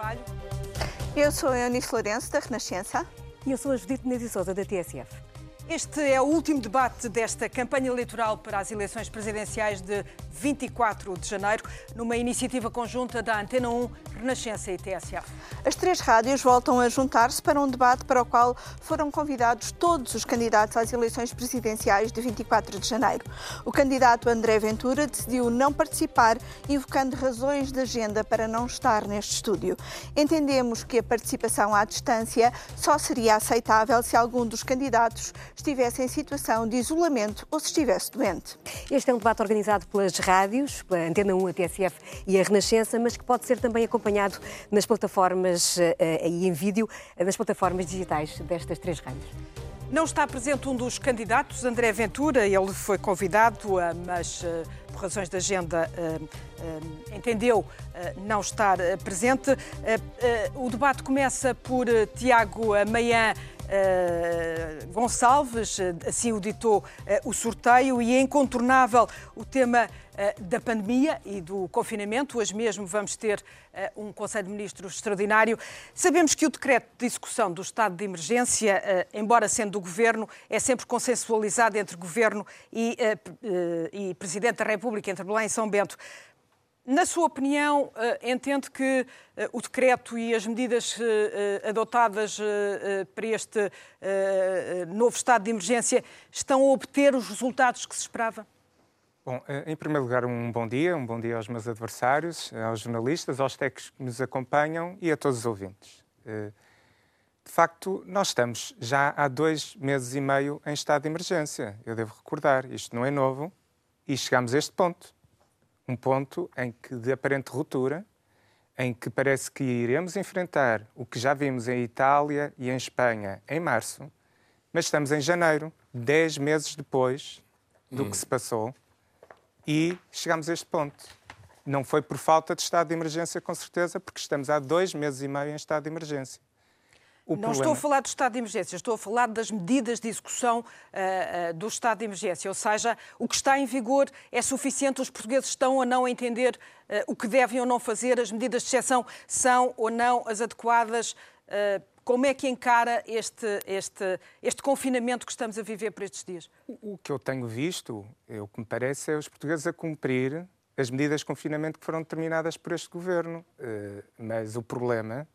Carvalho. Eu sou a Eunice Lourenço, da Renascença. E eu sou a Judite Menezes Souza, da TSF. Este é o último debate desta campanha eleitoral para as eleições presidenciais de 24 de janeiro, numa iniciativa conjunta da Antena 1, Renascença e TSF. As três rádios voltam a juntar-se para um debate para o qual foram convidados todos os candidatos às eleições presidenciais de 24 de janeiro. O candidato André Ventura decidiu não participar, invocando razões de agenda para não estar neste estúdio. Entendemos que a participação à distância só seria aceitável se algum dos candidatos estivesse em situação de isolamento ou se estivesse doente. Este é um debate organizado pelas rádios, Antena 1, a TSF e a Renascença, mas que pode ser também acompanhado nas plataformas e em vídeo, uh, nas plataformas digitais destas três rádios. Não está presente um dos candidatos, André Ventura, ele foi convidado, mas por razões de agenda entendeu não estar presente. O debate começa por Tiago Maian Uh, Gonçalves, assim o ditou uh, o sorteio, e é incontornável o tema da pandemia e do confinamento. Hoje mesmo vamos ter um Conselho de Ministros extraordinário. Sabemos que o decreto de execução do estado de emergência, embora sendo do Governo, é sempre consensualizado entre Governo e, e Presidente da República, entre Belém e São Bento. Na sua opinião, eh, entende que eh, o decreto e as medidas eh, adotadas para este novo estado de emergência estão a obter os resultados que se esperava? Bom, em primeiro lugar, um bom dia, um bom dia aos meus adversários, aos jornalistas, aos técnicos que nos acompanham e a todos os ouvintes. De facto, nós estamos já há dois meses e meio em estado de emergência. Eu devo recordar, isto não é novo e chegamos a este ponto um ponto em que de aparente ruptura, em que parece que iremos enfrentar o que já vimos em Itália e em Espanha em março, mas estamos em janeiro, dez meses depois do hum. que se passou, e chegamos a este ponto. Não foi por falta de estado de emergência, com certeza, porque estamos há dois meses e meio em estado de emergência. O não problema... estou a falar do estado de emergência, estou a falar das medidas de execução uh, uh, do estado de emergência. Ou seja, o que está em vigor é suficiente, os portugueses estão ou não a entender uh, o que devem ou não fazer, as medidas de exceção são ou não as adequadas. como é que encara este, este, este confinamento que estamos a viver por estes dias? O, que eu tenho visto, o que me parece, é os portugueses a cumprir as medidas de confinamento que foram determinadas por este governo. mas o problema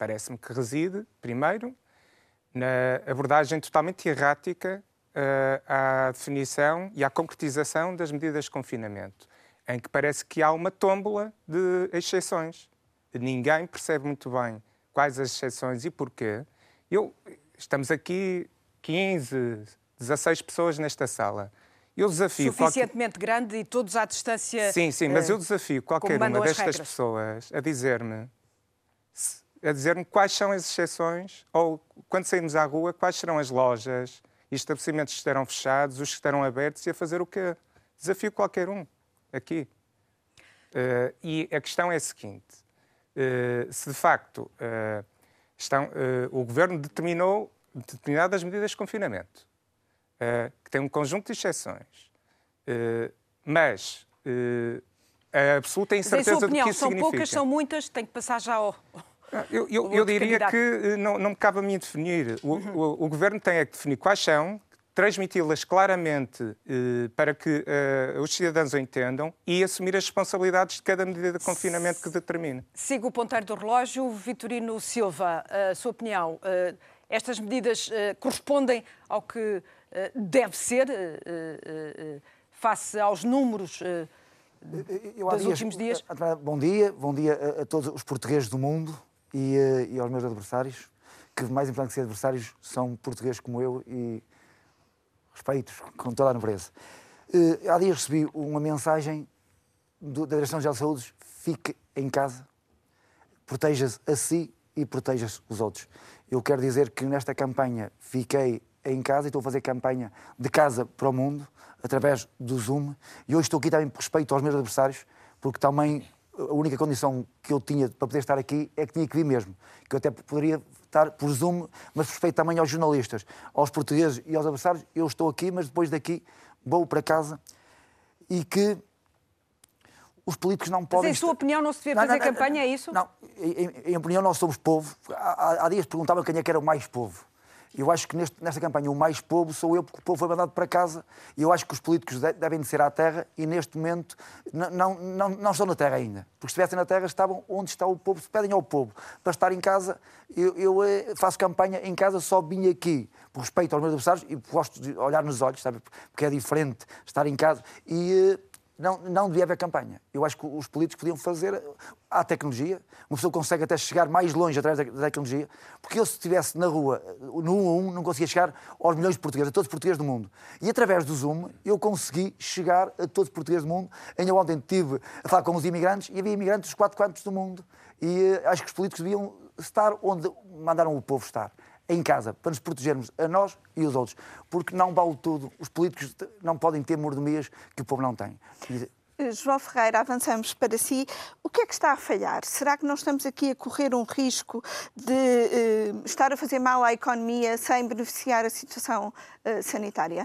parece-me que reside, primeiro, na abordagem totalmente errática uh, à definição e à concretização das medidas de confinamento, em que parece que há uma tómbola de exceções. Ninguém percebe muito bem quais as exceções e porquê. Eu, estamos aqui 15, 16 pessoas nesta sala. Eu desafio Suficientemente qualquer... grande e todos à distância. Sim, sim, mas eu eh, desafio qualquer uma destas regras. pessoas a dizer-me a dizer-me quais são as exceções, ou quando saímos à rua, quais serão as lojas e estabelecimentos que estarão fechados, os que estarão abertos e a fazer o quê? Desafio qualquer um aqui. Uh, e a questão é a seguinte: uh, se de facto uh, estão, o governo determinou determinadas medidas de confinamento, que tem um conjunto de exceções, mas a absoluta incerteza opinião, do que isso são significa. São poucas, são muitas, tem que passar já ao, eu, eu, eu diria candidato. que eh, não, não me cabe a mim definir. O, uhum. o, o Governo tem é que definir quais são, transmiti-las claramente eh, para que eh, os cidadãos o entendam e assumir as responsabilidades de cada medida de confinamento que determine. Siga o ponteiro do relógio. Vitorino Silva, a sua opinião, uh, estas medidas uh, correspondem ao que uh, deve ser face aos números eu, dos dias, últimos dias? Bom dia, bom dia a, a todos os portugueses do mundo e, eh, e aos meus adversários, que mais importante que ser adversários são portugueses como eu e respeitos com toda a nobreza. Uh, há dias recebi uma mensagem do, da Direção-Geral de Saúde: fique em casa, proteja-se a si e proteja-se os outros. Eu quero dizer que nesta campanha fiquei em casa e estou a fazer campanha de casa para o mundo, através do Zoom, e hoje estou aqui também por respeito aos meus adversários, porque também a única condição que eu tinha para poder estar aqui é que tinha que vir mesmo. Que eu até poderia estar por Zoom, mas respeito também aos jornalistas, aos portugueses e aos adversários. Eu estou aqui, mas depois daqui vou para casa. E que os políticos não podem. Mas, em sua opinião, não se devia fazer campanha, é isso? Não, em, em, opinião, nós somos povo. Há, há dias perguntavam quem é que era o mais povo. Eu acho que neste, nesta campanha o mais povo sou eu, porque o povo foi mandado para casa. E eu acho que os políticos devem de ser à terra e neste momento não, não, não, não estão na terra ainda. Porque se estivessem na terra estavam onde está o povo. Se pedem ao povo para estar em casa, eu, eu eh, faço campanha em casa, só vim aqui por respeito aos meus adversários e gosto de olhar nos olhos, sabe? Porque é diferente estar em casa. E eh, não, não devia haver campanha. Eu acho que os políticos podiam fazer a tecnologia. Uma pessoa consegue até chegar mais longe através da tecnologia, porque eu, se estivesse na rua, no 1 a 1, não conseguia chegar aos milhões de portugueses, a todos os portugueses do mundo. E através do Zoom, eu consegui chegar a todos os portugueses do mundo. Ainda ontem estive a falar com os imigrantes e havia imigrantes dos quatro cantos do mundo. E uh, acho que os políticos deviam estar onde mandaram o povo estar em casa, para nos protegermos a nós e os outros. Porque não vale tudo. Os políticos não podem ter mordomias que o povo não tem. Eh, João Ferreira, avançamos para si. O que é que está a falhar? Será que não estamos aqui a correr um risco de uh, estar a fazer mal à economia sem beneficiar a situação uh, sanitária?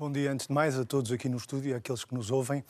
Bom dia, antes de mais, a todos aqui no estúdio e àqueles que nos ouvem.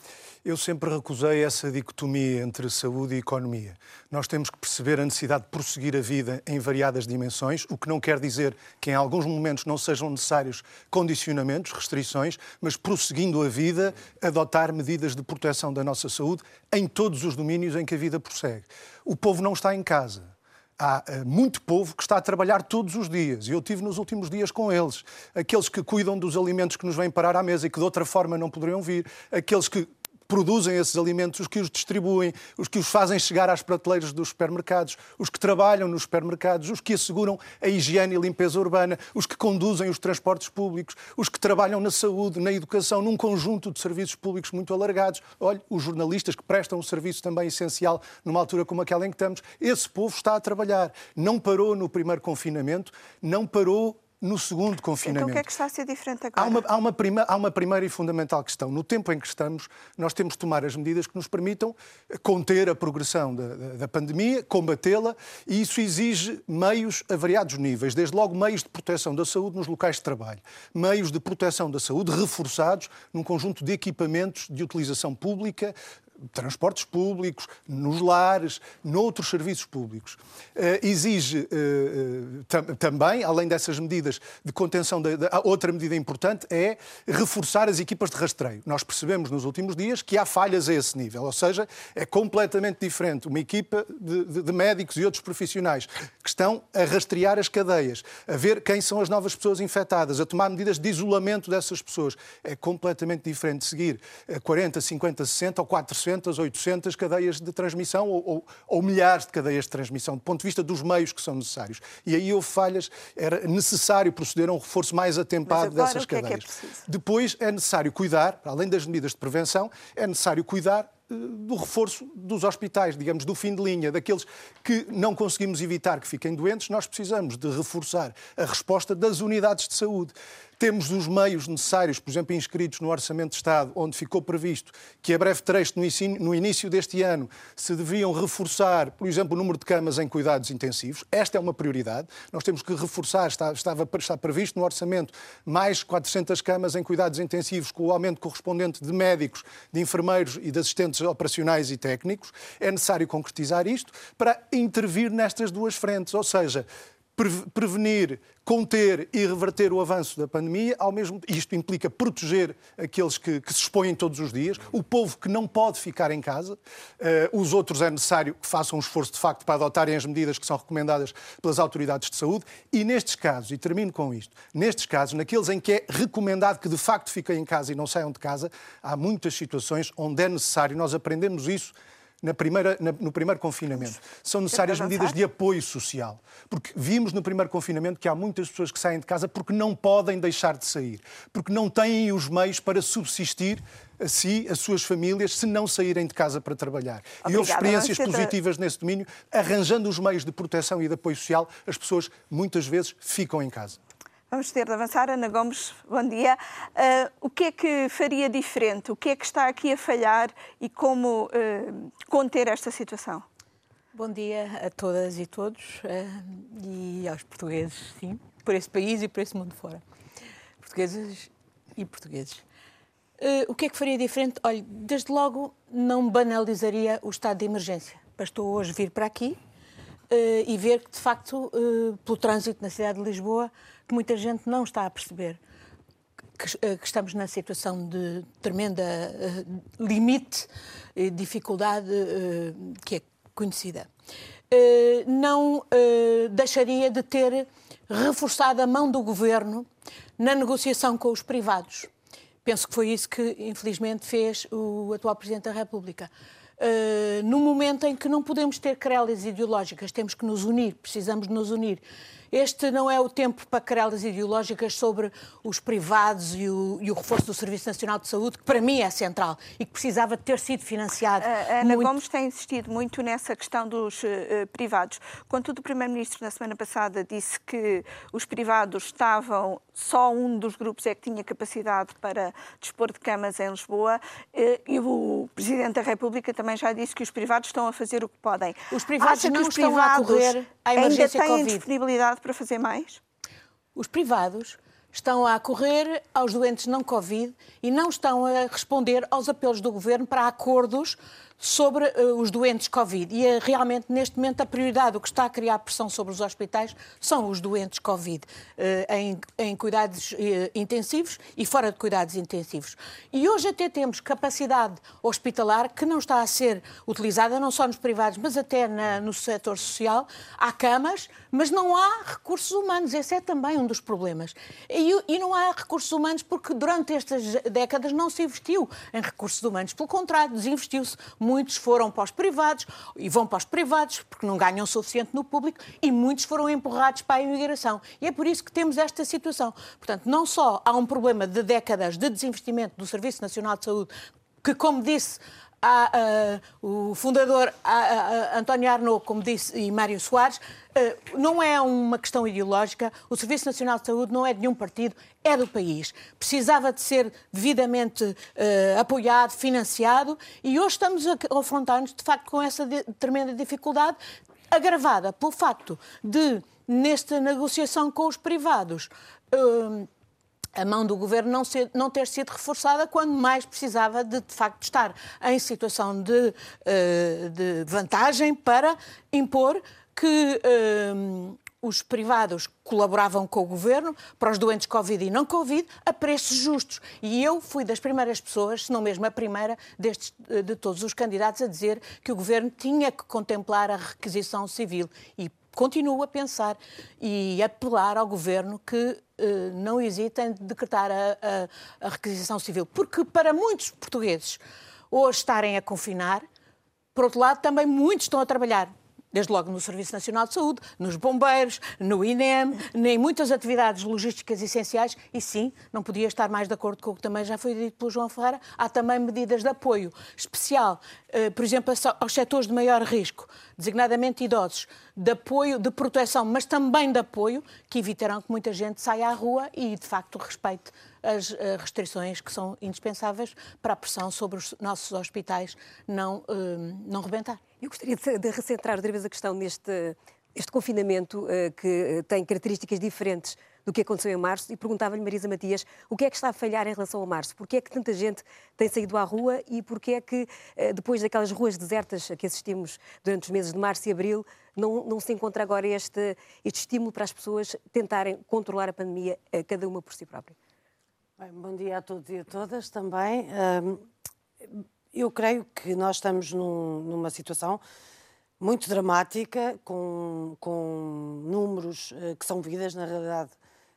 Eu sempre recusei essa dicotomia entre saúde e economia. Nós temos que perceber a necessidade de prosseguir a vida em variadas dimensões, o que não quer dizer que em alguns momentos não sejam necessários condicionamentos, restrições, mas prosseguindo a vida, adotar medidas de proteção da nossa saúde em todos os domínios em que a vida prossegue. O povo não está em casa há eh, muito povo que está a trabalhar todos os dias e eu tive nos últimos dias com eles. Aqueles que cuidam dos alimentos que nos vêm parar à mesa e que de outra forma não poderiam vir, aqueles que produzem esses alimentos, os que os distribuem, os que os fazem chegar às prateleiras dos supermercados, os que trabalham nos supermercados, os que asseguram a higiene e limpeza urbana, os que conduzem os transportes públicos, os que trabalham na saúde, na educação, num conjunto de serviços públicos muito alargados. Olhe, os jornalistas que prestam um serviço também essencial numa altura como aquela em que estamos. Esse povo está a trabalhar. Não parou no primeiro confinamento, não parou no segundo confinamento. Então o que é que está a ser diferente agora? Há uma, há, uma prima, há uma primeira e fundamental questão. No tempo em que estamos, nós temos de tomar as medidas que nos permitam conter a progressão da, da, da pandemia, combatê-la, e isso exige meios a variados níveis, desde logo meios de proteção da saúde nos locais de trabalho, meios de proteção da saúde reforçados num conjunto de equipamentos de utilização pública, transportes públicos, nos lares, noutros serviços públicos. Uh, exige uh, tam também, além dessas medidas de contenção, outra medida importante é reforçar as equipas de rastreio. Nós percebemos nos últimos dias que há falhas a esse nível, ou seja, é completamente diferente uma equipa de, de médicos e outros profissionais que estão a rastrear as cadeias, a ver quem são as novas pessoas infectadas, a tomar medidas de isolamento dessas pessoas. É completamente diferente seguir 40, 50, 60 ou 400 700, 800 cadeias de transmissão ou, ou, ou, milhares de cadeias de transmissão, do ponto de vista dos meios que são necessários. E aí houve falhas, era necessário proceder a um reforço mais atempado dessas cadeias. É que é Depois é necessário cuidar, além das medidas de prevenção, é necessário cuidar do reforço dos hospitais, digamos, do fim de linha, daqueles que não conseguimos evitar que fiquem doentes, nós precisamos de reforçar a resposta das unidades de saúde. Temos os meios necessários, por exemplo, inscritos no Orçamento de Estado, onde ficou previsto que a breve trecho no início deste ano se deviam reforçar, por exemplo, o número de camas em cuidados intensivos. Esta é uma prioridade. Nós temos que reforçar, está, estava, está previsto no Orçamento mais 400 camas em cuidados intensivos, com o aumento correspondente de médicos, de enfermeiros e de assistentes operacionais e técnicos. É necessário concretizar isto para intervir nestas duas frentes, ou seja, prevenir, conter e reverter o avanço da pandemia, ao mesmo isto implica proteger aqueles que, que, se expõem todos os dias, o povo que não pode ficar em casa, uh, os outros é necessário que façam um esforço de facto para adotarem as medidas que são recomendadas pelas autoridades de saúde. E nestes casos, e termino com isto, nestes casos, naqueles em que é recomendado que de facto fiquem em casa e não saiam de casa, há muitas situações onde é necessário, nós aprendemos isso na primeira, na, no primeiro confinamento. São necessárias medidas de apoio social. Porque vimos no primeiro confinamento que há muitas pessoas que saem de casa porque não podem deixar de sair, porque não têm os meios para subsistir a si, as suas famílias, se não saírem de casa para trabalhar. Obrigada, e houve experiências positivas nesse domínio, arranjando os meios de proteção e de apoio social, as pessoas muitas vezes ficam em casa. Vamos ter de avançar. Ana Gomes, bom dia. Uh, o que é que faria diferente? O que é que está aqui a falhar e como uh, conter esta situação? Bom dia a todas e todos uh, e aos portugueses, sim, por esse país e por esse mundo fora. Portuguesas e portugueses. o que é que faria diferente? Olha, desde logo não banalizaria o estado de emergência. Bastou hoje vir para aqui e ver que, de facto, pelo trânsito na cidade de Lisboa, que muita gente não está a perceber que, que estamos na situação de tremenda limite e dificuldade que é conhecida. não deixaria de ter reforçado a mão do governo na negociação com os privados. Penso que foi isso que, infelizmente, fez o atual Presidente da República. Uh, no momento em que não podemos ter querelas ideológicas, temos que nos unir, precisamos nos unir. Este não é o tempo para querelas ideológicas sobre os privados e o, e o, reforço do Serviço Nacional de Saúde, que para mim é central e que precisava ter sido financiado. A Ana muito... Gomes tem insistido muito nessa questão dos uh, privados. Contudo, o Primeiro-Ministro, na semana passada, disse que os privados estavam, só um dos grupos é que tinha capacidade para dispor de camas em Lisboa, uh, e o Presidente da República também já disse que os privados estão a fazer o que podem. Os privados Acha não que os estão privados a correr à emergência ainda têm COVID. disponibilidade para fazer mais? Os privados estão a correr aos doentes não Covid e não estão a responder aos apelos do governo para acordos sobre uh, os doentes Covid. E é realmente, neste momento, a prioridade, o que está a criar pressão sobre os hospitais, são os doentes Covid, uh, em, em, cuidados uh, intensivos e fora de cuidados intensivos. E hoje até temos capacidade hospitalar que não está a ser utilizada, não só nos privados, mas até na, no setor social. Há camas, mas não há recursos humanos. Esse é também um dos problemas. E, e não há recursos humanos porque durante estas décadas não se investiu em recursos humanos. Pelo contrário, desinvestiu-se muitos foram para os privados e vão para os privados porque não ganham o suficiente no público e muitos foram empurrados para a imigração. E é por isso que temos esta situação. Portanto, não só há um problema de décadas de desinvestimento do Serviço Nacional de Saúde, que, como disse o fundador António Arnaud, como disse, e Mário Soares, uh, não é uma questão ideológica. O Serviço Nacional de Saúde não é de nenhum partido, é do país. Precisava de ser devidamente uh, apoiado, financiado, e hoje estamos a confrontar-nos, de facto, com essa de, tremenda dificuldade, agravada pelo facto de, nesta negociação com os privados, uh, a mão do governo não, ser, não, ter sido reforçada quando mais precisava de, de facto, estar em situação de, uh, de vantagem para impor que uh, os privados colaboravam com o governo para os doentes Covid e não Covid a preços justos. E eu fui das primeiras pessoas, se não mesmo a primeira, destes, eh, de todos os candidatos, a dizer que o governo tinha que contemplar a requisição civil. E continuo a pensar e apelar ao governo que eh, não hesite em decretar a, a, a requisição civil. Porque para muitos portugueses hoje estarem a confinar, por outro lado, também muitos estão a trabalhar desde logo no Serviço Nacional de Saúde, nos bombeiros, no INEM, em muitas atividades logísticas essenciais, e sim, não podia estar mais de acordo com o que também já foi dito pelo João Ferreira, há também medidas de apoio especial, eh, por exemplo, aos setores de maior risco, designadamente idosos, de apoio, de proteção, mas também de apoio, que evitarão que muita gente saia à rua e, de facto, respeite as eh, restrições que são indispensáveis para a pressão sobre os nossos hospitais não, eh, não rebentar. Eu gostaria de recentrar outra vez a questão neste este confinamento uh, que tem características diferentes do que aconteceu em março e perguntava-lhe, Marisa Matias, o que é que está a falhar em relação a março? Porquê é que tanta gente tem saído à rua e porquê é que, depois daquelas ruas desertas que assistimos durante os meses de março e abril, não, não se encontra agora este, este estímulo para as pessoas tentarem controlar a pandemia, cada uma por si própria? Bem, bom dia a todos e a todas também. Eu creio que nós estamos num, numa situação muito dramática, com, com números uh, que são vidas, na realidade,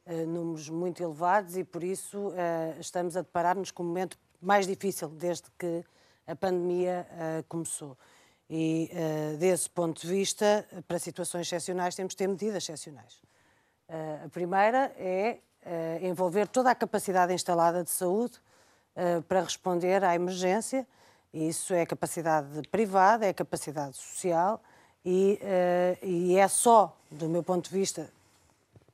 uh, números muito elevados, e por isso uh, estamos a deparar-nos com o momento mais difícil desde que a pandemia começou. E, desse ponto de vista, para situações excepcionais, temos de ter medidas excepcionais. a primeira é envolver toda a capacidade instalada de saúde para responder à emergência isso é capacidade privada, é capacidade social e, uh, e é só, do meu ponto de vista,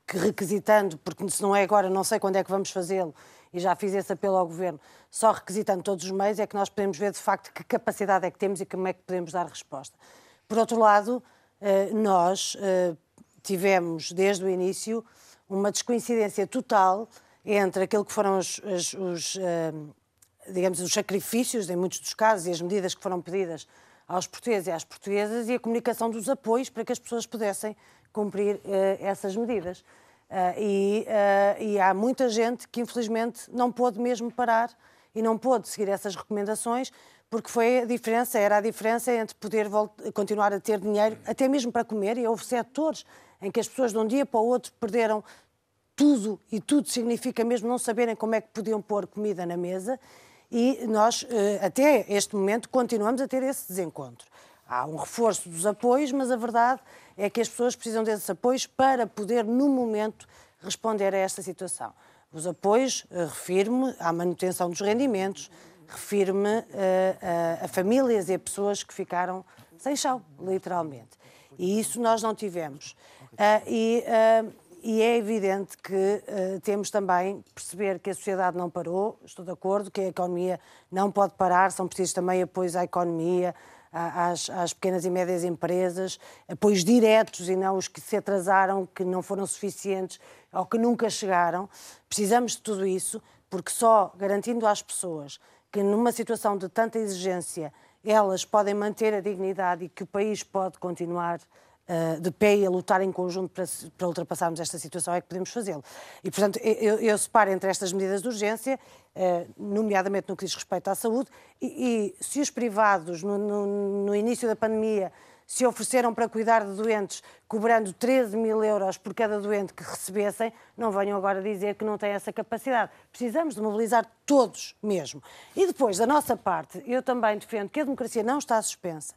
que requisitando, porque se não é agora, não sei quando é que vamos fazê-lo, e já fiz esse apelo ao Governo, só requisitando todos os meios é que nós podemos ver de facto que capacidade é que temos e como é que podemos dar resposta. Por outro lado, nós tivemos desde o início uma descoincidência total entre aquilo que foram os, os, os digamos, os sacrifícios, em muitos dos casos, e as medidas que foram pedidas aos portugueses e às portuguesas, e a comunicação dos apoios para que as pessoas pudessem cumprir uh, essas medidas. Uh, e, uh, e, há muita gente que, infelizmente, não pôde mesmo parar e não pôde seguir essas recomendações, porque foi a diferença, era a diferença entre poder continuar a ter dinheiro, até mesmo para comer, e houve setores em que as pessoas de um dia para o outro perderam tudo, e tudo significa mesmo não saberem como é que podiam pôr comida na mesa, e nós, eh, até este momento, continuamos a ter esse desencontro. Há um reforço dos apoios, mas a verdade é que as pessoas precisam desses apoios para poder, no momento, responder a esta situação. Os apoios, eh, refiro-me à manutenção dos rendimentos, refiro-me eh, a, a, famílias e a pessoas que ficaram sem chão, literalmente. E isso nós não tivemos. Uh, e, uh, e, é evidente que uh, temos também perceber que a sociedade não parou, estou de acordo, que a economia não pode parar, são precisos também apoios à economia, às, às, pequenas e médias empresas, apoios diretos e não os que se atrasaram, que não foram suficientes ou que nunca chegaram. Precisamos de tudo isso, porque só garantindo às pessoas que numa situação de tanta exigência elas podem manter a dignidade e que o país pode continuar de pé e a lutar em conjunto para, para, ultrapassarmos esta situação é que podemos fazê-lo. E, portanto, eu, eu separo entre estas medidas de urgência, uh, nomeadamente no que diz respeito à saúde, e, e se os privados, no, no, no início da pandemia, se ofereceram para cuidar de doentes cobrando 13 mil euros por cada doente que recebessem, não venham agora dizer que não têm essa capacidade. Precisamos de mobilizar todos mesmo. E depois, da nossa parte, eu também defendo que a democracia não está suspensa.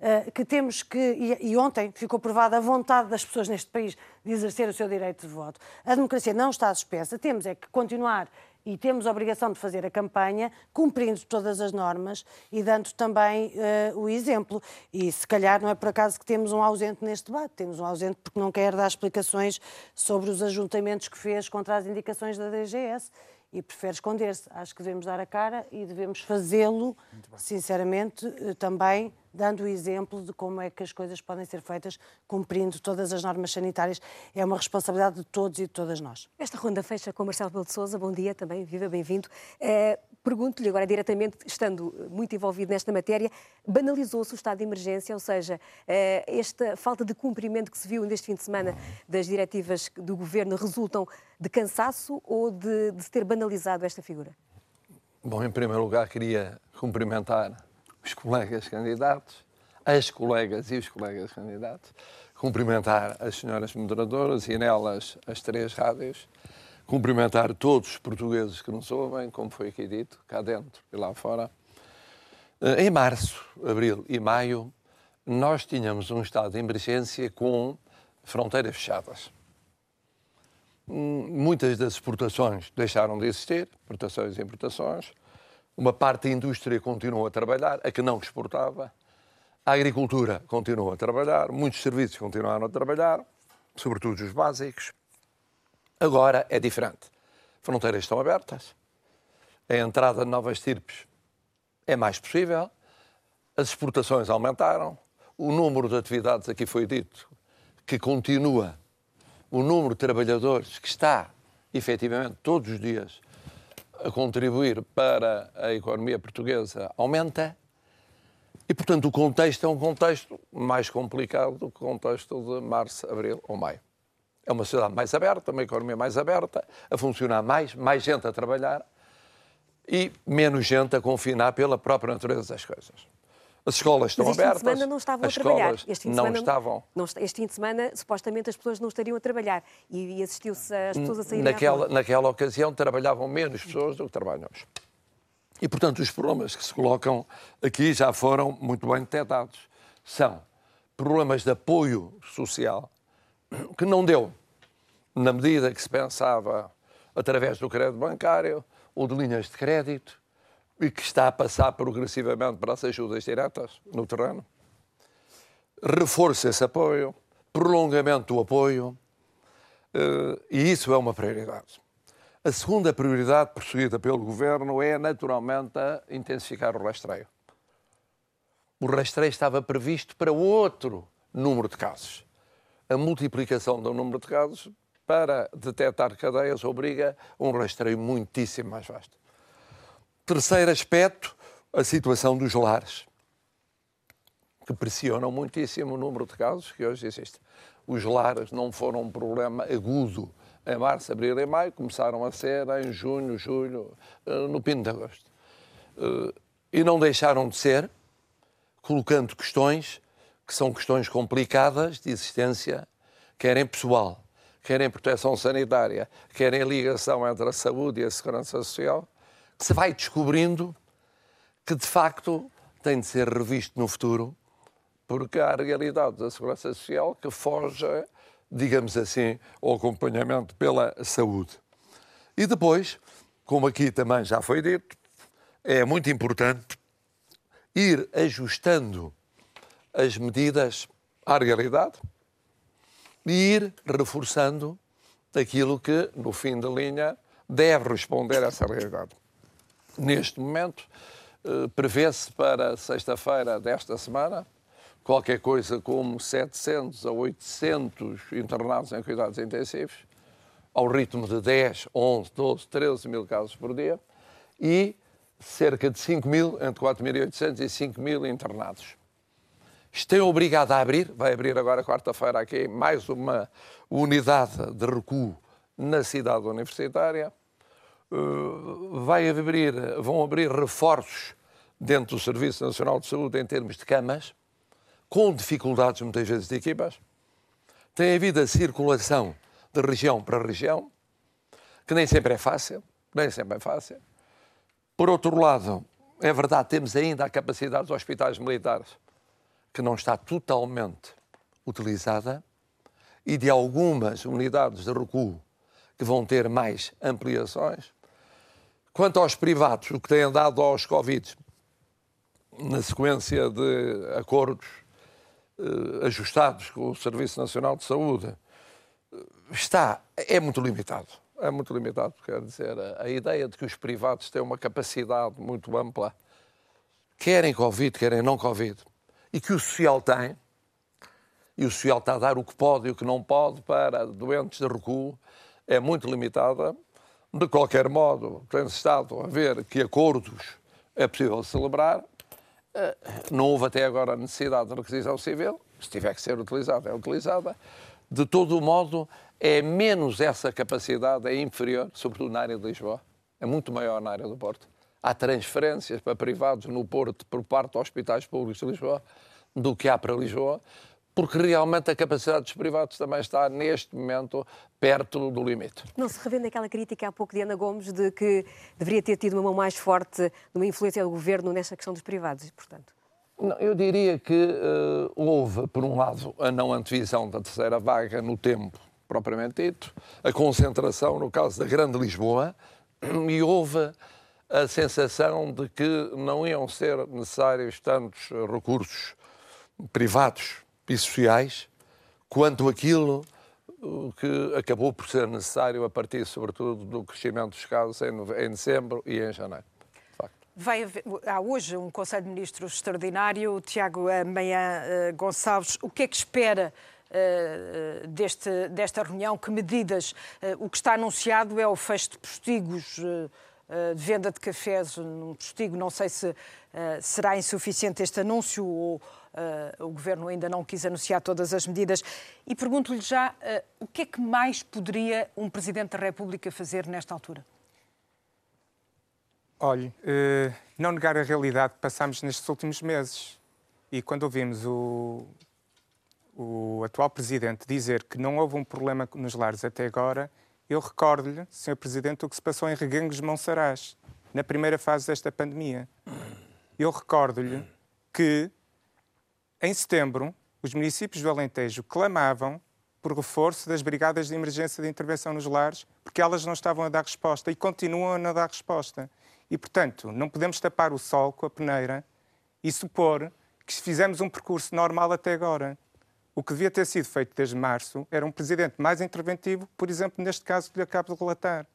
Uh, que temos que, e, e, ontem ficou provada a vontade das pessoas neste país de exercer o seu direito de voto. A democracia não está suspensa, temos é que continuar e temos a obrigação de fazer a campanha cumprindo todas as normas e dando também uh, o exemplo. E se calhar não é por acaso que temos um ausente neste debate, temos um ausente porque não quer dar explicações sobre os ajuntamentos que fez contra as indicações da DGS e prefere esconder-se. Acho que devemos dar a cara e devemos fazê-lo, sinceramente, eh, também dando o exemplo de como é que as coisas podem ser feitas cumprindo todas as normas sanitárias. É uma responsabilidade de todos e de todas nós. Esta ronda fecha com Marcelo Belo de Souza. Bom dia também, viva, bem-vindo. É, Pergunto-lhe agora diretamente, estando muito envolvido nesta matéria, banalizou-se o estado de emergência, ou seja, é, esta falta de cumprimento que se viu neste fim de semana das diretivas do governo resultam de cansaço ou de, de ter banalizado esta figura? Bom, em primeiro lugar, queria cumprimentar os colegas candidatos, as colegas e os colegas candidatos, cumprimentar as senhoras moderadoras e nelas as três rádios, cumprimentar todos os portugueses que nos ouvem, como foi aqui dito, cá dentro e lá fora. Eh, em março, abril e maio, nós tínhamos um estado de emergência com fronteiras fechadas. Hum, muitas das exportações deixaram de existir, exportações e importações. Uma parte da indústria continuou a trabalhar, a que não exportava. A agricultura continuou a trabalhar, muitos serviços continuaram a trabalhar, sobretudo os básicos. Agora é diferente. Fronteiras estão abertas, a entrada de novas tirpes é mais possível, as exportações aumentaram, o número de atividades, aqui foi dito, que continua, o número de trabalhadores que está, efetivamente, todos os dias a contribuir para a economia portuguesa aumenta e, portanto, o contexto é um contexto mais complicado do que o contexto de março, abril ou maio. É uma sociedade mais aberta, uma economia mais aberta, a funcionar mais, mais gente a trabalhar e menos gente a confinar pela própria natureza das coisas. As escolas estão Mas este abertas. Fim de semana não estavam a trabalhar. Este fim de não semana, estavam. Não, este fim de semana, supostamente, as pessoas não estariam a trabalhar e, e assistiu-se as pessoas a saírem naquela, naquela ocasião, trabalhavam menos pessoas do que trabalham hoje. E, portanto, os problemas que se colocam aqui já foram muito bem detectados. São problemas de apoio social que não deu na medida que se pensava através do crédito bancário ou de linhas de crédito e que está a passar progressivamente para as ajudas diretas no terreno. Reforça esse apoio, prolongamento do apoio, eh, e isso é uma prioridade. A segunda prioridade perseguida pelo Governo é, naturalmente, a intensificar o rastreio. O rastreio estava previsto para outro número de casos. A multiplicação do número de casos para detectar cadeias obriga a um rastreio muitíssimo mais vasto. Terceiro aspecto, a situação dos lares, que pressionam muitíssimo o número de casos que hoje existe. Os lares não foram um problema agudo em março, abril e maio, começaram a ser em junho, julho, eh, no pino de agosto. Eh, e não deixaram de ser, colocando questões que são questões complicadas de existência, querem pessoal, querem proteção sanitária, querem ligação entre a saúde e a segurança social, se vai descobrindo que de facto tem de ser revisto no futuro, porque há realidades da segurança social que foge, digamos assim, ao acompanhamento pela saúde. E depois, como aqui também já foi dito, é muito importante ir ajustando as medidas à realidade e ir reforçando aquilo que, no fim da linha, deve responder a essa realidade. Neste momento, eh, prevê-se para sexta-feira desta semana qualquer coisa como 700 a 800 internados em cuidados intensivos, ao ritmo de 10, 11, 12, 13 mil casos por dia, e cerca de 5 mil, entre 4.800 e 5 mil internados. Estão obrigado a abrir, vai abrir agora quarta-feira aqui mais uma unidade de recuo na cidade universitária. Uh, vai abrir, vão abrir reforços dentro do Serviço Nacional de Saúde em termos de camas, com dificuldades muitas vezes de equipas. Tem havido a circulação de região para região, que nem sempre é fácil, nem sempre é fácil. Por outro lado, é verdade, temos ainda a capacidade dos hospitais militares que não está totalmente utilizada e de algumas unidades de recuo que vão ter mais ampliações. Quanto aos privados, o que tem andado aos Covid, na sequência de acordos eh, ajustados com o Serviço Nacional de Saúde, eh, está, é muito limitado. É muito limitado, quer dizer, a, a ideia de que os privados têm uma capacidade muito ampla, querem Covid, querem não Covid, e que o social tem, e o social está a dar o que pode e o que não pode para doentes de recuo, é muito limitada. De qualquer modo, tem-se estado a ver que acordos é possível celebrar. Eh, não houve até agora a necessidade de requisição civil. Se tiver que ser utilizada, é utilizada. De todo modo, é menos essa capacidade, é inferior, sobretudo na área de Lisboa. É muito maior na área do Porto há transferências para privados no Porto por parte dos hospitais públicos de Lisboa do que há para Lisboa, porque realmente a capacidade dos privados também está, neste momento, perto do limite. Não se revende aquela crítica há pouco de Ana Gomes de que deveria ter tido uma mão mais forte numa influência do governo nesta questão dos privados, portanto? Não, eu diria que uh, houve, por um lado, a não antevisão da terceira vaga no tempo, propriamente dito, a concentração, no caso da Grande Lisboa, e houve a sensação de que não iam ser necessários tantos recursos privados e sociais quanto aquilo que acabou por ser necessário a partir, sobretudo, do crescimento dos casos em, em dezembro e em janeiro. Vai haver, há hoje um Conselho de Ministros extraordinário. Tiago Meia uh, Gonçalves, o que é que espera uh, deste, desta reunião? Que medidas? Uh, o que está anunciado é o fecho de postigos eh, de venda de cafés num postigo. Não sei se uh, será insuficiente este anúncio ou uh, o Governo ainda não quis anunciar todas as medidas. E pergunto-lhe já uh, o que é que mais poderia um Presidente da República fazer nesta altura? Olhe, não negar a realidade que passámos nestes últimos meses. E quando ouvimos o, o atual Presidente dizer que não houve um problema nos lares até agora, eu recordo-lhe, Sr. Presidente, o que se passou em Reguengos de Monsaraz, na primeira fase desta pandemia. Eu recordo-lhe que, em setembro, os municípios do Alentejo clamavam por reforço das brigadas de emergência de intervenção nos lares, porque elas não estavam a dar resposta e continuam a não dar resposta. E, portanto, não podemos tapar o sol com a peneira e supor que fizemos um percurso normal até agora. O que devia ter sido feito desde março era um presidente mais interventivo, por exemplo, neste caso que lhe acabo de relatar.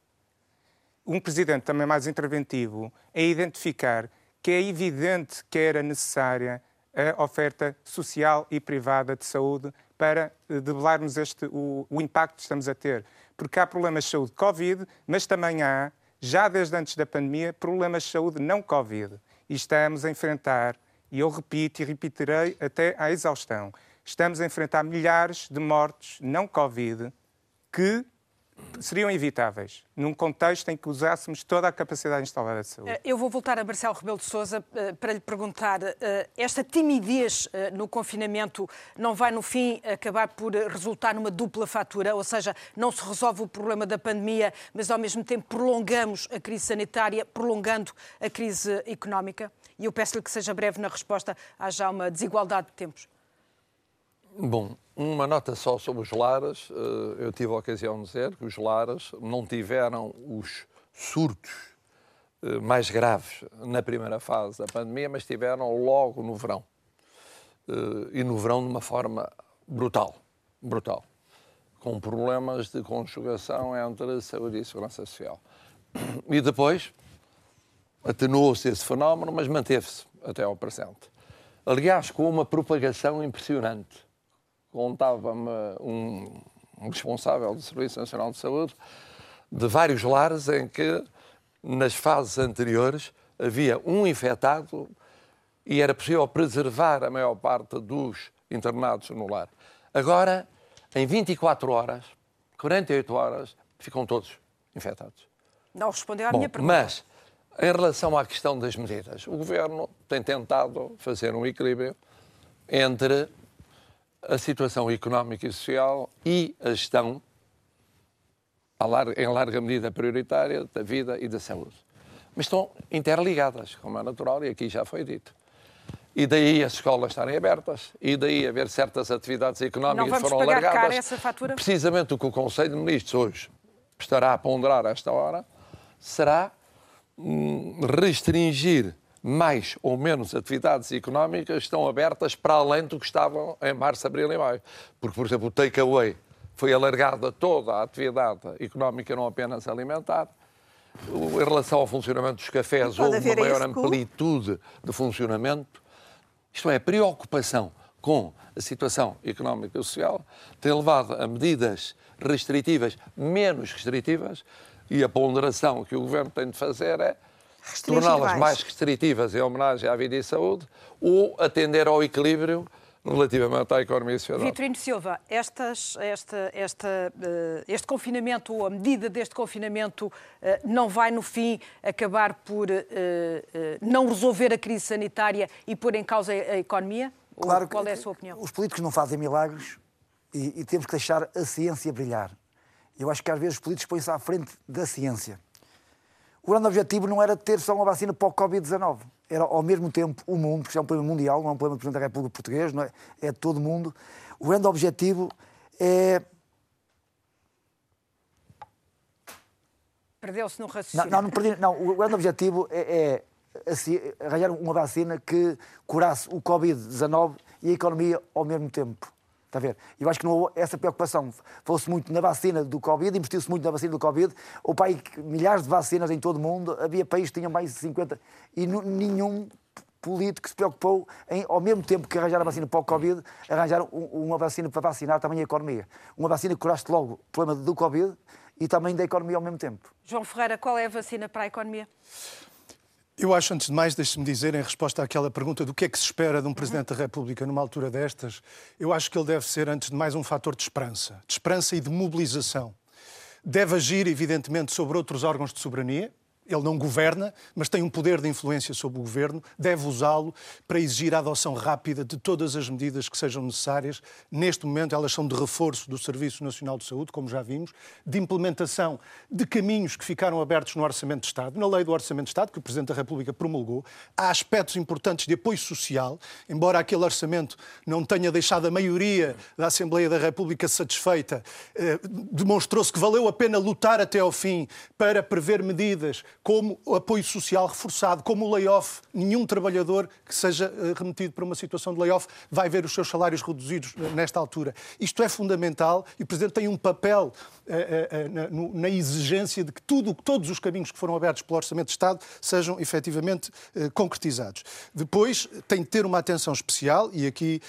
Um presidente também mais interventivo é identificar que é evidente que era necessária a oferta social e privada de saúde para eh, debelarmos este, o, o impacto que estamos a ter. Porque há problemas de saúde Covid, mas também há já desde antes da pandemia, problemas de saúde não Covid. E estamos a enfrentar, e eu repito e repetirei até à exaustão, estamos a enfrentar milhares de mortes não Covid que seriam evitáveis num contexto em que usássemos toda a capacidade instalada de saúde. Eh, eu vou voltar a Marcelo Rebelo de Sousa eh, para lhe perguntar, eh, esta timidez no confinamento não vai no fim acabar por resultar numa dupla fatura, ou seja, não se resolve o problema da pandemia, mas ao mesmo tempo prolongamos a crise sanitária, prolongando a crise económica? E eu peço-lhe que seja breve na resposta, há já uma desigualdade de tempos. Bom, uma nota só sobre os lares. Eh, eu tive a ocasião de dizer que os lares não tiveram os surtos eh, mais graves na primeira fase da pandemia, mas tiveram logo no verão. Eh, e no verão de uma forma brutal. Brutal. Com problemas de conjugação entre saúde e segurança social. E depois atenuou-se esse fenómeno, mas manteve-se até ao presente. Aliás, com uma propagação impressionante contava-me um, um responsável do Serviço Nacional de Saúde de vários lares em que, nas fases anteriores, havia um infectado e era possível preservar a maior parte dos internados no lar. Agora, em 24 horas, 48 horas, ficam todos infectados. Não respondeu à Bom, minha pergunta. Mas, em relação à questão das medidas, o Governo tem tentado fazer um equilíbrio entre a situação económica e social e a gestão, em larga medida prioritária, da vida e da saúde. Mas estão interligadas, como é natural, e aqui já foi dito. E daí as escolas estarem abertas, e daí haver certas atividades económicas que foram alargadas. Cara essa fatura? Precisamente o que o Conselho de Ministros hoje estará a ponderar a esta hora será hum, restringir mais ou menos atividades económicas estão abertas para além do que estavam em março, abril e maio. Porque, por exemplo, o takeaway foi alargado a toda a atividade económica, não apenas alimentar. Em relação ao funcionamento dos cafés, houve uma maior amplitude de funcionamento. Isto é, a preocupação com a situação económica e social tem levado a medidas restritivas menos restritivas e a ponderação que o Governo tem de fazer é torná-las mais restritivas em homenagem à vida e saúde ou atender ao equilíbrio relativamente à economia social. Vitorino Silva, estas, esta, esta, uh, este confinamento ou a medida deste confinamento uh, não vai, no fim, acabar por uh, não resolver a crise sanitária e pôr em causa a, economia? Claro qual é a sua opinião? Os políticos não fazem milagres e, e temos que deixar a ciência brilhar. Eu acho que às vezes os políticos põem-se à frente da ciência. O grande objetivo não era ter só uma vacina para o Covid-19. Era, ao mesmo tempo, o mundo, porque é um problema mundial, não é um problema do Presidente da República Portuguesa, não é? é de todo o mundo. O grande objetivo é. Perdeu-se no raciocínio. Não, não, não, perdi, não, o grande objetivo é, é assim, arranjar uma vacina que curasse o Covid-19 e a economia ao mesmo tempo. Está a ver? Eu acho que não essa preocupação. Falou-se muito na vacina do Covid, investiu-se muito na vacina do Covid. O país, milhares de vacinas em todo o mundo. Havia países que tinham mais de 50. E nenhum político se preocupou em, ao mesmo tempo que arranjar a vacina para o Covid, arranjar uma vacina para vacinar também a economia. Uma vacina que curaste logo o problema do Covid e também da economia ao mesmo tempo. João Ferreira, qual é a vacina para a economia? Eu acho, antes de mais, deixe-me dizer, em resposta àquela pergunta do que é que se espera de um Presidente da República numa altura destas, eu acho que ele deve ser, antes de mais, um fator de esperança. De esperança e de mobilização. Deve agir, evidentemente, sobre outros órgãos de soberania, ele não governa, mas tem um poder de influência sobre o governo, deve usá-lo para exigir a adoção rápida de todas as medidas que sejam necessárias. Neste momento, elas são de reforço do Serviço Nacional de Saúde, como já vimos, de implementação de caminhos que ficaram abertos no Orçamento de Estado. Na lei do Orçamento de Estado, que o Presidente da República promulgou, há aspectos importantes de apoio social, embora aquele orçamento não tenha deixado a maioria da Assembleia da República satisfeita, eh, demonstrou-se que valeu a pena lutar até ao fim para prever medidas como apoio social reforçado, como o layoff. Nenhum trabalhador que seja eh, remetido para uma situação de layoff vai ver os seus salários reduzidos eh, nesta altura. Isto é fundamental e o Presidente tem um papel uh, na, exigência de que tudo, todos os caminhos que foram abertos pelo Orçamento de Estado sejam efetivamente concretizados. Depois tem de ter uma atenção especial, e aqui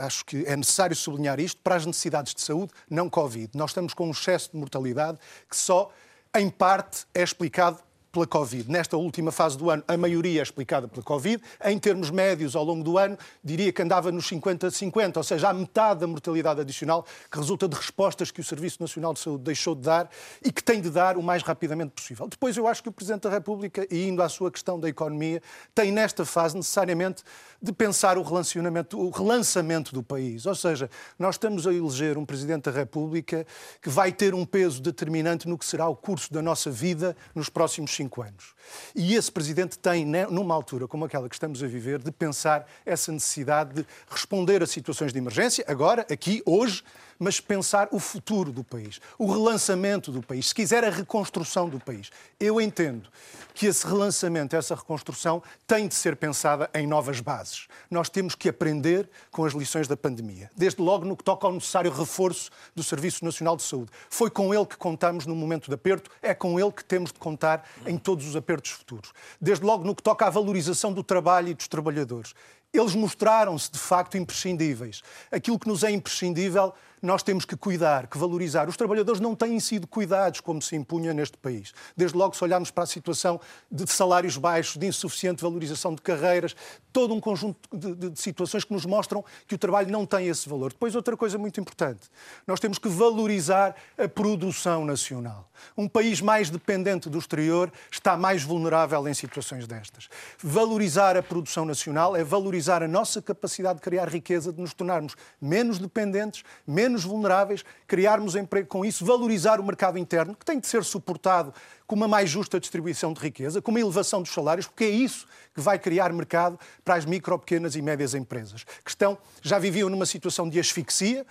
acho que é necessário sublinhar isto, para as necessidades de saúde não Covid. Nós estamos com um excesso de mortalidade que só em parte é explicado pela Covid. Nesta última fase do ano, a maioria é explicada pela Covid. Em termos médios, ao longo do ano, diria que andava nos 50-50, ou seja, a metade da mortalidade adicional que resulta de respostas que o Serviço Nacional de Saúde deixou de dar e que tem de dar o mais rapidamente possível. Depois, eu acho que o Presidente da República, e indo à sua questão da economia, tem nesta fase necessariamente de pensar o, relacionamento, o relançamento do país. Ou seja, nós estamos a eleger um Presidente da República que vai ter um peso determinante no que será o curso da nossa vida nos próximos cinco anos. E esse Presidente tem, né, numa altura como aquela que estamos a viver, de pensar essa necessidade de responder a situações de emergência, agora, aqui, hoje, mas pensar o futuro do país, o relançamento do país, se quiser a reconstrução do país. Eu entendo que esse relançamento, essa reconstrução, tem de ser pensada em novas bases. Nós temos que aprender com as lições da pandemia, desde logo no que toca ao necessário reforço do Serviço Nacional de Saúde. Foi com ele que contamos no momento de aperto, é com ele que temos de contar em todos os apertos futuros. Desde logo no que toca à valorização do trabalho e dos trabalhadores. Eles mostraram-se de facto imprescindíveis. Aquilo que nos é imprescindível nós temos que cuidar, que valorizar. Os trabalhadores não têm sido cuidados como se impunha neste país. Desde logo, se olharmos para a situação de salários baixos, de insuficiente valorização de carreiras, todo um conjunto de, de, de, situações que nos mostram que o trabalho não tem esse valor. Depois, outra coisa muito importante: nós temos que valorizar a produção nacional. Um país mais dependente do exterior está mais vulnerável em situações destas. Valorizar a produção nacional é valorizar a nossa capacidade de criar riqueza, de nos tornarmos menos dependentes, menos vulneráveis, criarmos emprego com isso, valorizar o mercado interno, que tem de ser suportado com uma mais justa distribuição de riqueza, com uma elevação dos salários, porque é isso que vai criar mercado para as micro, pequenas e médias empresas, que estão, já viviam numa situação de asfixia,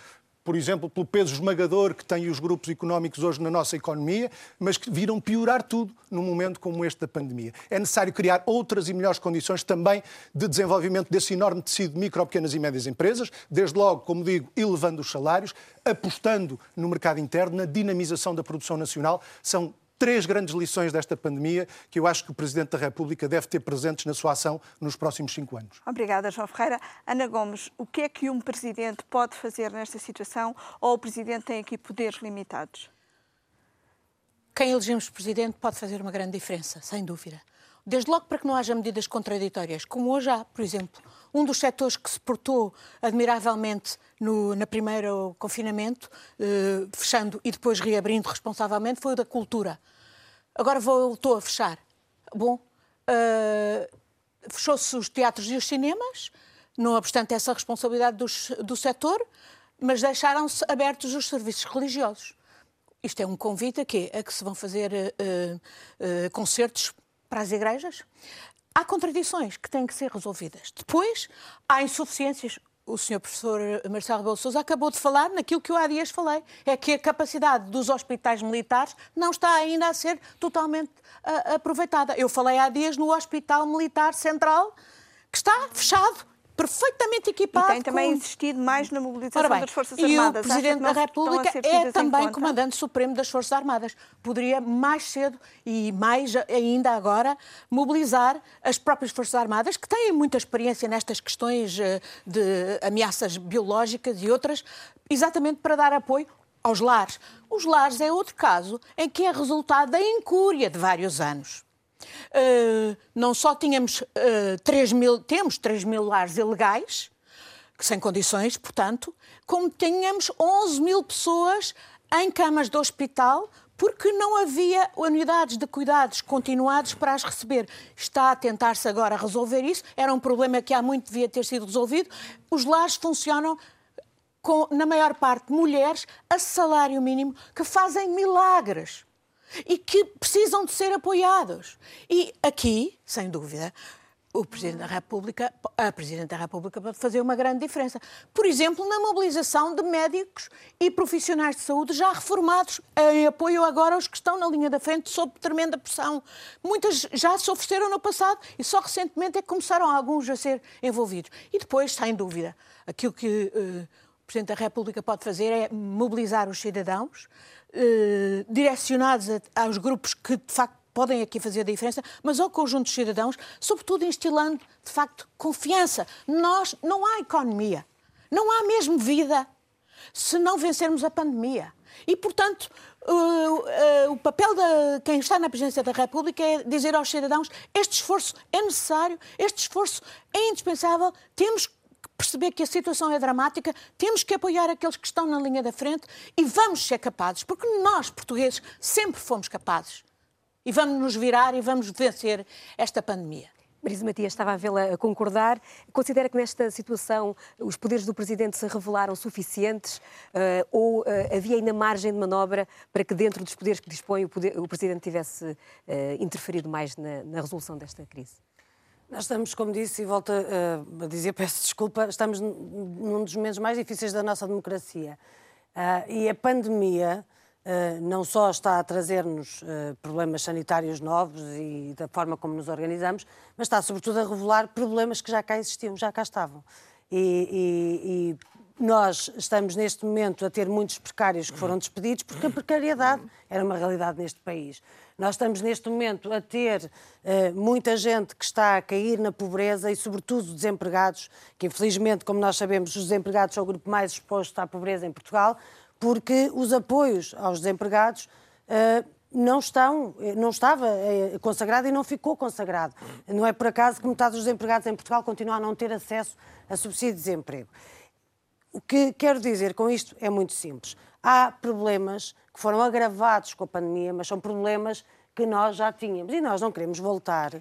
por exemplo, pelo peso esmagador que têm os grupos económicos hoje na nossa economia, mas que viram piorar tudo num momento como este da pandemia. É necessário criar outras e melhores condições também de desenvolvimento desse enorme tecido de micro, pequenas e médias empresas, desde logo, como digo, elevando os salários, apostando no mercado interno, na dinamização da produção nacional. São três grandes lições desta pandemia que eu acho que o Presidente da República deve ter presentes na sua ação nos próximos cinco anos. Obrigada, João Ferreira. Ana Gomes, o que é que um Presidente pode fazer nesta situação ou o Presidente tem aqui poderes limitados? Quem elegemos Presidente pode fazer uma grande diferença, sem dúvida. Desde logo para que não haja medidas contraditórias, como hoje há, por exemplo. Um dos setores que se portou admiravelmente no na primeiro confinamento, eh, fechando e depois reabrindo responsavelmente, foi o da cultura. Agora voltou a fechar. Bom, eh, fechou-se os teatros e os cinemas, não obstante essa responsabilidade dos, do setor, mas deixaram-se abertos os serviços religiosos. Isto é um convite a quê? A que se vão fazer uh, uh, concertos para as igrejas? Há contradições que têm que ser resolvidas. Depois, há insuficiências. O Sr. Professor Marcelo Rebelo Sousa acabou de falar naquilo que eu há dias falei, é que a capacidade dos hospitais militares não está ainda a ser totalmente uh, aproveitada. Eu falei há dias no Hospital Militar Central, que está fechado perfeitamente equipado. E tem também com... insistido mais na mobilização bem, das Forças Armadas. E o Presidente da República é também Comandante Supremo das Forças Armadas. Poderia mais cedo e mais ainda agora mobilizar as próprias Forças Armadas, que têm muita experiência nestas questões eh, de ameaças biológicas e outras, exatamente para dar apoio aos lares. Os lares é outro caso em que é resultado da incúria de vários anos. Uh, não só tínhamos uh, eh, 3 mil, temos 3 mil lares ilegais, sem condições, portanto, como tínhamos 11 mil pessoas em camas de hospital porque não havia unidades de cuidados continuados para as receber. Está a tentar-se agora resolver isso. Era um problema que há muito devia ter sido resolvido. Os lares funcionam com, na maior parte, mulheres a salário mínimo que fazem milagres e que precisam de ser apoiados. E aqui, sem dúvida, o Presidente da República, a Presidente da República pode fazer uma grande diferença. Por exemplo, na mobilização de médicos e profissionais de saúde já reformados, em apoio agora aos que estão na linha da frente sob tremenda pressão. Muitas já se ofereceram no passado e só recentemente é que começaram alguns a ser envolvidos. E depois, sem dúvida, aquilo que uh, o Presidente da República pode fazer é mobilizar os cidadãos, eh, direcionados a, aos grupos que, de facto, podem aqui fazer a diferença, mas ao conjunto dos cidadãos, sobretudo instilando, de facto, confiança. Nós, não há economia, não há mesmo vida se não vencermos a pandemia. E, portanto, uh, uh, o papel de quem está na presidência da República é dizer aos cidadãos este esforço é necessário, este esforço é indispensável, temos que perceber que a situação é dramática, temos que apoiar aqueles que estão na linha da frente e vamos ser capazes, porque nós, portugueses, sempre fomos capazes. E vamos nos virar e vamos vencer esta pandemia. Marisa Matias estava a vê-la concordar. Considera que nesta situação os poderes do Presidente se revelaram suficientes uh, ou uh, havia ainda margem de manobra para que dentro dos poderes que dispõe o, poder, o Presidente tivesse uh, interferido mais na, na, resolução desta crise? Nós estamos, como disse, e volto a dizer, peço desculpa, estamos num dos momentos mais difíceis da nossa democracia. e a pandemia eh, não só está a trazer-nos eh, problemas sanitários novos e da forma como nos organizamos, mas está sobretudo a revelar problemas que já cá existiam, já cá estavam. E, e, e, nós estamos neste momento a ter muitos precários que foram despedidos porque a precariedade era uma realidade neste país. Nós estamos neste momento a ter uh, muita gente que está a cair na pobreza e, sobretudo, desempregados, que infelizmente, como nós sabemos, os desempregados são o grupo mais exposto à pobreza em Portugal porque os apoios aos desempregados uh, não estão, não estava consagrado e não ficou consagrado. Não é por acaso que metade dos desempregados em Portugal continuam a não ter acesso a subsídio de desemprego. O que quero dizer com isto é muito simples. Há problemas que foram agravados com a pandemia, mas são problemas que nós já tínhamos. E nós não queremos voltar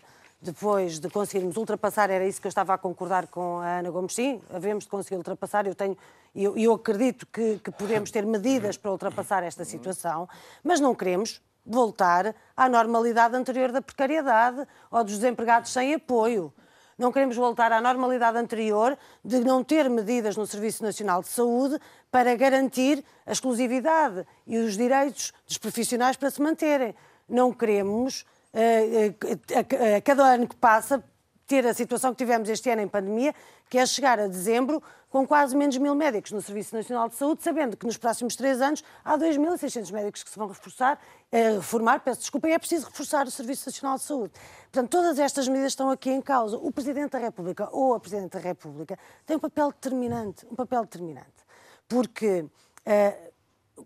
depois de conseguirmos ultrapassar, era isso que eu estava a concordar com a Ana Gomes, sim, havemos de conseguir ultrapassar, eu tenho, eu, eu acredito que, que podemos ter medidas para ultrapassar esta situação, mas não queremos voltar à normalidade anterior da precariedade ou dos desempregados sem apoio. Não queremos voltar à normalidade anterior de não ter medidas no Serviço Nacional de Saúde para garantir a exclusividade e os direitos dos profissionais para se manterem. Não queremos a, a, cada ano que passa, ter a situação que tivemos este ano em pandemia, que é chegar a dezembro com quase menos mil médicos no Serviço Nacional de Saúde, sabendo que nos próximos três anos há 2.600 médicos que se vão reforçar, eh, reformar, peço desculpa, e é preciso reforçar o Serviço Nacional de Saúde. Portanto, todas estas medidas estão aqui em causa. O Presidente da República ou a Presidente da República tem um papel determinante, um papel determinante. Porque eh,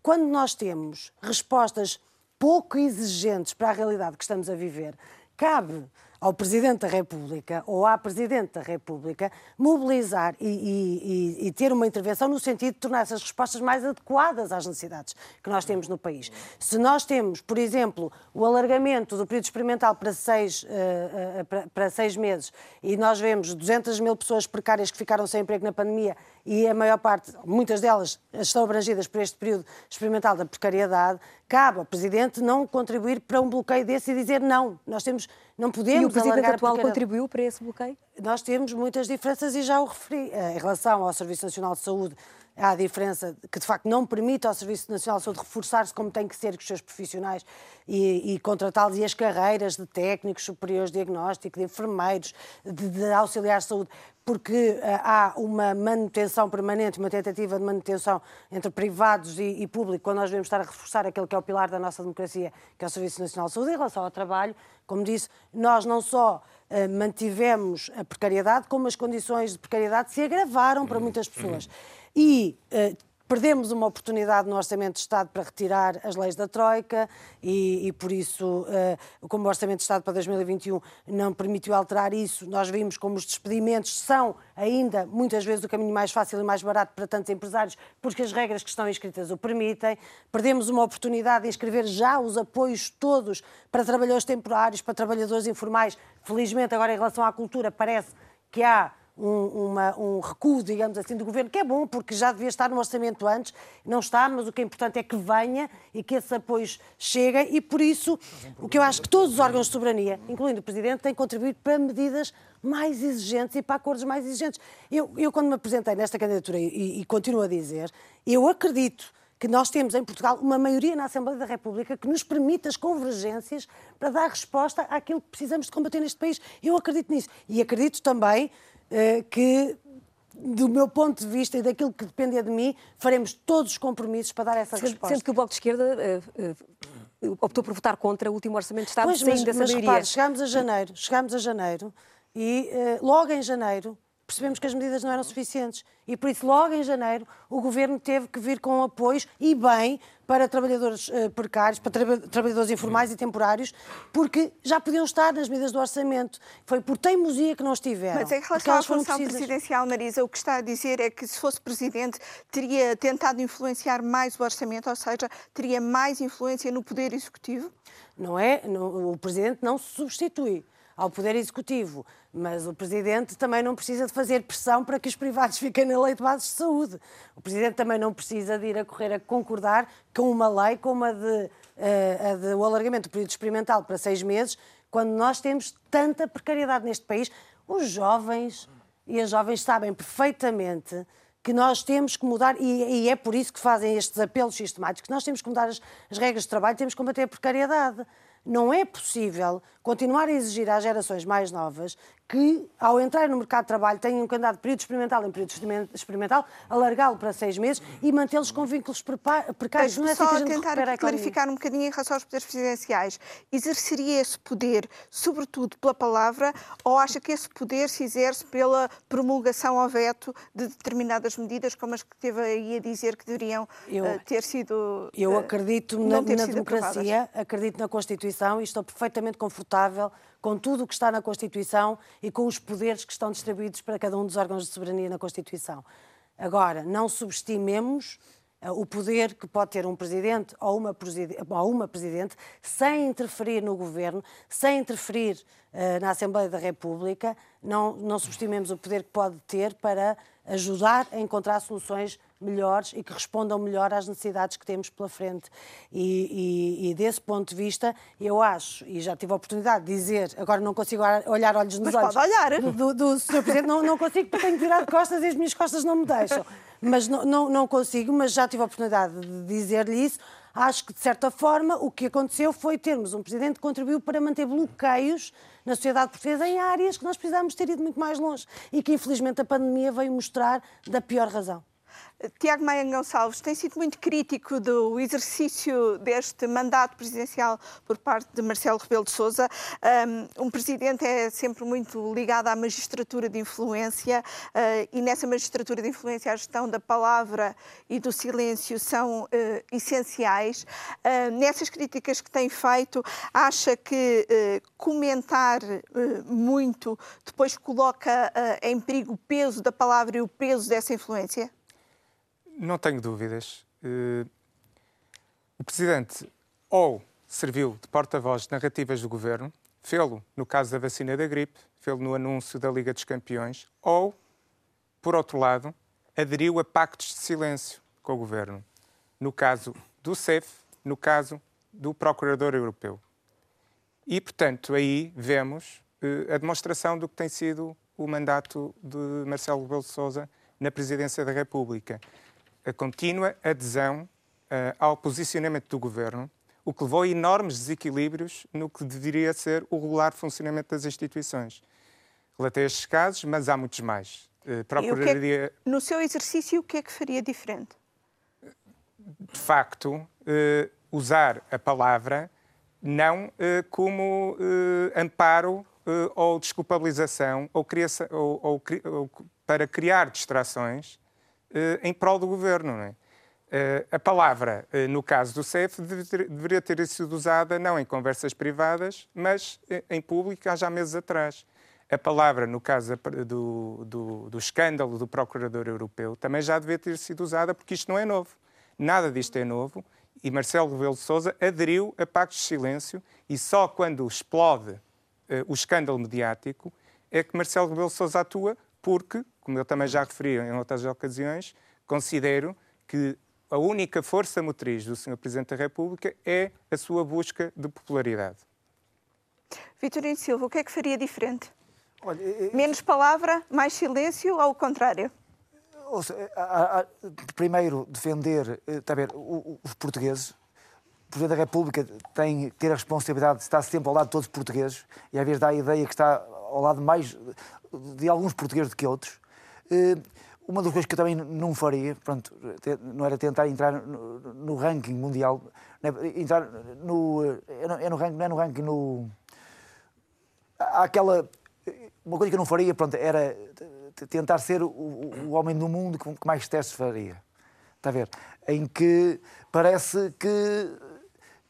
quando nós temos respostas pouco exigentes para a realidade que estamos a viver, cabe ao Presidente da República ou à Presidente da República mobilizar e, e, e, ter uma intervenção no sentido de tornar essas respostas mais adequadas às necessidades que nós temos no país. Se nós temos, por exemplo, o alargamento do período experimental para seis, uh, uh, para, para seis meses e nós vemos 200 mil pessoas precárias que ficaram sem emprego na pandemia e a maior parte, muitas delas, estão abrangidas por este período experimental da precariedade, cabe ao Presidente não contribuir para um bloqueio desse e dizer não, nós temos, não podemos E o Presidente atual contribuiu para esse bloqueio? Nós temos muitas diferenças e já o referi. Eh, em relação ao Serviço Nacional de Saúde, há a diferença que, de facto, não permite ao Serviço Nacional de Saúde reforçar-se como tem que ser com os seus profissionais e, e contratá-los e as carreiras de técnicos superiores de diagnóstico, de enfermeiros, de, de auxiliares de saúde, porque uh, há uma manutenção permanente, uma tentativa de manutenção entre privados e, e público, quando nós devemos estar a reforçar aquele que é o pilar da nossa democracia, que é o Serviço Nacional de Saúde, em relação ao trabalho, como disse, nós não só uh, mantivemos a precariedade, como as condições de precariedade se agravaram para muitas pessoas. E uh, Perdemos uma oportunidade no Orçamento de Estado para retirar as leis da Troika e, e por isso, uh, como o Orçamento de Estado para 2021 não permitiu alterar isso, nós vimos como os despedimentos são ainda muitas vezes o caminho mais fácil e mais barato para tantos empresários, porque as regras que estão inscritas o permitem. Perdemos uma oportunidade de inscrever já os apoios todos para trabalhadores temporários, para trabalhadores informais. Felizmente, agora em relação à cultura, parece que há um, uma, um recuo, digamos assim, do governo, que é bom, porque já devia estar no orçamento antes, não está, mas o que é importante é que venha e que esses apoios cheguem, e por isso o que eu acho que todos os órgãos de soberania, incluindo o Presidente, têm contribuído para medidas mais exigentes e para acordos mais exigentes. Eu, eu quando me apresentei nesta candidatura, e, e continuo a dizer, eu acredito que nós temos em Portugal uma maioria na Assembleia da República que nos permite as convergências para dar resposta àquilo que precisamos de combater neste país. Eu acredito nisso. E acredito também que do meu ponto de vista e daquilo que dependia de mim, faremos todos os compromissos para dar essa sendo, resposta. Sendo que o Bloco de Esquerda uh, uh, optou por votar contra o último Orçamento de Estado pois, sem dessa mas, maioria. Repare, chegámos a janeiro, chegámos a janeiro e uh, logo em janeiro percebemos que as medidas não eram suficientes. E por isso, logo em janeiro, o governo teve que vir com apoios e bem para trabalhadores uh, precários, para tra trabalhadores informais e temporários, porque já podiam estar nas medidas do orçamento. Foi por teimosia que não estiveram. Mas em relação à função presidencial, Marisa, o que está a dizer é que se fosse presidente teria tentado influenciar mais o orçamento, ou seja, teria mais influência no poder executivo? Não é, o presidente não se substitui ao Poder Executivo. Mas o Presidente também não precisa de fazer pressão para que os privados fiquem na lei de bases de saúde. O Presidente também não precisa de ir a correr a concordar com uma lei como a de, uh, a de o alargamento do período experimental para seis meses, quando nós temos tanta precariedade neste país. Os jovens e as jovens sabem perfeitamente que nós temos que mudar, e, e, é por isso que fazem estes apelos sistemáticos, que nós temos que mudar as, as regras de trabalho, temos que combater a precariedade. Não é possível continuar a exigir às gerações mais novas que, ao entrar no mercado de trabalho, tenham que andar de período experimental em período experimental, alargá-lo para seis meses e mantê-los com vínculos precários. Não é só assim tentar clarificar um bocadinho em relação aos poderes presidenciais. Exerceria esse poder, sobretudo pela palavra, ou acha que esse poder se exerce pela promulgação ao veto de determinadas medidas, como as que teve aí a dizer que deveriam eu, uh, ter sido. Eu uh, acredito na, na democracia, aprovadas. acredito na Constituição e estou perfeitamente confortável com tudo o que está na Constituição e com os poderes que estão distribuídos para cada um dos órgãos de soberania na Constituição. Agora, não subestimemos eh, o poder que pode ter um presidente ou uma, ou uma presidente sem interferir no governo, sem interferir uh, na Assembleia da República, não, não subestimemos o poder que pode ter para ajudar a encontrar soluções melhores e que respondam melhor às necessidades que temos pela frente. E, e, e, desse ponto de vista, eu acho, e já tive a oportunidade de dizer, agora não consigo olhar olhos nos mas olhos pode olhar. Do, do Sr. Presidente, não, não consigo porque tenho de costas e as minhas costas não me deixam. Mas não, não, não consigo, mas já tive a oportunidade de dizer-lhe isso. Acho que, de certa forma, o que aconteceu foi termos um Presidente que contribuiu para manter bloqueios na sociedade portuguesa em áreas que nós precisávamos ter ido muito mais longe e que, infelizmente, a pandemia veio mostrar da pior razão. Tiago Maia Gonçalves tem sido muito crítico do exercício deste mandato presidencial por parte de Marcelo Rebelo de Sousa. Um, presidente é sempre muito ligado à magistratura de influência uh, e nessa magistratura de influência a gestão da palavra e do silêncio são uh, essenciais. Uh, nessas críticas que tem feito, acha que comentar muito depois coloca em perigo o peso da palavra e o peso dessa influência? Não tenho dúvidas. Uh, o Presidente ou serviu de porta-voz de narrativas do Governo, fê-lo no caso da vacina da gripe, fê-lo no anúncio da Liga dos Campeões, ou, por outro lado, aderiu a pactos de silêncio com o Governo, no caso do CEF, no caso do Procurador Europeu. E, portanto, aí vemos uh, a demonstração do que tem sido o mandato de Marcelo Rebelo Sousa na Presidência da República a contínua adesão uh, ao posicionamento do governo, o que levou a enormes desequilíbrios no que deveria ser o regular funcionamento das instituições. Relatei estes casos, mas há muitos mais. Uh, procuraria... É, no seu exercício, o que é que faria diferente? De facto, uh, usar a palavra não como amparo ou desculpabilização ou, criação, ou, ou, ou para criar distrações eh, em prol do governo. Não é? Eh, a palavra, eh, no caso do CEF, deveria ter sido usada não em conversas privadas, mas em público há já meses atrás. A palavra, no caso do, do, do escândalo do Procurador Europeu, também já devia ter sido usada, porque isto não é novo. Nada disto é novo e Marcelo Rebelo de Sousa aderiu a pactos de silêncio e só quando explode uh, o escândalo mediático é que Marcelo Rebelo de Sousa atua porque como eu também já referi em outras ocasiões, considero que a única força motriz do Sr. Presidente da República é a sua busca de popularidade. Vitorino Silva, o que é que faria diferente? Olha, eu... Menos palavra, mais silêncio ou ao contrário? primeiro, defender está a ver, os portugueses. O Presidente da República tem que ter a responsabilidade de estar sempre ao lado de todos os portugueses e às vezes dá a ideia que está ao lado mais de alguns portugueses do que outros. Eh, uma das coisas que eu também não faria, pronto, não era tentar entrar no, ranking mundial, é entrar no, é no ranking, não é no ranking, no... Há aquela uma coisa que eu não faria, pronto, era tentar ser o, o homem do mundo que mais testes faria. Está a ver? Em que parece que,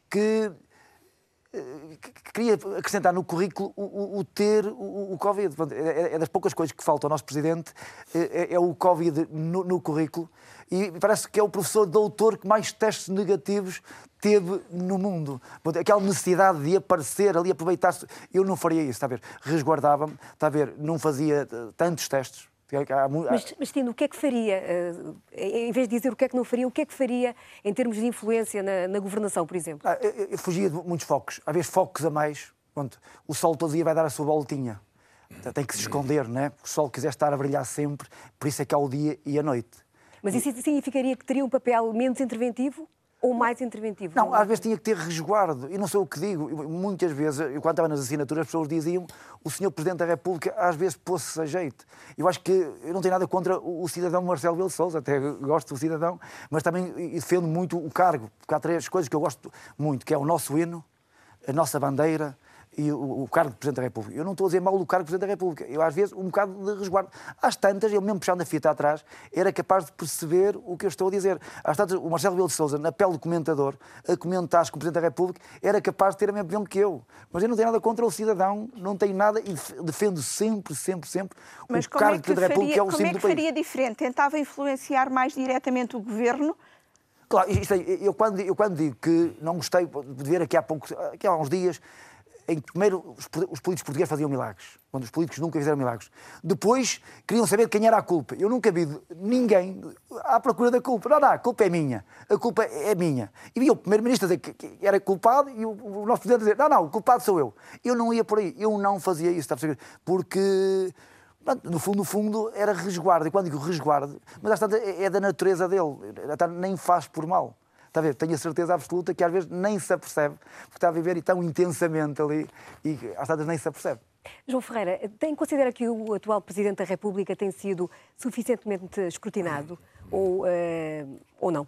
que queria acrescentar no currículo o, o ter o, o Covid. É, é, das poucas coisas que falta ao nosso Presidente, é, é, é o Covid no, no, currículo. E parece que é o professor doutor que mais testes negativos teve no mundo. Aquela necessidade de aparecer ali, aproveitar-se. Eu não faria isso, está a ver? Resguardava-me, está a ver? Não fazia eh, tantos testes. Mas, mas Tino, o que é que faria, uh, em vez de dizer o que é que não faria, o que é que faria em termos de influência na, na governação, por exemplo? Ah, eu, eu, fugia de muitos focos. Há vezes focos a mais. Pronto, o sol todo dia vai dar a sua voltinha. Tem que se esconder, não é? Porque o sol quiser estar a brilhar sempre, por isso é que há o dia e a noite. Mas isso significaria que teria um papel menos interventivo? Ou mais interventivo? Não, às vezes tinha que ter resguardo. E não sei o que digo. Muitas vezes, eu, quando estava nas assinaturas, as pessoas diziam o senhor Presidente da República às vezes pôs-se a jeito. Eu acho que eu não tenho nada contra o cidadão Marcelo Belo Souza, até gosto do cidadão, mas também defendo muito o cargo, porque há três coisas que eu gosto muito, que é o nosso hino, a nossa bandeira e o, o, cargo de Presidente da República. Eu não estou a dizer mal do cargo de Presidente da República. Eu, às vezes, um bocado de resguardo. Às tantas, ele mesmo puxando a fita atrás, era capaz de perceber o que eu estou a dizer. Às tantas, o Marcelo Rebelo de Sousa, na pele do comentador, a comentar com o Presidente da República, era capaz de ter a mesma opinião que eu. Mas eu não tenho nada contra o cidadão, não tenho nada e defendo sempre, sempre, sempre Mas o cargo é de Presidente da República, que é o Como é que faria diferente? Tentava influenciar mais diretamente o Governo? Claro, isto é, eu, quando, eu quando digo que não gostei de ver aqui há, pouco, aqui há uns dias em que primeiro os, políticos portugueses faziam milagres, quando os políticos nunca fizeram milagres. Depois queriam saber quem era a culpa. Eu nunca vi ninguém à procura da culpa. Não, não, a culpa é minha. A culpa é minha. E vi o primeiro-ministro dizer que era culpado e o, nosso presidente dizer: não, não, o culpado sou eu. Eu não ia por aí. Eu não fazia isso, está a perceber? Porque. No fundo, no fundo, era resguardo. E quando digo resguardo, mas é, é da natureza dele. Nem faz por mal. Está a ver? Tenho a certeza absoluta que às vezes nem se apercebe, porque está a viver e tão intensamente ali e às vezes nem se apercebe. João Ferreira, tem considera que o atual Presidente da República tem sido suficientemente escrutinado ou, uh, ou não?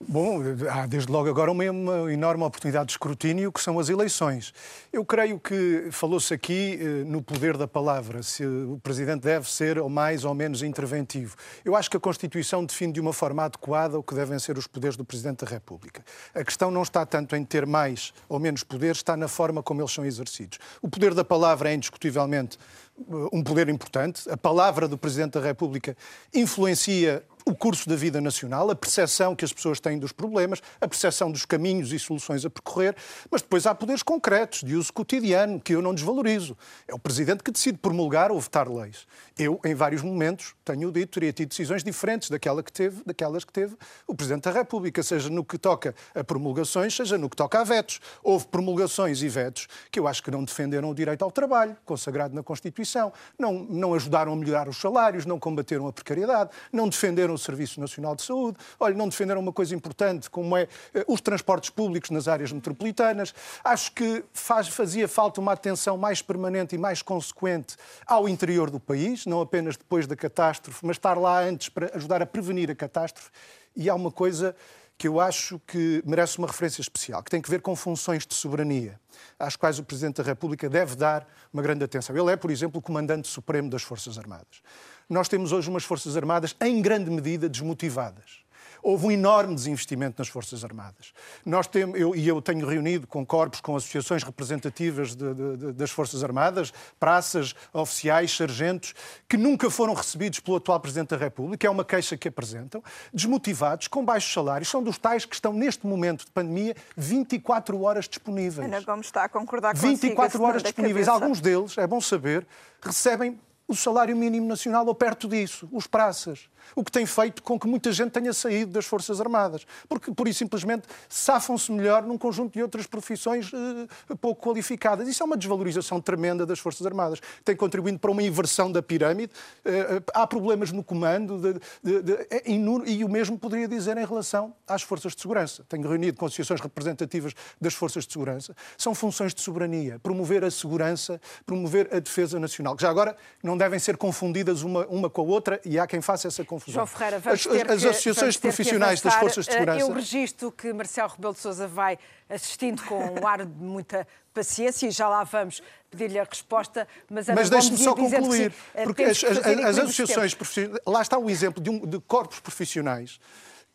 Bom, há desde logo agora uma, uma, enorme oportunidade de escrutínio, que são as eleições. Eu creio que falou-se aqui eh, no poder da palavra, se o Presidente deve ser ou mais ou menos interventivo. Eu acho que a Constituição define de uma forma adequada o que devem ser os poderes do Presidente da República. A questão não está tanto em ter mais ou menos poderes, está na forma como eles são exercidos. O poder da palavra é indiscutivelmente eh, um poder importante. A palavra do Presidente da República influencia o curso da vida nacional, a percepção que as pessoas têm dos problemas, a percepção dos caminhos e soluções a percorrer, mas depois há poderes concretos, de uso cotidiano, que eu não desvalorizo. É o Presidente que decide promulgar ou vetar leis. Eu, em vários momentos, tenho dito, teria tido decisões diferentes daquela que teve, daquelas que teve o Presidente da República, seja no que toca a promulgações, seja no que toca a vetos. Houve promulgações e vetos que eu acho que não defenderam o direito ao trabalho, consagrado na Constituição, não, não ajudaram a melhorar os salários, não combateram a precariedade, não defenderam o Serviço Nacional de Saúde, olha, não defenderam uma coisa importante como é eh, os transportes públicos nas áreas metropolitanas. Acho que faz, fazia falta uma atenção mais permanente e mais consequente ao interior do país, não apenas depois da catástrofe, mas estar lá antes para ajudar a prevenir a catástrofe. E há uma coisa que eu acho que merece uma referência especial, que tem que ver com funções de soberania, às quais o Presidente da República deve dar uma grande atenção. Ele é, por exemplo, o Comandante Supremo das Forças Armadas. Nós temos hoje umas Forças Armadas, em grande medida, desmotivadas houve um enorme desinvestimento nas Forças Armadas. Nós temos, eu, e eu tenho reunido com corpos, com associações representativas de, de, das Forças Armadas, praças, oficiais, sargentos, que nunca foram recebidos pelo atual Presidente da República, é uma queixa que apresentam, desmotivados, com baixos salários, são dos tais que estão neste momento de pandemia 24 horas disponíveis. Ana Gomes está a concordar com 24 horas disponíveis. Alguns deles, é bom saber, recebem o salário mínimo nacional ou perto disso, os praças o que tem feito com que muita gente tenha saído das Forças Armadas, porque, por isso, simplesmente, safam-se melhor num conjunto de outras profissões uh, pouco qualificadas. Isso é uma desvalorização tremenda das Forças Armadas. Tem contribuído para uma inversão da pirâmide. Uh, há problemas no comando de, de, de, e, e o mesmo poderia dizer em relação às Forças de Segurança. Tenho reunido com associações representativas das Forças de Segurança. São funções de soberania, promover a segurança, promover a defesa nacional. Já agora, não devem ser confundidas uma, uma com a outra e há quem faça essa confusão. João Ferreira, vamos as, ter as que, associações profissionais das forças de segurança. Eu registro que Marcelo Rebelo de Sousa vai assistindo com um ar de muita paciência e já lá vamos pedir-lhe a resposta. Mas, mas deixe-me só concluir, porque as, as, as associações profissionais. Lá está o exemplo de, um, de corpos profissionais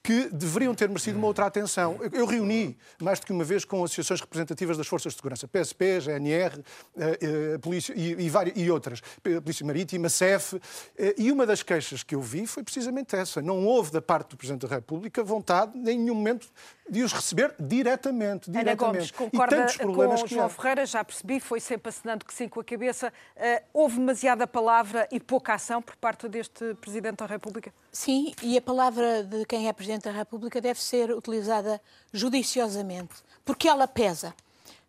que deveriam ter merecido uma outra atenção. Eu reuni mais do que uma vez com associações representativas das Forças de Segurança, PSP, GNR eh, eh, polícia, e, e, e, outras, Polícia Marítima, CEF, eh, e uma das queixas que eu vi foi precisamente essa. Não houve da parte do Presidente da República vontade, em nenhum momento, de os receber diretamente. diretamente. Ana Gomes, concorda com o João Ferreira, já percebi, foi sempre assinando que sim com a cabeça. houve demasiada palavra e pouca ação por parte deste Presidente da República? Sim, e a palavra de quem é Presidente Presidente da República deve ser utilizada judiciosamente, porque ela pesa.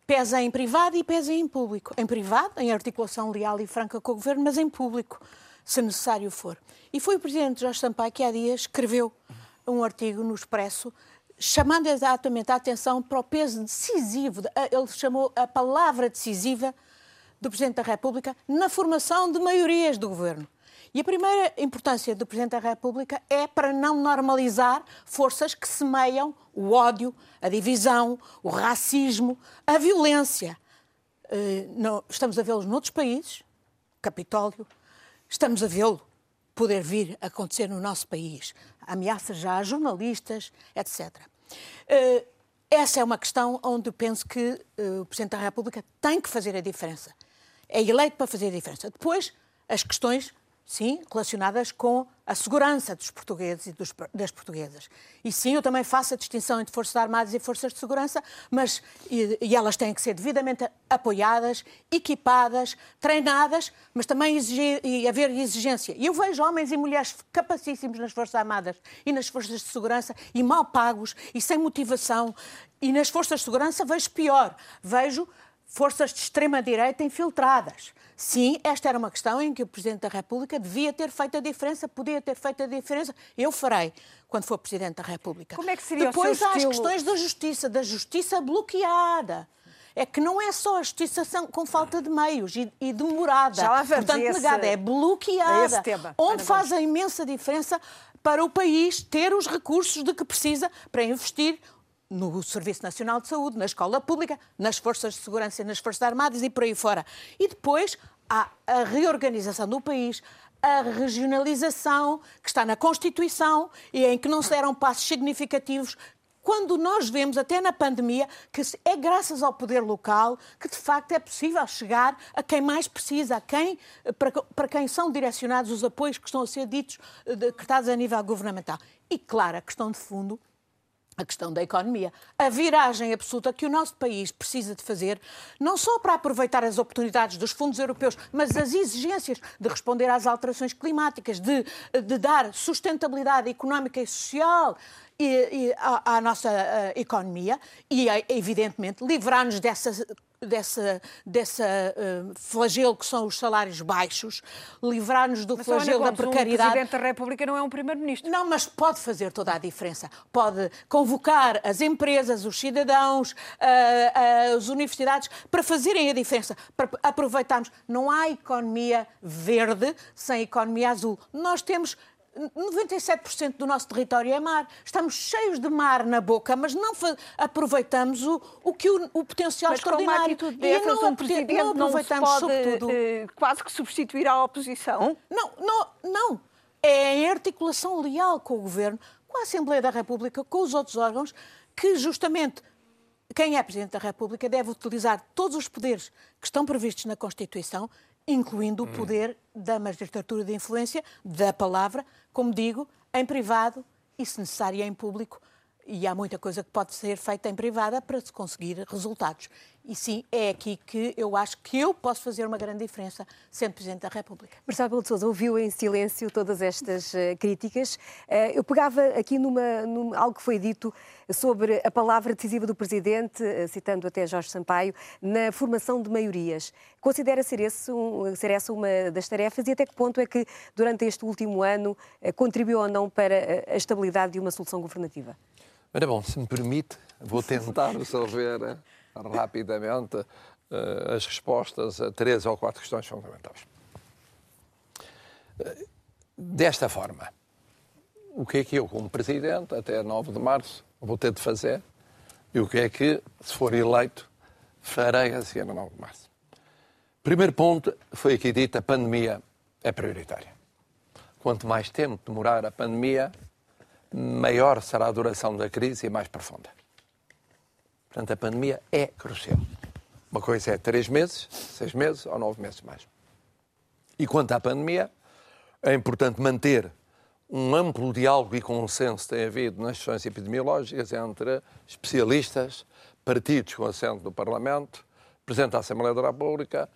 Pesa em privado e pesa em público. Em privado, em articulação leal e franca com o Governo, mas em público, se necessário for. E foi o Presidente Jorge Sampaio que há dias escreveu um artigo no Expresso chamando exatamente a atenção para o peso decisivo, ele chamou a palavra decisiva do Presidente da República na formação de maiorias do Governo. E a primeira importância do Presidente da República é para não normalizar forças que semeiam o ódio, a divisão, o racismo, a violência. Eh, estamos a vê-los noutros países, Capitólio, estamos a vê-lo poder vir a acontecer no nosso país. Ameaças já a jornalistas, etc. Eh, essa é uma questão onde penso que eh, o Presidente da República tem que fazer a diferença. É eleito para fazer a diferença. Depois, as questões sim, relacionadas com a segurança dos portugueses e dos, das portuguesas. E sim, eu também faço a distinção entre Forças Armadas e Forças de Segurança, mas e, e elas têm que ser devidamente apoiadas, equipadas, treinadas, mas também exigir, e haver exigência. E eu vejo homens e mulheres capacíssimos nas Forças Armadas e nas Forças de Segurança e mal pagos e sem motivação. E nas Forças de Segurança vejo pior. Vejo forças de extrema-direita infiltradas. Sim, esta era uma questão em que o Presidente da República devia ter feito a diferença, podia ter feito a diferença. Eu farei quando for Presidente da República. Como é que seria Depois o há estilo... as questões da justiça, da justiça bloqueada. É que não é só a justiça com falta de meios e, e demorada, Já lá portanto esse, negada, é bloqueada, tema, onde faz a imensa diferença para o país ter os recursos de que precisa para investir no Serviço Nacional de Saúde, na escola pública, nas forças de segurança e nas forças armadas e por aí fora. E depois há a reorganização do país, a regionalização que está na Constituição e em que não se deram passos significativos quando nós vemos, até na pandemia, que é graças ao poder local que de facto é possível chegar a quem mais precisa, a quem, para, para quem são direcionados os apoios que estão a ser ditos, eh, decretados a nível governamental. E, claro, a questão de fundo a questão da economia. A viragem absoluta que o nosso país precisa de fazer, não só para aproveitar as oportunidades dos fundos europeus, mas as exigências de responder às alterações climáticas, de, de dar sustentabilidade económica e social e, e, à, à, nossa uh, economia e, evidentemente, livrar-nos dessa dessa, dessa uh, flagelo que são os salários baixos, livrar-nos do mas, flagelo da precariedade. O Presidente da República não é um Primeiro-Ministro. Não, mas pode fazer toda a diferença. Pode convocar as empresas, os cidadãos, uh, uh, as universidades para fazerem a diferença, para aproveitarmos. Não há economia verde sem economia azul. Nós temos 97% do nosso território é mar. Estamos cheios de mar na boca, mas não aproveitamos o, o, que o, o potencial mas extraordinário. Com uma dessas, não, um presidente não, não se pode sobretudo... uh, quase que substituir à oposição? Não, não, não. É em articulação leal com o Governo, com a Assembleia da República, com os outros órgãos, que justamente quem é Presidente da República deve utilizar todos os poderes que estão previstos na Constituição incluindo o poder da magistratura de influência, da palavra, como digo, em privado e, se necessário, em público. E há muita coisa que pode ser feita em privada para se conseguir resultados. E sim, é aqui que eu acho que eu posso fazer uma grande diferença sendo Presidente da República. Marcelo de Sousa ouviu em silêncio todas estas uh, críticas. Uh, eu pegava aqui numa, numa, algo que foi dito sobre a palavra decisiva do Presidente, uh, citando até Jorge Sampaio, na formação de maiorias. Considera ser, esse um, ser essa uma das tarefas e até que ponto é que, durante este último ano, contribuiu ou não para a estabilidade de uma solução governativa? Ora bom, se me permite, vou tentar resolver rapidamente uh, as respostas a três ou quatro questões fundamentais. desta forma. O que é que eu, como Presidente, até 9 de março, vou ter de fazer e o que é que, se for eleito, farei a seguir a 9 de março. Primeiro ponto, foi aqui dito, a pandemia é prioritária. Quanto mais tempo demorar a pandemia, maior será a duração da crise e mais profunda. Portanto, a pandemia é crucial. Uma coisa é três meses, seis meses ou nove meses mais. E quanto à pandemia, é importante manter um amplo diálogo e consenso tem havido nas questões epidemiológicas entre especialistas, partidos com assento do Parlamento, Presidente da Assembleia da República,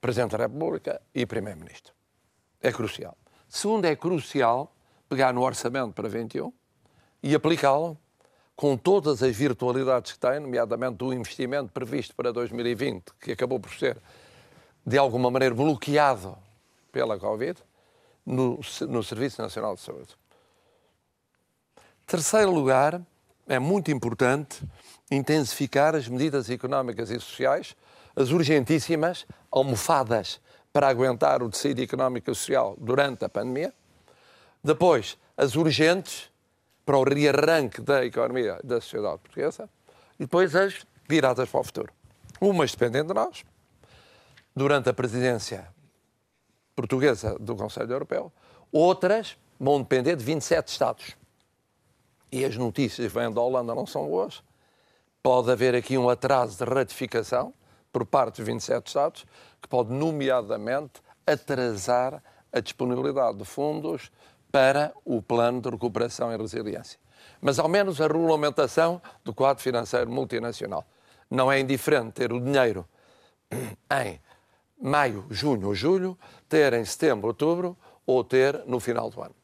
Presidente da República e Primeiro-Ministro. É crucial. Segundo, é crucial pegar no orçamento para 21 e aplicá-lo com todas as virtualidades que tem, nomeadamente o investimento previsto para 2020, que acabou por ser, de alguma maneira, bloqueado pela Covid, no, no Serviço Nacional de Saúde. Terceiro lugar, é muito importante intensificar as medidas económicas e sociais, as urgentíssimas, almofadas para aguentar o tecido económico e social durante a pandemia. Depois, as urgentes para o rearranque da economia da sociedade portuguesa. E depois as viradas para o futuro. Umas dependem de nós, durante a presidência portuguesa do Conselho Europeu, outras vão depender de 27 Estados. E as notícias vêm da Holanda não são boas. Pode haver aqui um atraso de ratificação por parte dos 27 Estados, que pode, nomeadamente, atrasar a disponibilidade de fundos para o plano de recuperação e resiliência. Mas, ao menos, a regulamentação do quadro financeiro multinacional. Não é indiferente ter o dinheiro em maio, junho ou julho, ter em setembro, outubro ou ter no final do ano.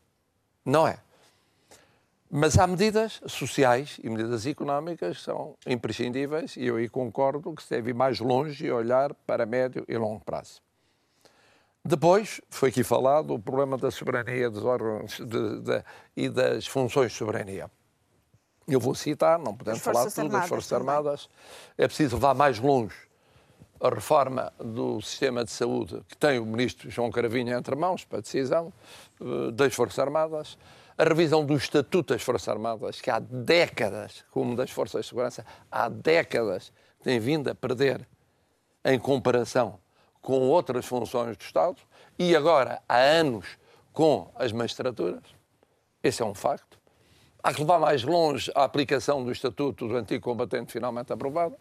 Não é. Mas há medidas sociais e medidas económicas que são imprescindíveis e eu aí concordo que se deve ir mais longe e olhar para médio e longo prazo. Depois, foi aqui falado o problema da soberania dos órgãos de, de, e das funções de soberania. Eu vou citar, não podemos falar de tudo, das Forças Armadas. É preciso levar mais longe a reforma do sistema de saúde que tem o ministro João Caravinha entre mãos para decisão eh, das Forças Armadas a revisão do Estatuto das Forças Armadas, que há décadas, como das Forças de Segurança, há décadas tem vindo a perder em comparação com outras funções do Estado e agora há anos com as magistraturas. Esse é um facto. Há que levar mais longe a aplicação do Estatuto do Antigo Combatente finalmente aprovado.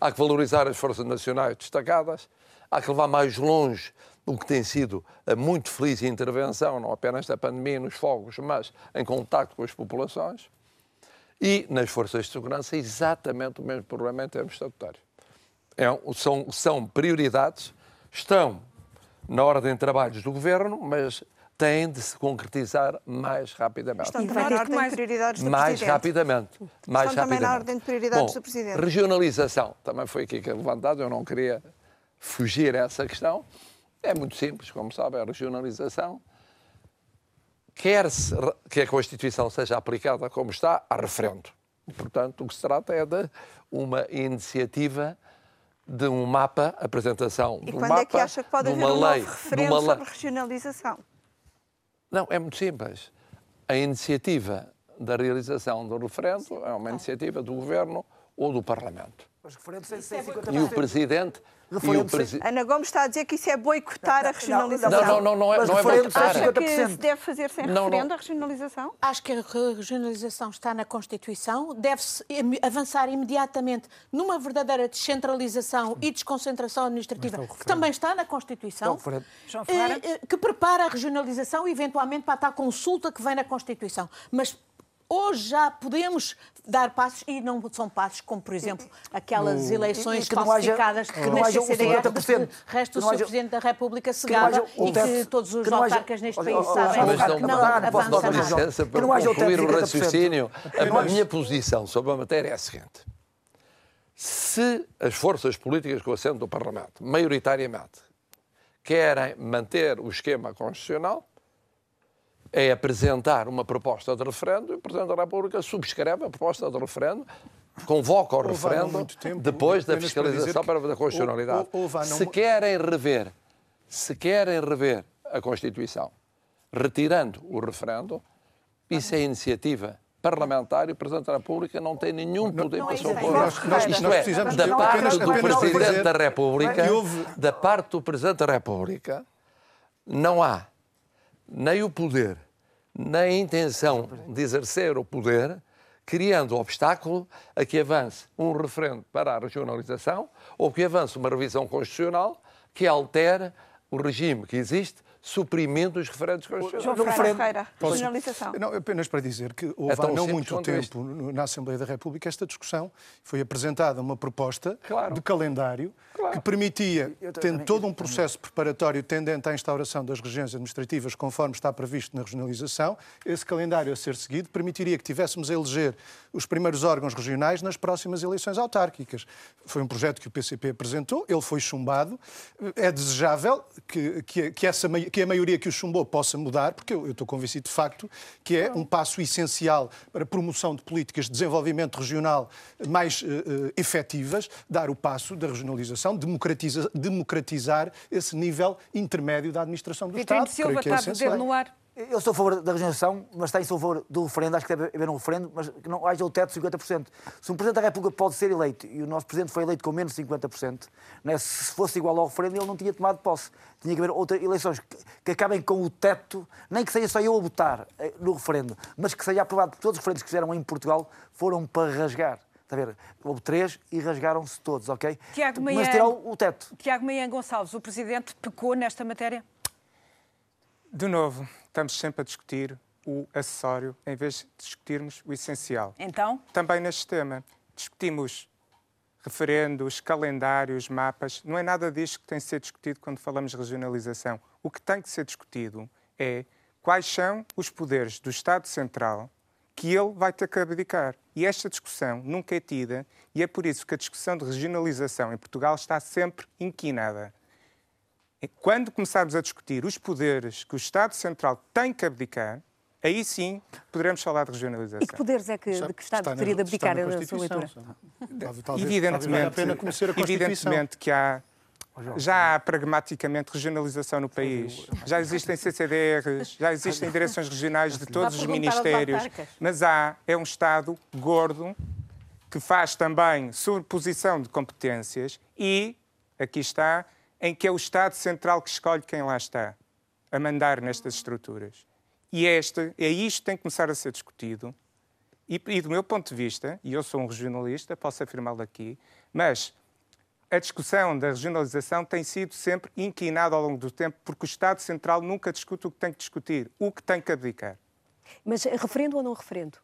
Há que valorizar as forças nacionais destacadas. Há que levar mais longe o que tem sido a muito feliz intervenção, não apenas da pandemia nos fogos, mas em contacto com as populações. E nas forças de segurança, exatamente o mesmo problema em termos estatutários. É, são, são prioridades, estão na ordem de trabalhos do governo, mas têm de se concretizar mais rapidamente. Estão também na ordem de prioridades do mais Presidente. rapidamente. Mais Estão também rapidamente. na ordem de prioridades Bom, do Presidente. Regionalização, também foi aqui que é levantado, eu não queria fugir a essa questão. É muito simples, como sabe, a regionalização. Quer-se que a Constituição seja aplicada como está, a referendo. Portanto, o que se trata é de uma iniciativa de um mapa, apresentação E de um quando mapa, é que acha que pode de haver uma um lei, novo de referendo uma lei. sobre regionalização? Não, é muito simples. A iniciativa da realização do referendo é uma iniciativa do Governo ou do Parlamento. Os referentes têm 150 E o Presidente... E o presi... Ana Gomes está a dizer que isso é boicotar a regionalização. Não, não, não, não é, não é boicotar. Acha que 50%. se deve fazer sem Não, não. referendo a regionalização? Acho que a regionalização está na Constituição, deve-se avançar imediatamente numa verdadeira descentralização e desconcentração administrativa, que também está na Constituição, eh, eh, que prepara a regionalização eventualmente para a tal consulta que vem na Constituição. Mas hoje já podemos dar passos, e não são passos como, por exemplo, aquelas eleições e que não haja- falsificadas que não haja o que 50%, o resto que do não Sr. Presidente da República que o e que todos os que autarcas neste país sabem que não, avança nada. para o concluir o 50%. raciocínio. A minha posição sobre a matéria é a seguinte. Se as forças políticas com assento do Parlamento, maioritariamente, querem manter o esquema constitucional, é apresentar uma proposta de referendo e o Presidente da República subscreve a proposta de referendo, convoca o referendo tempo, depois da para fiscalização que para a constitucionalidade. houve há não Se querem rever, se querem rever a Constituição retirando o referendo, isso é iniciativa parlamentar e o Presidente da República não tem nenhum poder para se opor. Nós- nós- Isto é, precisamos da parte do Presidente da República, da parte do Presidente da República, não há nem o poder, nem a intenção de exercer o poder, criando obstáculo a que avance um referendo para a regionalização ou que avance uma revisão constitucional que altere o regime que existe, suprimindo os referendos constitucionais. João No Ferreira Posso- regionalização. Não, apenas para dizer que houve É há não simples muito tempo na Assembleia da República esta discussão. Foi apresentada uma proposta Claro. de calendário que permitia, tendo todo um processo preparatório tendente à instauração das regiões administrativas, conforme está previsto na regionalização, esse calendário a ser seguido permitiria que tivéssemos a eleger os primeiros órgãos regionais nas próximas eleições autárquicas. Foi um projeto que o PCP apresentou, ele foi chumbado. É desejável que, que, que essa, que a maioria que o chumbou possa mudar, porque eu, eu estou convencido de facto que é um passo essencial para a promoção de políticas de desenvolvimento regional mais eh, efetivas, dar o passo da regionalização, democratiza- democratizar esse nível intermédio da administração do Vitorino Estado. Silva que é está a no ar. Eu sou a favor da regionalização, mas está em favor do referendo. Acho que deve haver um referendo, mas que não haja o teto de 50%. Se um Presidente da República pode ser eleito e o nosso Presidente foi eleito com menos de 50%, né, se fosse igual ao referendo, ele não tinha tomado posse. Tinha que haver outras eleições que, que acabem com o teto, nem que seja só eu a votar eh, no referendo, mas que seja aprovado. Porque todos os referendos que fizeram em Portugal foram para rasgar. Está a ver? Houve três e rasgaram-se todos, ok? Tiago mas Maia- tirar o o teto. Tiago Meian Gonçalves, o Presidente pecou nesta matéria? De novo, estamos sempre a discutir o acessório em vez de discutirmos o essencial. Então, Também neste tema, discutimos referendos, calendários, mapas. Não é nada disto que tem de ser discutido quando falamos de regionalização. O que tem que ser discutido é quais são os poderes do Estado Central que ele vai ter que abdicar. E esta discussão nunca é tida, e é por isso que a discussão de regionalização em Portugal está sempre inquinada. Quando começarmos a discutir os poderes que o Estado Central tem que abdicar, aí sim poderemos falar de regionalização. E que poderes é que, de que Estado teria de abdicar na sua leitura? Talvez- talvez evidentemente, valha a pena conhecer a evidentemente que há já há pragmaticamente regionalização no país. Já existem CCDRs, já existem direções regionais de todos os ministérios, mas há é um Estado gordo que faz também sobreposição de competências e aqui está em que é o Estado Central que escolhe quem lá está a mandar nestas estruturas. E este, é isto que tem que começar a ser discutido. E, e do meu ponto de vista, e eu sou um regionalista, posso afirmá-lo aqui, mas a discussão da regionalização tem sido sempre inquinada ao longo do tempo, porque o Estado Central nunca discute o que tem que discutir, o que tem que abdicar. Mas eh, referendo ou não referendo?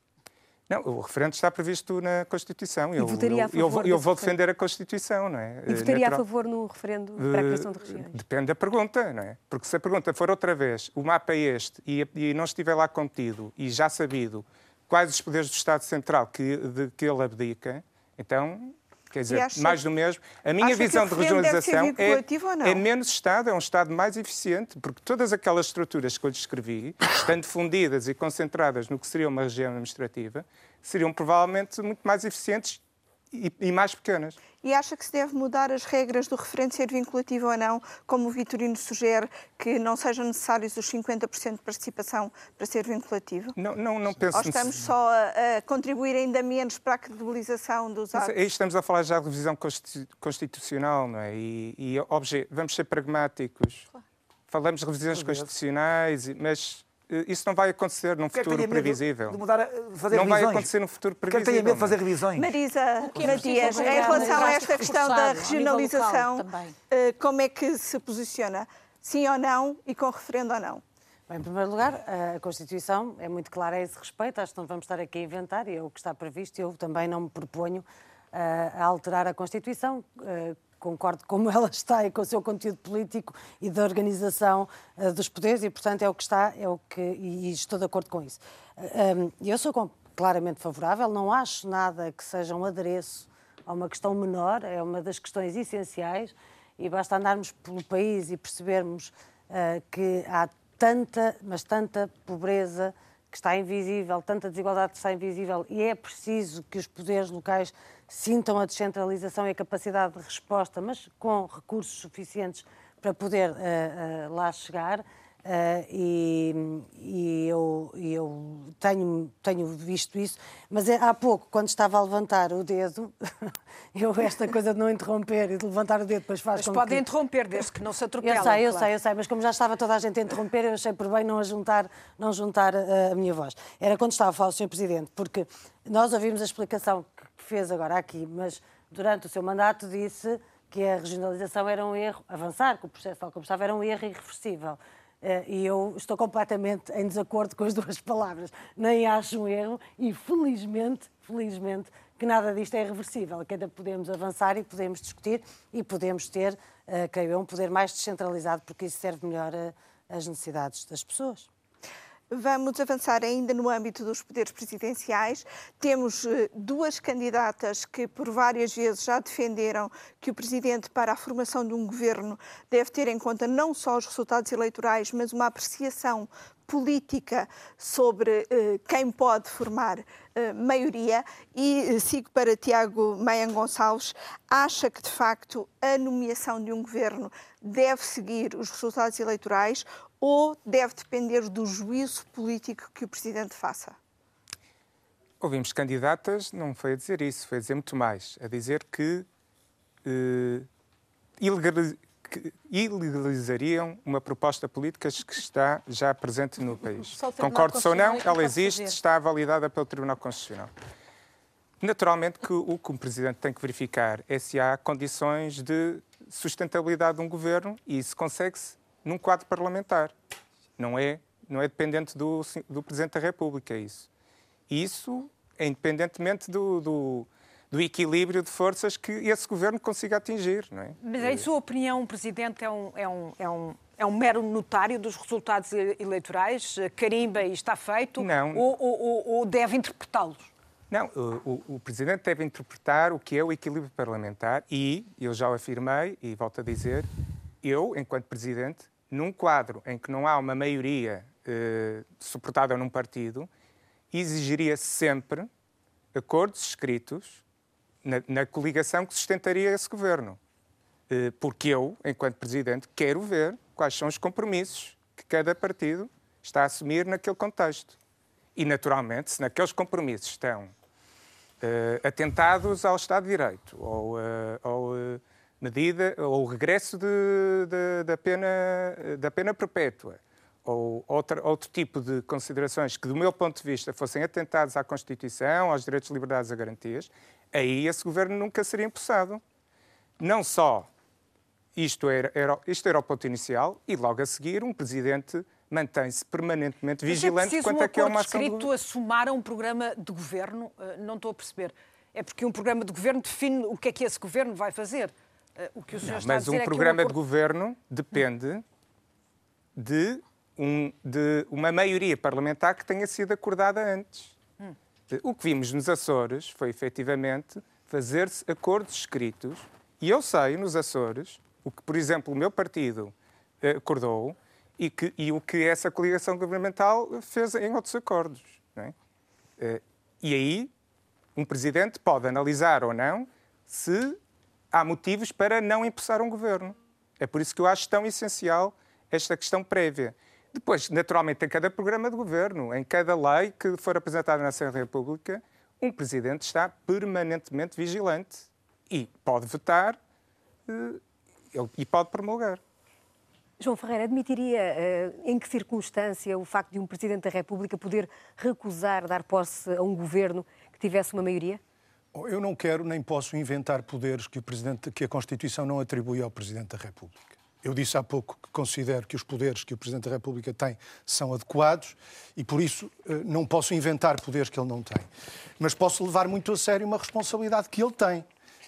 Não, o referendo está previsto na Constituição. Eu, votaria a eu- eu, favor vou- eu desse vou defender a Constituição, não é? E Eh, votaria a natural- favor no referendo para a criação de Eh, regiões? Depende da pergunta, não é? Porque se a pergunta for outra vez, o mapa é este, e, e não estiver lá contido e já sabido quais os poderes do Estado Central que, de, que ele abdica, então, quer dizer, acha- mais do mesmo. A minha visão de regionalização é, é menos Estado, é um Estado mais eficiente, porque todas aquelas estruturas que eu descrevi, estando fundidas e concentradas no que seria uma região administrativa, seriam provavelmente muito mais eficientes e, e mais pequenas. E acha que se deve mudar as regras do referendo ser vinculativo ou não, como o Vitorino sugere, que não sejam necessários os 50% de participação para ser vinculativo? Não, não, não penso Ou estamos só a, a contribuir ainda menos para a credibilização dos Mas atos? aí estamos a falar já de revisão consti- constitucional, não é? E, e obje- vamos ser pragmáticos. Falamos de revisões constitucionais, mas isso não vai acontecer num é que futuro previsível. De mudar, a- de fazer Não vai revisões? acontecer num futuro Quem é que previsível. tenha medo de fazer é? revisões? Marisa é Matias, em relação a esta questão da regionalização, local eh, como é que se posiciona? Sim ou não e com referendo ou não? Bem, em primeiro lugar, a Constituição é muito clara a esse respeito, acho que não vamos estar aqui a inventar, e é o que está previsto, eu também não me proponho a alterar a Constituição, concordo como ela está e com o seu conteúdo político e da organização ah, dos poderes, e portanto é o que está, é o que, e, e estou de acordo com isso. Ah, ah, eu sou com- claramente favorável, não acho nada que seja um adereço a uma questão menor, é uma das questões essenciais, e basta andarmos pelo país e percebermos ah, que há tanta, mas tanta pobreza que está invisível, tanta desigualdade que está invisível, e é preciso que os poderes locais sintam a descentralização e a capacidade de resposta, mas com recursos suficientes para poder ah, ah, lá chegar. Uh, e, e, eu, eu tenho, tenho visto isso, mas é, há pouco, quando estava a levantar o dedo, eu esta coisa de não interromper e de levantar o dedo depois faz Mas podem que... interromper, desde que não se atropelem. Eu sei, eu claro. sei, eu sei, mas como já estava toda a gente a interromper, eu achei por bem não juntar, não juntar uh, a minha voz. Era quando estava a falar o Sr. Presidente, porque nós ouvimos a explicação que fez agora aqui, mas durante o seu mandato disse que a regionalização era um erro, avançar com o processo tal como estava era um erro irreversível. Eh, e eu estou completamente em desacordo com as duas palavras. Nem acho um erro e, felizmente, felizmente, que nada disto é irreversível, que ainda podemos avançar e podemos discutir e podemos ter, eh, creio eu, um poder mais descentralizado, porque isso serve melhor às necessidades das pessoas. Vamos avançar ainda no âmbito dos poderes presidenciais. Temos eh, duas candidatas que, por várias vezes, já defenderam que o presidente, para a formação de um governo, deve ter em conta não só os resultados eleitorais, mas uma apreciação política sobre eh, quem pode formar eh, maioria e sigo para Tiago Meian Gonçalves. Acha que, de facto, a nomeação de um governo deve seguir os resultados eleitorais ou deve depender do juízo político que o Presidente faça? Ouvimos candidatas, não foi a dizer isso, foi a dizer muito mais. A dizer que, eh, que ilegalizariam uma proposta política que está já presente no país. Concordo ou não, ela existe, está validada pelo Tribunal Constitucional. Naturalmente que o que o Presidente tem que verificar é se há condições de sustentabilidade de um governo e isso consegue-se num quadro parlamentar. Não é, não é dependente do, do Presidente da República, é isso. Isso é independentemente do, do, do, equilíbrio de forças que esse governo consiga atingir. Não é? Mas, em sua opinião, o Presidente é um, é um, é um, é um mero notário dos resultados eleitorais? Carimba e está feito? Não. Ou, ou, ou deve interpretá-los? Não, o, o, Presidente deve interpretar o que é o equilíbrio parlamentar e, eu já o afirmei e volto a dizer, eu, enquanto Presidente, num quadro em que não há uma maioria eh, suportada num partido, exigiria sempre acordos escritos na, na coligação que sustentaria esse governo. Eh, porque eu, enquanto Presidente, quero ver quais são os compromissos que cada partido está a assumir naquele contexto. E, naturalmente, se naqueles compromissos estão eh, atentados ao Estado de Direito ou, ou medida ou o regresso de, de, da, pena, da pena perpétua ou outra, outro tipo de considerações que, do meu ponto de vista, fossem atentados à Constituição, aos direitos, liberdades e garantias, aí esse governo nunca seria empossado. Não só isto era, era, isto era o ponto inicial, e logo a seguir um presidente mantém-se permanentemente vigilante é quanto um a que é uma ação escrito a somar a um programa de governo? Uh, não estou a perceber. É porque um programa de governo define o que é que esse governo vai fazer. Eh, o que o senhor não, está mas a dizer um é programa um acordo... de governo depende de, um, de uma maioria parlamentar que tenha sido acordada antes. Hum. O que vimos nos Açores foi efetivamente fazer-se acordos escritos. E eu sei nos Açores o que, por exemplo, o meu partido eh, acordou e, que, e o que essa coligação governamental fez em outros acordos. É? Eh, e aí, um presidente pode analisar ou não se há motivos para não empossar um governo. É por isso que eu acho tão essencial esta questão prévia. Depois, naturalmente, em cada programa de governo, em cada lei que for apresentada na Assembleia República, um presidente está permanentemente vigilante e pode votar uh, e pode promulgar. João Ferreira, admitiria uh, em que circunstância o facto de um Presidente da República poder recusar dar posse a um governo que tivesse uma maioria? Eu não quero nem posso inventar poderes que, o Presidente, que a Constituição não atribui ao Presidente da República. Eu disse há pouco que considero que os poderes que o Presidente da República tem são adequados e, por isso, eh, não posso inventar poderes que ele não tem. Mas posso levar muito a sério uma responsabilidade que ele tem,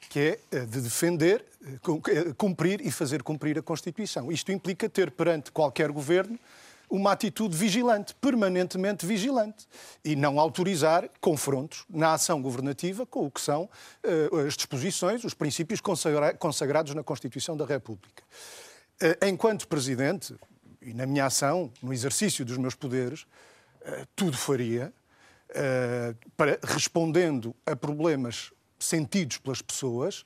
que é eh, de defender, eh, cumprir e fazer cumprir a Constituição. Isto implica ter perante qualquer governo uma atitude vigilante, permanentemente vigilante, e não autorizar confrontos na ação governativa com o que são uh, as disposições, os princípios consagra consagrados na Constituição da República. Uh, enquanto Presidente, e na minha ação, no exercício dos meus poderes, uh, tudo faria para, respondendo a problemas sentidos pelas pessoas,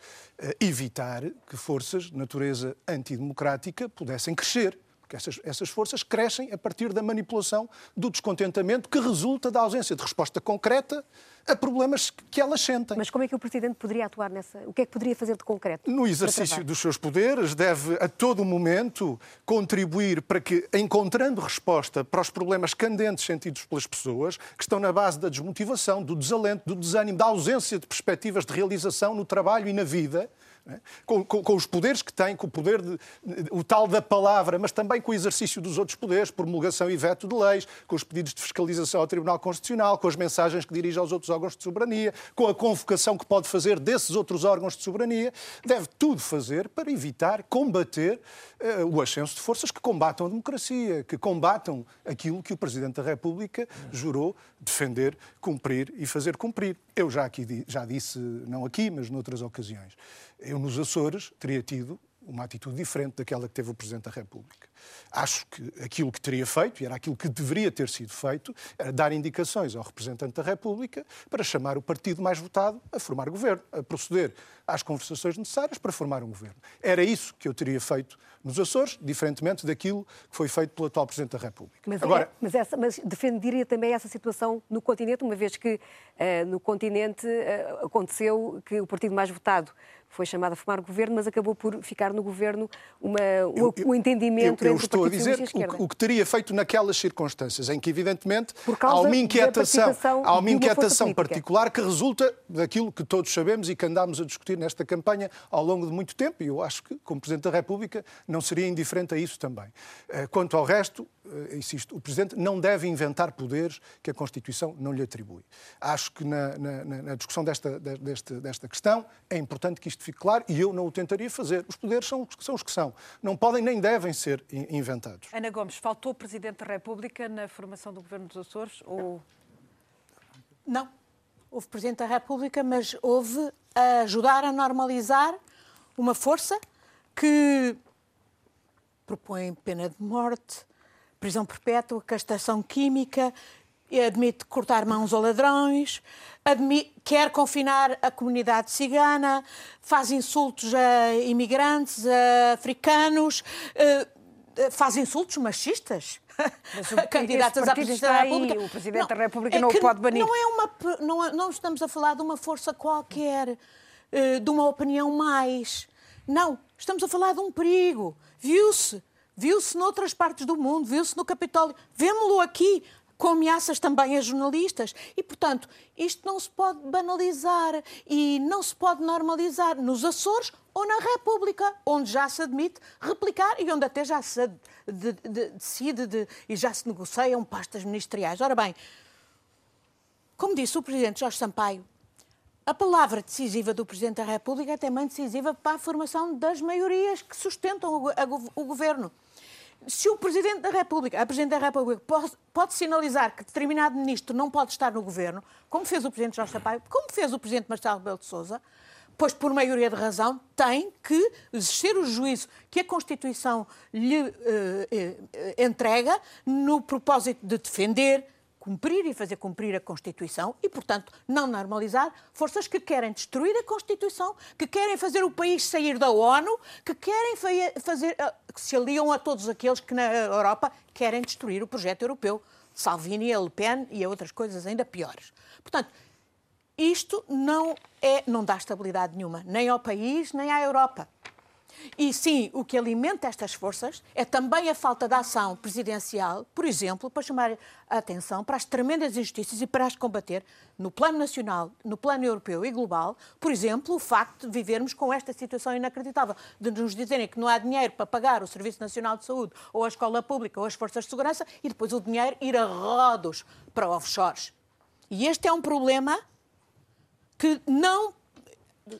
evitar que forças de natureza antidemocrática pudessem crescer porque essas, essas forças crescem a partir da manipulação do descontentamento que resulta da ausência de resposta concreta a problemas que elas sentem. Mas como é que o Presidente poderia atuar nessa? O que é que poderia fazer de concreto? No exercício dos seus poderes, deve a todo momento contribuir para que, encontrando resposta para os problemas candentes sentidos pelas pessoas, que estão na base da desmotivação, do desalento, do desânimo, da ausência de perspectivas de realização no trabalho e na vida? Com, com, com, os poderes que tem, com o poder, de, o tal da palavra, mas também com o exercício dos outros poderes, promulgação e veto de leis, com os pedidos de fiscalização ao Tribunal Constitucional, com as mensagens que dirige aos outros órgãos de soberania, com a convocação que pode fazer desses outros órgãos de soberania, deve tudo fazer para evitar, combater o ascenso de forças que combatam a democracia, que combatam aquilo que o Presidente da República jurou defender, cumprir e fazer cumprir. Eu já aqui já disse, não aqui, mas noutras ocasiões eu nos Açores teria tido uma atitude diferente daquela que teve o Presidente da República. Acho que aquilo que teria feito, e era aquilo que deveria ter sido feito, era dar indicações ao representante da República para chamar o partido mais votado a formar governo, a proceder às conversações necessárias para formar um governo. Era isso que eu teria feito nos Açores, diferentemente daquilo que foi feito pelo atual Presidente da República. Mas, Agora, é, mas, essa, mas defenderia também essa situação no continente, uma vez que uh, no continente uh, aconteceu que o partido mais votado foi chamado a formar governo, mas acabou por ficar no governo uma, eu, um entendimento eu, eu, entre estou o a dizer o, o, que teria feito naquelas circunstâncias, em que, evidentemente, há uma inquietação, há uma inquietação particular que resulta daquilo que todos sabemos e que andámos a discutir nesta campanha ao longo de muito tempo, e eu acho que, como Presidente da República, não seria indiferente a isso também. Eh, quanto ao resto, insisto, o Presidente não deve inventar poderes que a Constituição não lhe atribui. Acho que na, na, na discussão desta, desta, desta questão é importante que isto fique claro e eu não o tentaria fazer. Os poderes são, são os que são. Não podem nem devem ser inventados. Ana Gomes, faltou o Presidente da República na formação do Governo dos Açores? Ou... Não. Houve Presidente da República, mas houve a ajudar a normalizar uma força que propõe pena de morte, prisão perpétua, castração química, admite cortar mãos a ladrões, admite, quer confinar a comunidade cigana, faz insultos a imigrantes, a africanos, eh, faz insultos machistas. Mas o, candidatos à presidência da República. Aí, o Presidente não, da República é não o pode banir. Não, é uma, não, é, não estamos a falar de uma força qualquer, eh, de uma opinião mais. Não, estamos a falar de um perigo. Viu-se viu-se noutras partes do mundo, viu-se no Capitólio, vemos-lo aqui com ameaças também a jornalistas. E, portanto, isto não se pode banalizar e não se pode normalizar nos Açores ou na República, onde já se admite replicar e onde até já se decide de, e já se negociam pastas ministeriais. Ora bem, como disse o Presidente Jorge Sampaio, a palavra decisiva do Presidente da República é também decisiva para a formação das maiorias que sustentam o, o governo se o Presidente da República, a Presidente da República, pode, pode, sinalizar que determinado ministro não pode estar no governo, como fez o Presidente Jorge Sampaio, como fez o Presidente Marcelo Rebelo de Sousa, pois por maioria de razão tem que exercer o juízo que a Constituição lhe uh, uh, entrega no propósito de defender, cumprir e fazer cumprir a Constituição e, portanto, não normalizar forças que querem destruir a Constituição, que querem fazer o país sair da ONU, que querem fazer, eh, que se aliam a todos aqueles que na Europa querem destruir o projeto europeu. Salvini, a Le Pen e a outras coisas ainda piores. Portanto, isto não, é, não dá estabilidade nenhuma, nem ao país, nem à Europa. E sim, o que alimenta estas forças é também a falta de ação presidencial, por exemplo, para chamar a atenção para as tremendas injustiças e para as combater no plano nacional, no plano europeu e global. Por exemplo, o facto de vivermos com esta situação inacreditável, de nos dizerem que não há dinheiro para pagar o Serviço Nacional de Saúde, ou a escola pública, ou as forças de segurança, e depois o dinheiro ir a rodos para offshores. E este é um problema que não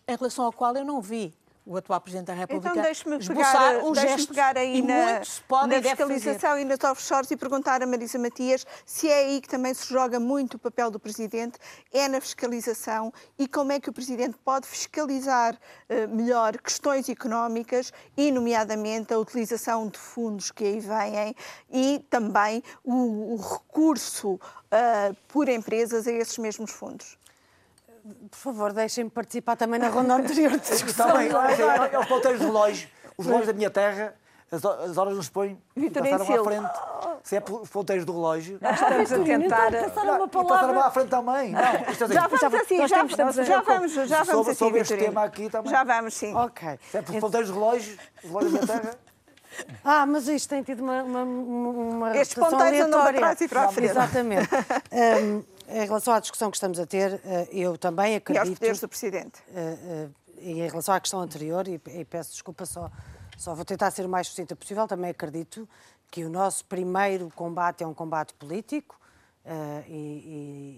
em relação ao qual eu não vi o atual Presidente da República então, deixe-me pegar, um deixe pegar aí na, na fiscalização e nas offshores e perguntar a Marisa Matias se é aí que também se joga muito o papel do Presidente, é na fiscalização e como é que o Presidente pode fiscalizar uh, melhor questões económicas e, nomeadamente, a utilização de fundos que aí vêm e também o, o recurso uh, por empresas a esses mesmos fundos por favor, deixem-me participar também na ronda anterior de discussão. Também, é, é, é os ponteiros de relógio, os relógios da minha terra As, as horas não se põem e passaram à frente. Se é ponteiros do relógio. Nós estamos a tentar. Passaram uma e passaram palavra. à frente também. Não, é assim, Já vamos assim, nós já, temos- já vamos, já vamos Sobre- assim, sobre este tema aqui também. Já vamos, sim. Ok. Se é ponteiros do relógio, os relógios da Terra. Ah, mas isto tem tido uma, uma, uma Estes ponteiros andam para trás e para a frente. Exatamente. Em relação à discussão que estamos a ter, eh, eu também E aos acredito... poderes do Presidente. eh, eh, em relação à questão anterior, e, peço desculpa, só, só vou tentar ser o mais sucinta possível, também acredito que o nosso primeiro combate é um combate político eh, e,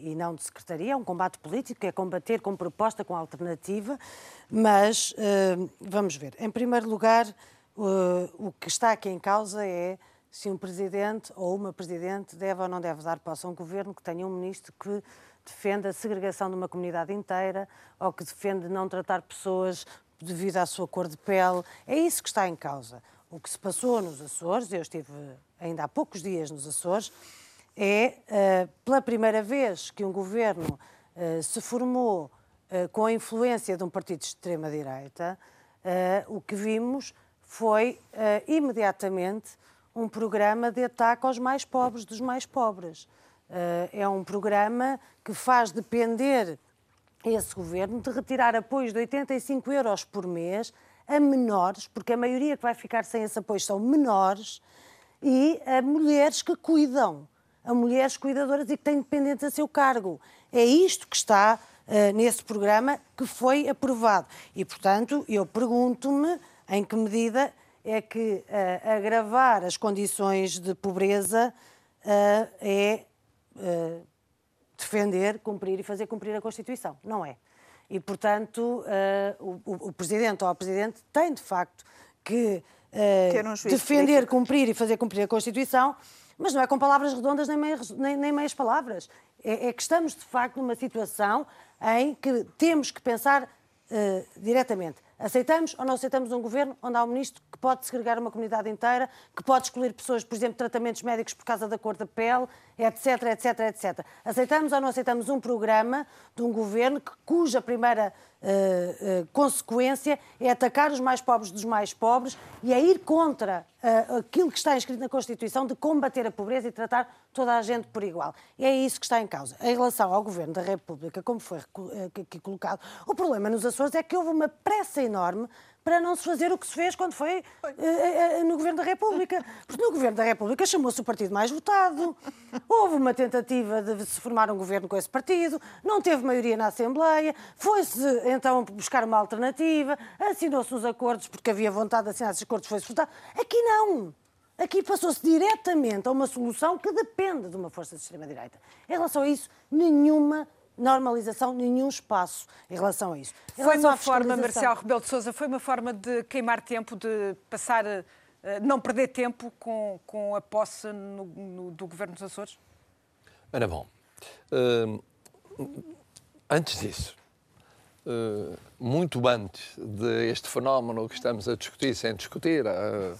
e- e não de secretaria, é um combate político, é combater com proposta, com alternativa, mas eh, vamos ver. Em primeiro lugar, eh, o que está aqui em causa é se um presidente ou uma presidente deve ou não deve dar posse a um governo que tenha um ministro que defende a segregação de uma comunidade inteira ou que defende não tratar pessoas devido à sua cor de pele. É isso que está em causa. O que se passou nos Açores, eu estive ainda há poucos dias nos Açores, é eh, pela primeira vez que um governo eh, se formou eh, com a influência de um partido de extrema-direita, o que vimos foi imediatamente um programa de ataque aos mais pobres dos mais pobres. Eh, é um programa que faz depender esse governo de retirar apoios de 85 euros por mês a menores, porque a maioria que vai ficar sem esse apoio são menores, e a mulheres que cuidam, a mulheres cuidadoras e que têm dependentes a seu cargo. É isto que está eh, nesse programa que foi aprovado. E, portanto, eu pergunto-me em que medida é que eh, agravar as condições de pobreza eh, é eh, defender, cumprir e fazer cumprir a Constituição. Não é. E, portanto, o, o- Presidente ou a Presidente tem, de facto, que um defender, político. cumprir e fazer cumprir a Constituição, mas não é com palavras redondas nem meias, nem, nem meias palavras. É, é que estamos, de facto, numa situação em que temos que pensar diretamente. Aceitamos ou não aceitamos um governo onde há um ministro que pode segregar uma comunidade inteira, que pode excluir pessoas, por exemplo, tratamentos médicos por causa da cor da pele, etc, etc, etc. Aceitamos ou não aceitamos um programa de um governo que- cuja primeira eh, eh, consequência é atacar os mais pobres dos mais pobres e é ir contra eh, aquilo que está inscrito na Constituição de combater a pobreza e tratar toda a gente por igual. E é isso que está em causa. Em relação ao Governo da República, como foi aqui colocado, o problema nos Açores é que houve uma pressa enorme para não se fazer o que se fez quando foi eh, eh, no Governo da República. Porque no Governo da República chamou-se o partido mais votado, houve uma tentativa de se formar um governo com esse partido, não teve maioria na Assembleia, foi-se então buscar uma alternativa, assinou-se os acordos porque havia vontade de assinar esses acordos, foi-se votado. Aqui não. Aqui passou-se diretamente a uma solução que depende de uma força de extrema-direita. Em relação a isso, nenhuma normalização, nenhum espaço em relação a isso. Em Foi uma forma, Marcial Rebelo de Sousa, foi uma forma de queimar tempo, de passar, eh, não perder tempo com, com a posse no- no- do Governo dos Açores? Ora bom, hum, antes disso, hum, muito antes deste fenómeno que estamos a discutir, sem discutir, ah,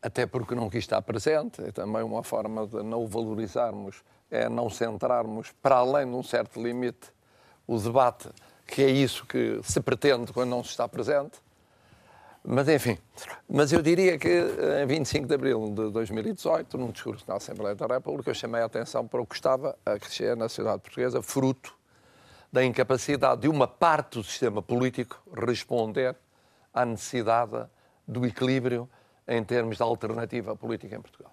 até porque não quis estar presente, é também uma forma de não o valorizarmos, é não centrarmos para além de um certo limite o debate, que é isso que se pretende quando não se está presente. Mas, enfim, mas eu diria que em 25 de abril de 2018, num discurso na Assembleia da República, eu chamei a atenção para o que estava a crescer na sociedade portuguesa, fruto da incapacidade de uma parte do sistema político responder à necessidade do equilíbrio em termos de alternativa política em Portugal.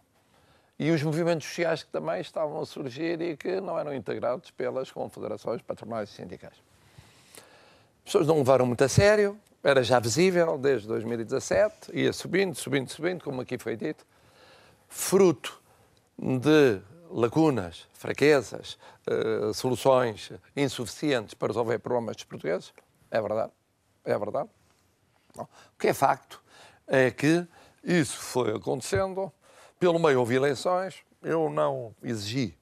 E os movimentos sociais que também estavam a surgir e que não eram integrados pelas confederações patronais e sindicais. As pessoas não levaram muito a sério, era já visível desde 2017, ia subindo, subindo, subindo, como aqui foi dito, fruto de lacunas, fraquezas, eh, soluções insuficientes para resolver problemas dos portugueses. É verdade, é verdade. Bom, o que é facto é que isso foi acontecendo, pelo meio houve eleições, eu não exigi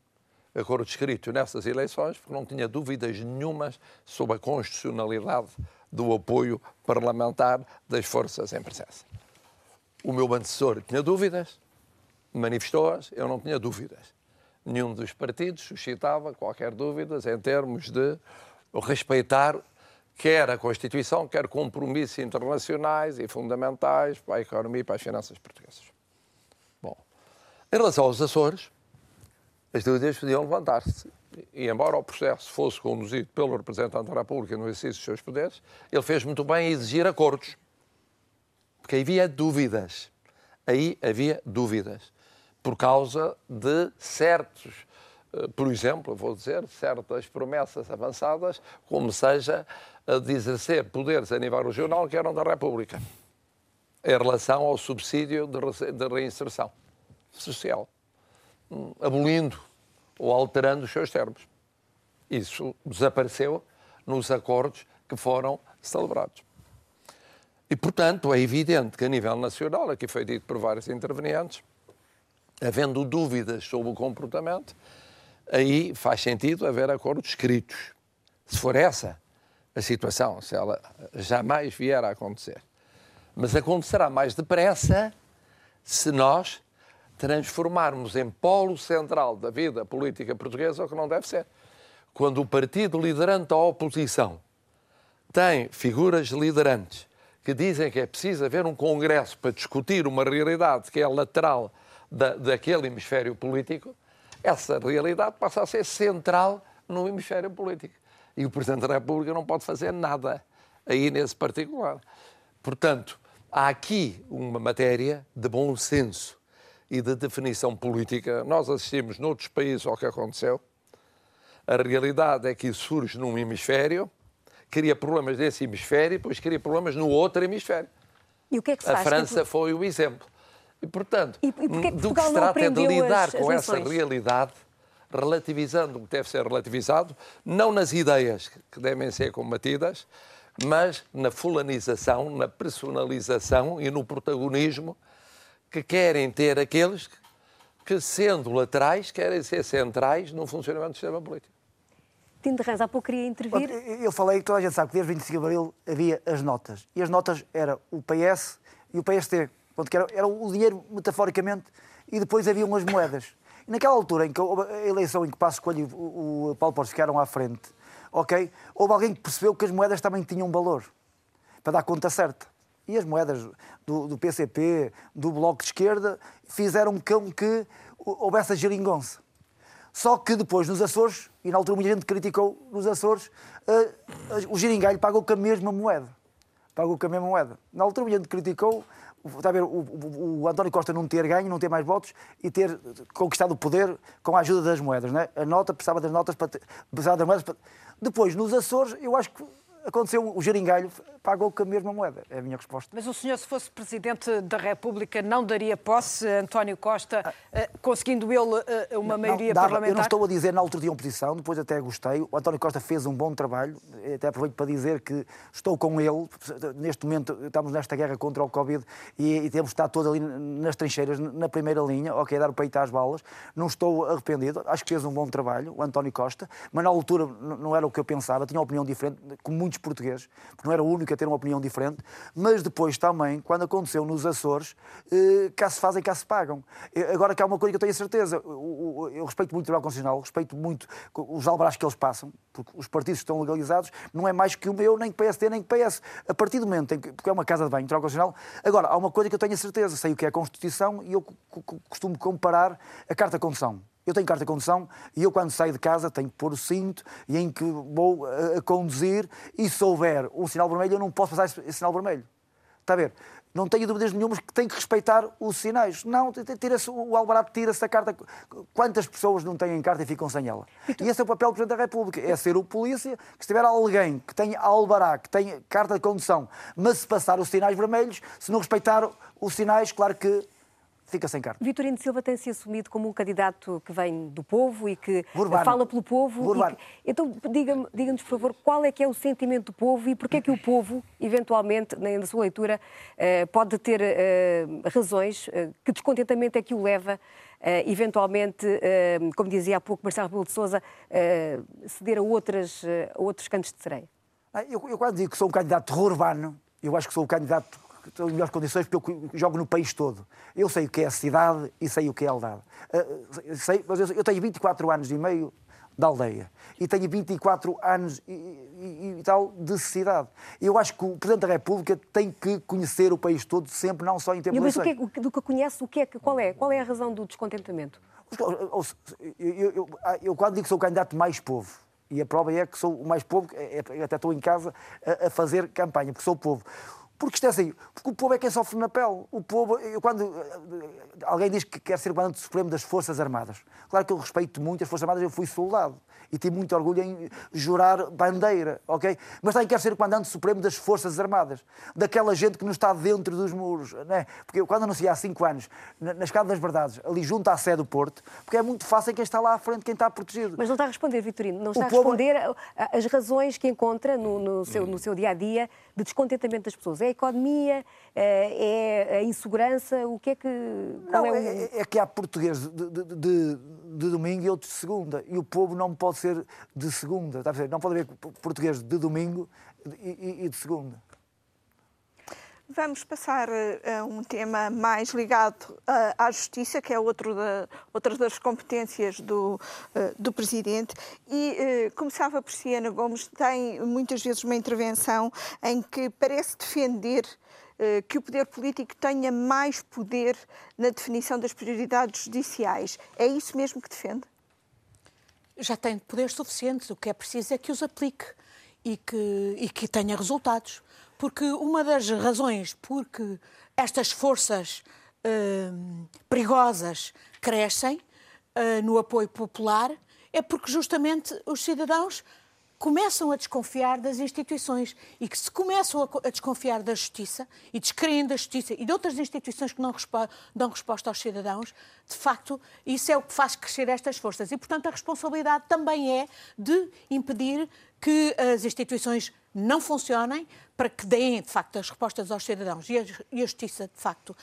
acordo escrito nessas eleições, porque não tinha dúvidas nenhumas sobre a constitucionalidade do apoio parlamentar das forças em presença. O meu antecessor tinha dúvidas, manifestou-as, eu não tinha dúvidas. Nenhum dos partidos suscitava qualquer dúvidas em termos de respeitar quer a Constituição, quer compromissos internacionais e fundamentais para a economia e para as finanças portuguesas. Em relação aos Açores, as dúvidas podiam levantar-se. E embora o processo fosse conduzido pelo representante da República no exercício dos seus poderes, ele fez muito bem em exigir acordos. Porque havia dúvidas. Aí havia dúvidas. Por causa de certos, eh, por exemplo, vou dizer, certas promessas avançadas, como seja de exercer poderes a nível regional que eram da República, em relação ao subsídio de reinserção social, hum, abolindo ou alterando os seus termos. Isso desapareceu nos acordos que foram celebrados. E, portanto, é evidente que a nível nacional, aqui foi dito por vários intervenientes, havendo dúvidas sobre o comportamento, aí faz sentido haver acordos escritos. Se for essa a situação, se ela jamais vier a acontecer. Mas acontecerá mais depressa se nós transformarmos em polo central da vida política portuguesa o que não deve ser. Quando o partido liderante da oposição tem figuras liderantes que dizem que é preciso haver um congresso para discutir uma realidade que é lateral da, daquele hemisfério político, essa realidade passa a ser central no hemisfério político e o Presidente da República não pode fazer nada aí nesse particular. Portanto, há aqui uma matéria de bom senso e de definição política. Nós assistimos noutros países ao que aconteceu. A realidade é que isso surge num hemisfério, cria problemas desse hemisfério e depois cria problemas no outro hemisfério. E o que é que se a faz? França foi o exemplo. E, portanto, e, e do que se trata é de lidar as, com essa realidade relativizando o que deve ser relativizado, não nas ideias que devem ser combatidas, mas na fulanização, na personalização e no protagonismo que querem ter aqueles que, sendo laterais, querem ser centrais no funcionamento do sistema político. Tino de Rãs, há pouco queria intervir. Eu falei, toda a gente sabe que desde 25 de Abril havia as notas. E as notas era o PS e o PST. Ponto, que era, era o dinheiro, metaforicamente, e depois haviam as moedas. E naquela altura em que a eleição em que Passo Coelho e o Paulo Porto ficaram à frente, ok, houve alguém que percebeu que as moedas também tinham valor, para dar conta certa. E as moedas do, do PCP, do Bloco de Esquerda, fizeram com que houvesse a geringonça. Só que depois, nos Açores, e na altura muita gente criticou nos Açores, uh, o giringalho pagou com a mesma moeda. Pagou com a mesma moeda. Na altura muita gente criticou, está a ver, o, o, o, António Costa não ter ganho, não ter mais votos e ter conquistado o poder com a ajuda das moedas. Não é? A nota precisava das notas para, precisava das moedas para... Depois, nos Açores, eu acho que aconteceu o geringalho, pagou com a mesma moeda. É a minha resposta. Mas o senhor, se fosse Presidente da República, não daria posse a António Costa, ah. conseguindo ele eh, uma maioria não, parlamentar? Eu não estou a dizer na altura de oposição, depois até gostei. O António Costa fez um bom trabalho, até aproveito para dizer que estou com ele. Neste momento estamos nesta guerra contra o Covid e, e temos estar todos ali nas trincheiras, na primeira linha, ok, dar o peito às balas. Não estou arrependido, acho que fez um bom trabalho, o António Costa, mas na altura não era o que eu pensava, tinha uma opinião diferente, como muitos portugueses, porque não era o único a ter uma opinião diferente, mas depois também, quando aconteceu nos Açores, eh, cá se fazem, cá se pagam. Agora que há uma coisa que eu tenho a certeza, eu respeito muito o Tribunal Constitucional, respeito muito os alvarás que eles passam, porque os partidos estão legalizados, não é mais que o meu, nem que PSD, nem que PS. A partir do momento em que, porque é uma casa de banho, Tribunal Constitucional, agora, há uma coisa que eu tenho a certeza, sei o que é a Constituição e eu costumo comparar a Carta de Condução. Eu tenho carta de condução e eu, quando saio de casa, tenho que pôr o cinto e em que vou a, eh, a conduzir e se houver um sinal vermelho, eu não posso passar esse, esse sinal vermelho. Está a ver? Não tenho dúvidas nenhumas que tem que respeitar os sinais. Não, tira-se o alvará, tira-se a carta. Quantas pessoas não têm carta e ficam sem ela? E esse é o papel do Presidente da República, é ser o polícia, que se tiver alguém que tenha alvará, que tenha carta de condução, mas se passar os sinais vermelhos, se não respeitar os sinais, claro que fica sem carta. Vitorino Silva tem-se assumido como um candidato que vem do povo e que Urbano. fala pelo povo. Que... Então, diga-nos, diga por favor, qual é que é o sentimento do povo e porquê é que o povo, eventualmente, na sua leitura, eh, pode ter eh, razões, eh, que descontentamento é que o leva eventualmente, como dizia há pouco Marcelo Rebelo de Sousa, ceder a, outras, a outros cantos de sereia? Ah, eu, eu quando digo que sou um candidato urbano, eu acho que sou o candidato estou em melhores condições porque eu jogo no país todo. Eu sei o que é a cidade e sei o que é a aldade. Uh, sei, mas eu, eu, tenho 24 anos e meio da aldeia e tenho 24 anos e, e, e, tal de cidade. Eu acho que o Presidente da República tem que conhecer o país todo sempre, não só em tempo de Mas o que, é, do que conhece, o que é, qual, é, qual é a razão do descontentamento? Eu, eu, eu, eu, quando digo que sou o candidato mais povo, e a prova é que sou o mais povo, é, é, até estou em casa a, a fazer campanha, porque sou povo. Porque isto é assim, porque o povo é quem sofre na pele. O povo, eu, quando alguém diz que quer ser o comandante supremo das Forças Armadas, claro que eu respeito muito as Forças Armadas, eu fui soldado e tive muito orgulho em jurar bandeira, ok? Mas também quero ser o comandante supremo das Forças Armadas, daquela gente que não está dentro dos muros, né? Porque eu, quando anunciei há cinco anos, na, na Escada das Verdades, ali junto à sede do Porto, porque é muito fácil quem está lá à frente, quem está protegido. Mas não está a responder, Vitorino, não está o a responder povo... as razões que encontra no, no, seu, no seu dia a dia de descontentamento das pessoas. É a economia, é, é a insegurança, o que é que. Não, é, o... é, é, que há portugueses de, de, de, de, domingo e outros de segunda, e o povo não pode ser de segunda, está a ver? Não pode haver português de domingo e, e de segunda. Vamos passar a um tema mais ligado à justiça, que é outro da, outra das competências do, do Presidente. E começava por si, Ana Gomes, tem muitas vezes uma intervenção em que parece defender que o poder político tenha mais poder na definição das prioridades judiciais. É isso mesmo que defende? Já tem poder suficiente. O que é preciso é que os aplique e que, e que tenha resultados. Porque uma das razões por que estas forças uh, perigosas crescem uh, no apoio popular é porque justamente os cidadãos começam a desconfiar das instituições e que se começam a, desconfiar da justiça e descreem da justiça e de outras instituições que não dão resposta aos cidadãos, de facto, isso é o que faz crescer estas forças. E, portanto, a responsabilidade também é de impedir que as instituições não funcionem, para que deem, de facto, as respostas aos cidadãos. E a, e a Justiça, de facto, uh,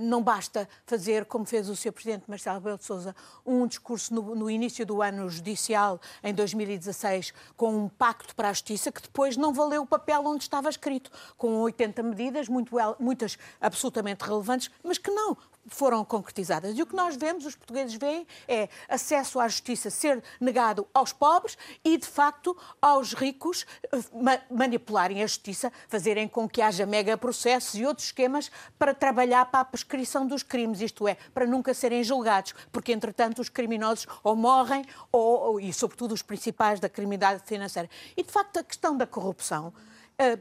não basta fazer, como fez o Sr. Presidente Marcelo Rebelo de Sousa, um discurso no, no, início do ano judicial, em 2016, com um pacto para a Justiça, que depois não valeu o papel onde estava escrito, com 80 medidas, muito, muitas absolutamente relevantes, mas que não foram concretizadas. E o que nós vemos, os portugueses veem, é acesso à justiça ser negado aos pobres e, de facto, aos ricos eh, ma manipularem a justiça, fazerem com que haja megaprocessos e outros esquemas para trabalhar para a prescrição dos crimes, isto é, para nunca serem julgados, porque, entretanto, os criminosos ou morrem, ou, e, sobretudo, os principais da criminalidade financeira. E, de facto, a questão da corrupção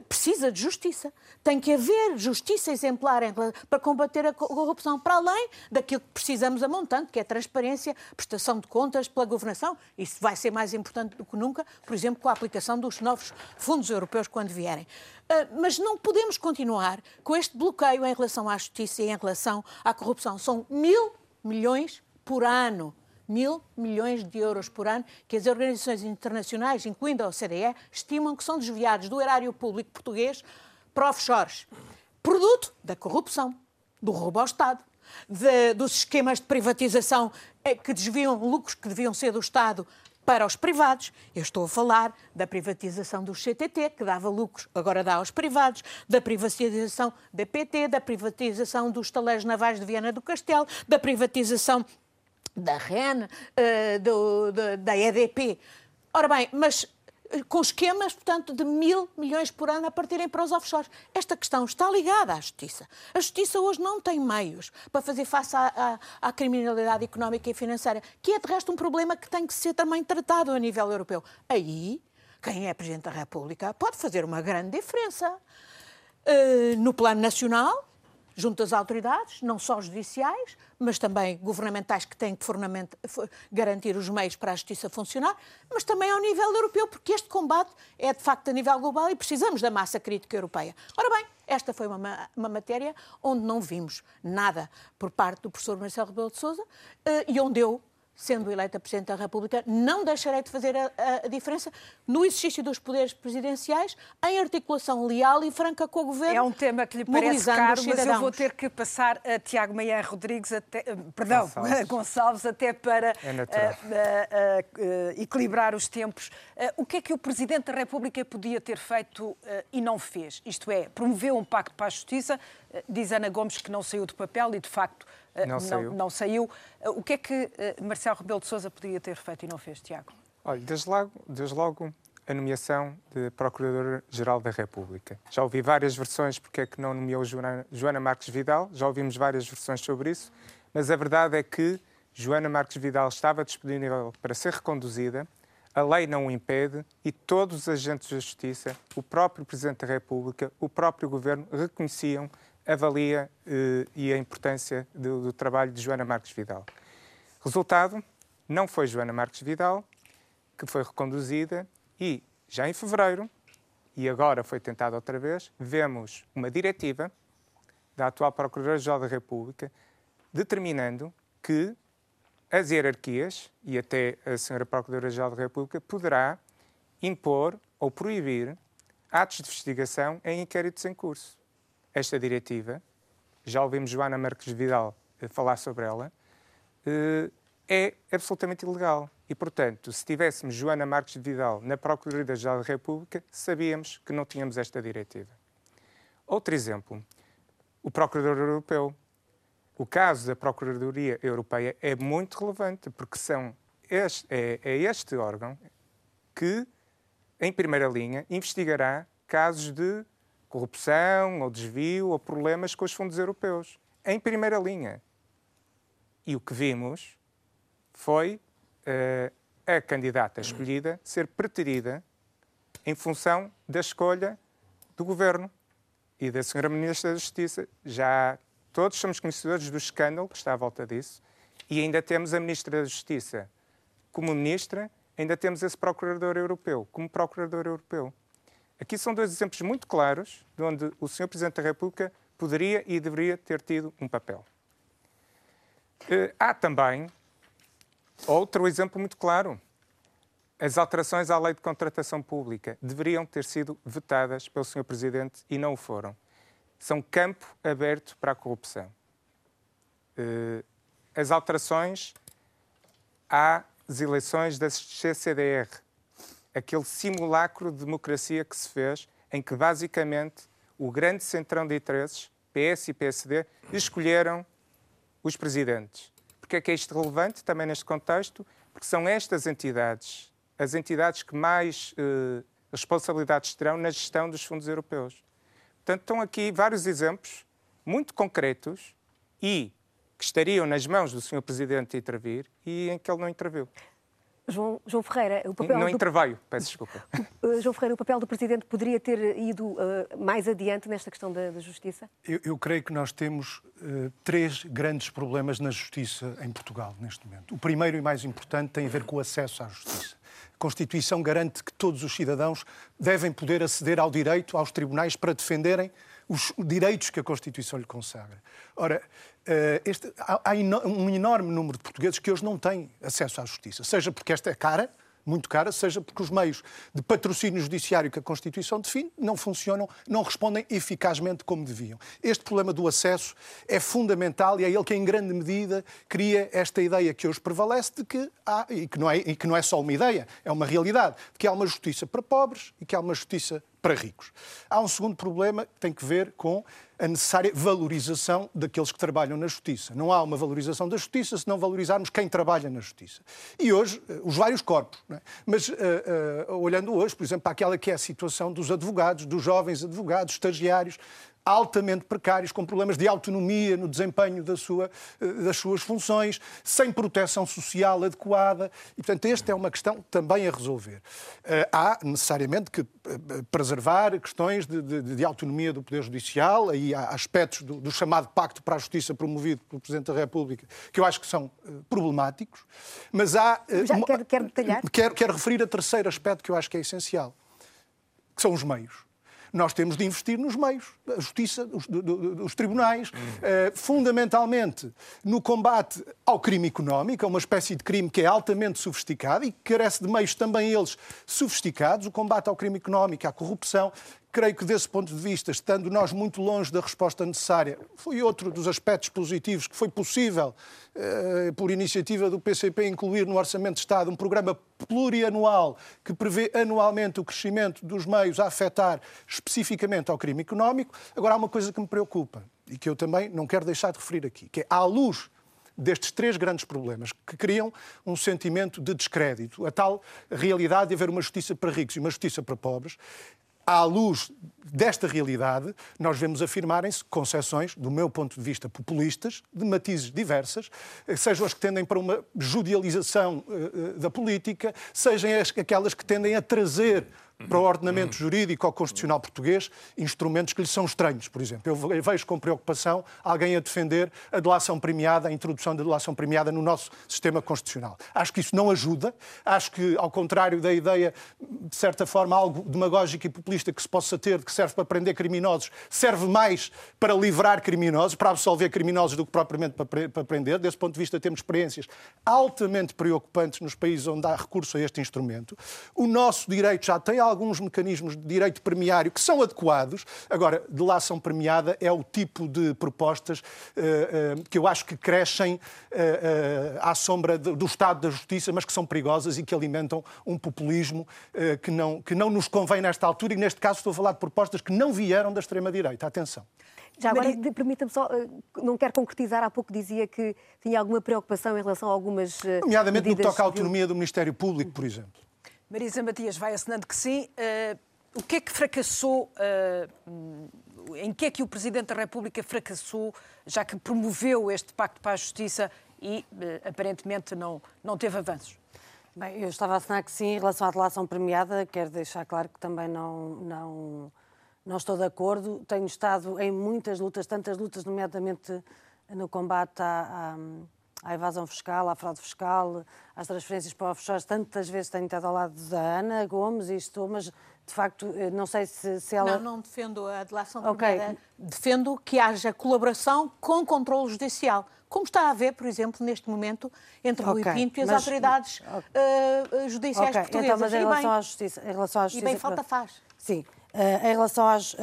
precisa de justiça. Tem que haver justiça exemplar em, para combater a corrupção, para além daquilo que precisamos a montante, que é transparência, prestação de contas pela governação. Isso vai ser mais importante do que nunca, por exemplo, com a aplicação dos novos fundos europeus quando vierem. Uh, mas não podemos continuar com este bloqueio em relação à justiça e em relação à corrupção. São mil milhões por ano mil milhões de euros por ano que as organizações internacionais, incluindo a OCDE, estimam que são desviados do erário público português para offshores. Produto da corrupção, do roubo ao Estado, de, dos esquemas de privatização eh, que desviam lucros que deviam ser do Estado para os privados. Eu estou a falar da privatização do CTT, que dava lucros, agora dá aos privados, da privatização da PT, da privatização dos taleiros navais de Viana do Castelo, da privatização da REN, uh, do, do, da EDP. Ora bem, mas eh, com esquemas, portanto, de mil milhões por ano a partirem para os offshores. Esta questão está ligada à justiça. A justiça hoje não tem meios para fazer face à, à, à, criminalidade económica e financeira, que é, de resto, um problema que tem que ser também tratado a nível europeu. Aí, quem é Presidente da República pode fazer uma grande diferença. Uh, no plano nacional, junto às autoridades, não só judiciais, mas também governamentais que têm que garantir os meios para a justiça funcionar, mas também ao nível europeu, porque este combate é de facto a nível global e precisamos da massa crítica europeia. Ora bem, esta foi uma, uma matéria onde não vimos nada por parte do professor Marcelo Rebelo de Sousa eh, e onde eu sendo eleita Presidente da República, não deixarei de fazer a, a, diferença no exercício dos poderes presidenciais em articulação leal e franca com o Governo. É um tema que lhe parece caro, mas eu vou ter que passar a Tiago Meia Rodrigues, até, eh, perdão, Gonçalves, Gonçalves até para é uh, uh, equilibrar os tempos. o que é que o Presidente da República podia ter feito e não fez? Isto é, promoveu um pacto para a justiça, diz Ana Gomes que não saiu do papel e, de facto, não, não, saiu. não saiu. O que é que Marcelo Rebelo de Sousa podia ter feito e não fez, Tiago? Olha, desde logo, desde logo a nomeação de Procurador-Geral da República. Já ouvi várias versões porque é que não nomeou Joana, Joana Marques Vidal, já ouvimos várias versões sobre isso, mas a verdade é que Joana Marques Vidal estava disponível para ser reconduzida, a lei não o impede e todos os agentes da Justiça, o próprio Presidente da República, o próprio Governo reconheciam a valia eh, e a importância do, do trabalho de Joana Marques Vidal. Resultado, não foi Joana Marques Vidal que foi reconduzida e, já em fevereiro, e agora foi tentado outra vez, vemos uma diretiva da atual Procuradora-Geral da República determinando que as hierarquias, e até a Sra. Procuradora-Geral da República, poderá impor ou proibir atos de investigação em inquéritos em curso. Esta diretiva, já ouvimos Joana Marques Vidal eh, falar sobre ela, eh, é absolutamente ilegal. E, portanto, se tivéssemos Joana Marques Vidal na Procuradoria-Geral da República, sabíamos que não tínhamos esta diretiva. Outro exemplo, o Procurador Europeu. O caso da Procuradoria Europeia é muito relevante, porque são este, é, é este órgão que, em primeira linha, investigará casos de corrupção ou desvio ou problemas com os fundos europeus. Em primeira linha. E o que vimos foi uh, a candidata escolhida ser preterida em função da escolha do governo e da senhora Ministra da Justiça. Já Todos somos conhecedores do escândalo que está à volta disso e ainda temos a Ministra da Justiça como Ministra, ainda temos esse Procurador Europeu como Procurador Europeu. Aqui são dois exemplos muito claros de onde o Sr. Presidente da República poderia e deveria ter tido um papel. Eh, há também outro exemplo muito claro. As alterações à lei de contratação pública deveriam ter sido vetadas pelo Sr. Presidente e não o foram são campo aberto para a corrupção. Eh, as alterações às eleições da CCDR, aquele simulacro de democracia que se fez, em que basicamente o grande centrão de interesses, PS e PSD, escolheram os presidentes. Porque é que é isto relevante também neste contexto? Porque são estas entidades, as entidades que mais eh, responsabilidades terão na gestão dos fundos europeus. Portanto, estão aqui vários exemplos muito concretos e que estariam nas mãos do Sr. Presidente intervir e em que ele não interviu. João, João Ferreira, o papel. Não do... interveio, peço desculpa. Uh, João Ferreira, o papel do Presidente poderia ter ido uh, mais adiante nesta questão da, da justiça? Eu, eu, creio que nós temos uh, três grandes problemas na justiça em Portugal neste momento. O primeiro e mais importante tem a ver com o acesso à justiça. Constituição garante que todos os cidadãos devem poder aceder ao direito, aos tribunais, para defenderem os direitos que a Constituição lhe consagra. Ora, eh, este, há um enorme número de portugueses que hoje não têm acesso à justiça, seja porque esta é cara, muito cara, seja porque os meios de patrocínio judiciário que a Constituição define não funcionam, não respondem eficazmente como deviam. Este problema do acesso é fundamental e é ele que, em grande medida, cria esta ideia que hoje prevalece de que há, e que não é, e que não é só uma ideia, é uma realidade, de que há uma justiça para pobres e que há uma justiça para ricos. Há um segundo problema que tem que ver com a necessária valorização daqueles que trabalham na justiça. Não há uma valorização da justiça se não valorizarmos quem trabalha na justiça. E hoje, eh, os vários corpos. É? Mas, uh, uh, olhando hoje, por exemplo, para aquela que é a situação dos advogados, dos jovens advogados, estagiários, altamente precários, com problemas de autonomia no desempenho da sua, eh, das suas funções, sem proteção social adequada. E, portanto, esta é uma questão também a resolver. Eh, há necessariamente que eh, preservar questões de, de, de autonomia do Poder Judicial, aí há aspectos do, do, chamado Pacto para a Justiça promovido pelo Presidente da República que eu acho que são problemáticos, mas há. Já quer, quer detalhar? Quero, quero referir a terceiro aspecto que eu acho que é essencial, que são os meios nós temos de investir nos meios, a justiça, os, os tribunais, uh, fundamentalmente no combate ao crime económico, é uma espécie de crime que é altamente sofisticado e que carece de meios também eles sofisticados, o combate ao crime económico, à corrupção, creio que, desse ponto de vista, estando nós muito longe da resposta necessária, foi outro dos aspectos positivos que foi possível, eh, por iniciativa do PCP, incluir no Orçamento de Estado um programa plurianual que prevê anualmente o crescimento dos meios a afetar especificamente ao crime económico. Agora, há uma coisa que me preocupa e que eu também não quero deixar de referir aqui, que é, à luz destes três grandes problemas que criam um sentimento de descrédito, a tal realidade de haver uma justiça para ricos e uma justiça para pobres, à luz desta realidade, nós vemos afirmarem-se concessões, do meu ponto de vista, populistas, de matizes diversas, sejam as que tendem para uma judialização uh, da política, sejam as, aquelas que tendem a trazer para o ordenamento jurídico ou constitucional português instrumentos que lhe são estranhos, por exemplo. Eu vejo com preocupação alguém a defender a delação premiada, a introdução da delação premiada no nosso sistema constitucional. Acho que isso não ajuda. Acho que, ao contrário da ideia, de certa forma, algo demagógico e populista que se possa ter, de que serve para prender criminosos, serve mais para livrar criminosos, para absolver criminosos do que propriamente para prender. Desse ponto de vista, temos experiências altamente preocupantes nos países onde há recurso a este instrumento. O nosso direito já tem alguns mecanismos de direito premiário que são adequados. Agora, delação premiada é o tipo de propostas uh, uh, que eu acho que crescem uh, à sombra do Estado da Justiça, mas que são perigosas e que alimentam um populismo que, não, que não nos convém nesta altura. E neste caso estou a falar de propostas que não vieram da extrema-direita. Atenção. Já agora, permita-me só, não quero concretizar, há pouco dizia que tinha alguma preocupação em relação a algumas. Nomeadamente no que toca à autonomia do Ministério Público, por exemplo. Marisa Matias vai assinando que sim. Uh, o que é que fracassou? Uh, em que é que o Presidente da República fracassou, já que promoveu este Pacto para a Justiça e uh, aparentemente não, não teve avanços? Bem, eu estava a assinar que sim, em relação à delação premiada, quero deixar claro que também não, não, não estou de acordo. Tenho estado em muitas lutas, tantas lutas, nomeadamente no combate à, à à evasão fiscal, à fraude fiscal, às transferências para offshores. Tantas vezes tenho estado ao lado da Ana Gomes e estou, mas de facto, não sei se, se ela. Não, não defendo a delação okay. Defendo que haja colaboração com controle judicial, como está a haver, por exemplo, neste momento, entre okay. Rui Pinto e as mas, autoridades okay. uh, judiciais okay. portuguesas. Então, mas em relação, bem, à justiça, em relação à justiça. E bem falta faz. Sim. Uh, em relação às. Uh,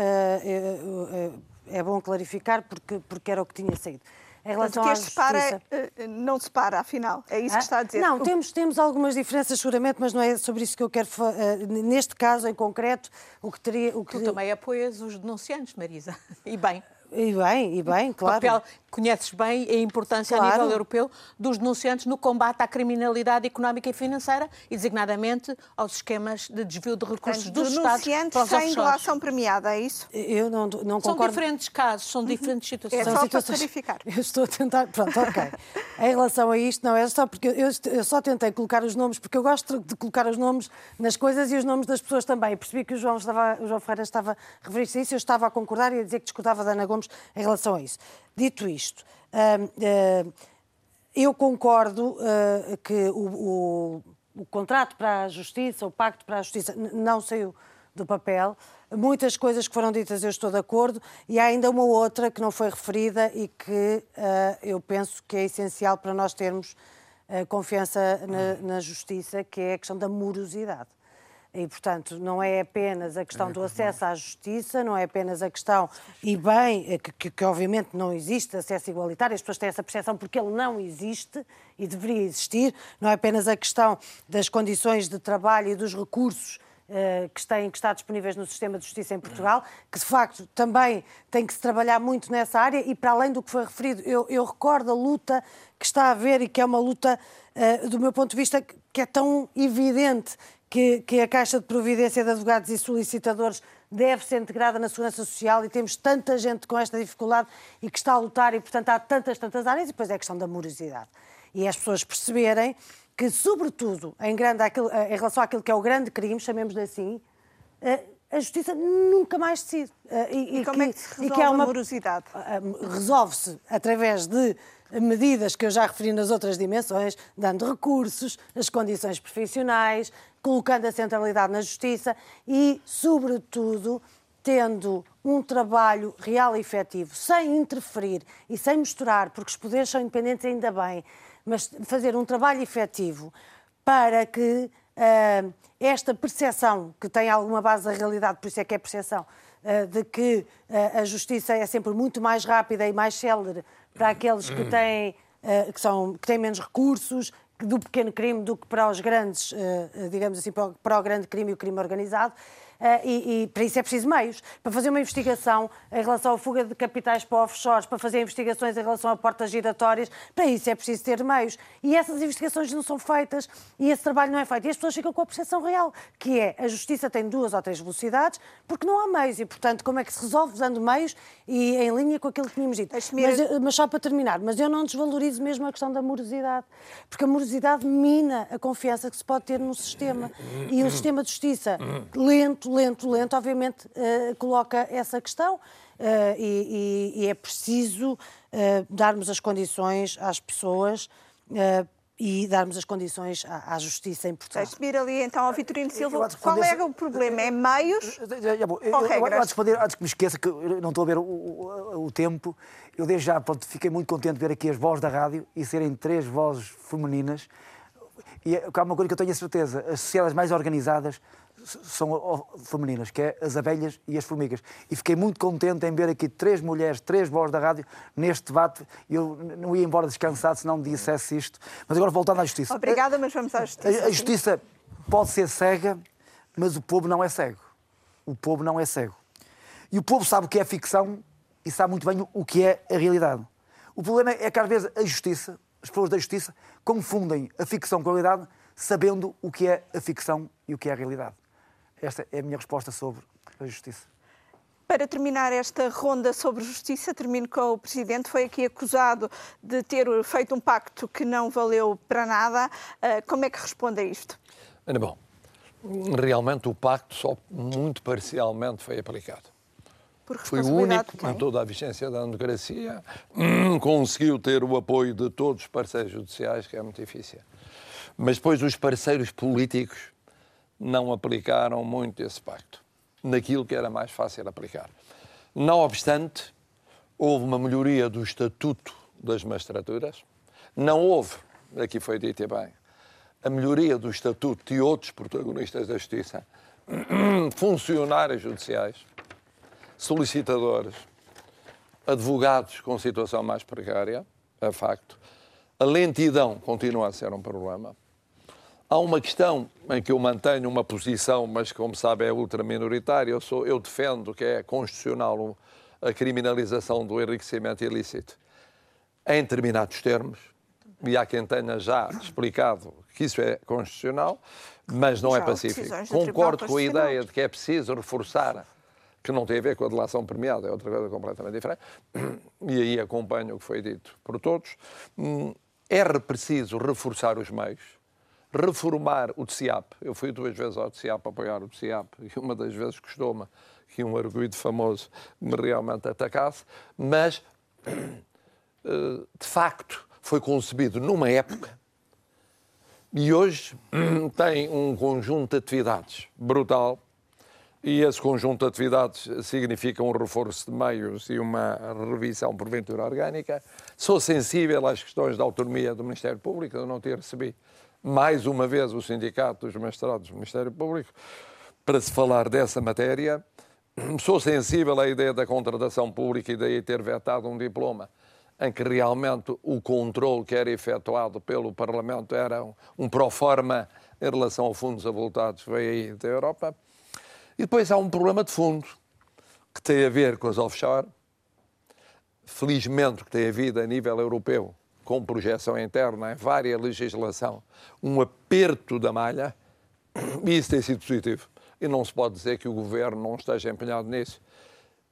é bom clarificar porque, porque era o que tinha saído. Em relação Portanto, que separa, justiça... Eh, não separa, afinal. É isso ah? que está a dizer. Não, temos, temos algumas diferenças, seguramente, mas não é sobre isso que eu quero falar. Eh, neste caso, em concreto, o que teria. O que... Tu também apoias os denunciantes, Marisa. E bem. E bem, e bem, claro. O papel, conheces bem a importância claro. a nível europeu dos denunciantes no combate à criminalidade económica e financeira e, designadamente, aos esquemas de desvio de recursos Portanto, dos Estados os sem delação premiada, é isso? Eu não, não concordo. São diferentes casos, são diferentes situações. É só situações... para verificar. Eu estou a tentar... Pronto, ok. em relação a isto, não é só porque eu, eu só tentei colocar os nomes, porque eu gosto de colocar os nomes nas coisas e os nomes das pessoas também. Eu percebi que o João, estava, o João Ferreira estava a referir-se a isso, eu estava a concordar e a dizer que discordava da Ana Gomes em relação a isso. Dito isto, eu concordo uh, que o, o, o, contrato para a justiça, o pacto para a justiça, não saiu do papel. Muitas coisas que foram ditas eu estou de acordo e há ainda uma outra que não foi referida e que eu penso que é essencial para nós termos confiança na, na justiça, que é a questão da morosidade. E, portanto, não é apenas a questão do acesso à justiça, não é apenas a questão, e bem, que, que, que, obviamente não existe acesso igualitário, as pessoas têm essa percepção porque ele não existe e deveria existir, não é apenas a questão das condições de trabalho e dos recursos uh, que, têm, que está disponíveis no sistema de justiça em Portugal, que de facto também tem que se trabalhar muito nessa área e para além do que foi referido, eu, eu recordo a luta que está a haver e que é uma luta, uh, do meu ponto de vista, que é tão evidente que, que a Caixa de Providência de Advogados e Solicitadores deve ser integrada na Segurança Social e temos tanta gente com esta dificuldade e que está a lutar e, portanto, há tantas, tantas áreas e depois é a questão da morosidade. E as pessoas perceberem que, sobretudo, em, grande, em relação àquilo que é o grande crime, chamemos-lhe assim, eh, a justiça nunca mais decide. Eh, e, e como que, é que se resolve que uma, a morosidade? Eh, resolve-se através de medidas que eu já referi nas outras dimensões, dando recursos, as condições profissionais, colocando a centralidade na justiça e, sobretudo, tendo um trabalho real e efetivo, sem interferir e sem misturar, porque os poderes são independentes ainda bem, mas fazer um trabalho efetivo para que uh, esta percepção, que tem alguma base da realidade, por isso é que é percepção, uh, de que uh, a justiça é sempre muito mais rápida e mais célere para aqueles que têm, que, são, que têm menos recursos, do pequeno crime do que para os grandes, eh, digamos assim, para o grande crime e o crime organizado. Uh, e, e, para isso é preciso meios. Para fazer uma investigação em relação à fuga de capitais para offshores, para fazer investigações em relação a portas giratórias, para isso é preciso ter meios. E essas investigações não são feitas e esse trabalho não é feito. E as pessoas ficam com a percepção real, que é a justiça tem duas ou três velocidades porque não há meios. E, portanto, como é que se resolve dando meios e em linha com aquilo que tínhamos dito? Mas, mas só para terminar, mas eu não desvalorizo mesmo a questão da morosidade, porque a morosidade mina a confiança que se pode ter no sistema. E o sistema de justiça lento, lento, lento, obviamente uh, coloca essa questão. Uh, e, e, e, é preciso uh, darmos as condições às pessoas e darmos as condições à, à justiça em Portugal. Deixe-me ir ali então ao Vitorino Silva. Qual é o problema? É meios eu, ou regras? Antes, que me esqueça, que eu não estou a ver o, o, o tempo, eu desde já pronto, fiquei muito contente de ver aqui as vozes da rádio e serem três vozes femininas. E há uma coisa que eu tenho a certeza, as sociedades mais organizadas são femininas, que é as abelhas e as formigas. E fiquei muito contente em ver aqui três mulheres, três vozes da rádio neste debate. Eu não ia embora descansado se não dissesse isto. Mas agora voltando à justiça. Obrigada, mas vamos à justiça. A, a justiça pode ser cega, mas o povo não é cego. O povo não é cego. E o povo sabe o que é ficção e sabe muito bem o que é a realidade. O problema é que às vezes a justiça, as pessoas da justiça, confundem a ficção com a realidade, sabendo o que é a ficção e o que é a realidade. Esta é a minha resposta sobre a justiça. Para terminar esta ronda sobre justiça, termino com o Presidente. Foi aqui acusado de ter feito um pacto que não valeu para nada. Ah, como é que responde a isto? Bom, realmente o pacto só muito parcialmente foi aplicado. Foi o único, em toda a vigência da democracia, conseguiu ter o apoio de todos os parceiros judiciais, que é muito difícil. Mas depois os parceiros políticos não aplicaram muito esse pacto, naquilo que era mais fácil aplicar. Não obstante, houve uma melhoria do estatuto das magistraturas, não houve, aqui foi dito bem, a melhoria do estatuto de outros protagonistas da justiça, funcionários judiciais, solicitadores, advogados com situação mais precária, é facto. A lentidão continua a ser um problema. Há uma questão em que eu mantenho uma posição, mas como sabe é ultraminoritária. Eu, sou, eu defendo que é constitucional a criminalização do enriquecimento ilícito em determinados termos, e há quem tenha já explicado que isso é constitucional, mas não é já é pacífico. Concordo com a ideia de que é preciso reforçar, que não tem a ver com a delação premiada, é outra coisa completamente diferente, e aí acompanho o que foi dito por todos. Hum, é preciso reforçar os meios reformar o TCIAP. Eu fui duas vezes ao TCIAP apoiar o TCIAP e uma das vezes custou-me que um arguído famoso me realmente atacasse, mas eh, de facto foi concebido numa época e hoje tem um conjunto de atividades brutal e esse conjunto de atividades significa um reforço de meios e uma revisão porventura orgânica. Sou sensível às questões da autonomia do Ministério Público, eu não ter recebido mais uma vez o Sindicato dos Magistrados do Ministério Público para se falar dessa matéria. Sou sensível à ideia da contratação pública e daí ter vetado um diploma em que realmente o controle que era efetuado pelo Parlamento era um pró-forma em relação a fundos avultados veio aí da Europa. E depois há um problema de fundo que tem a ver com as offshore. Felizmente que tem havido a nível europeu com projeção interna em várias legislação, um aperto da malha, e isso tem sido positivo. E não se pode dizer que o governo não esteja empenhado nisso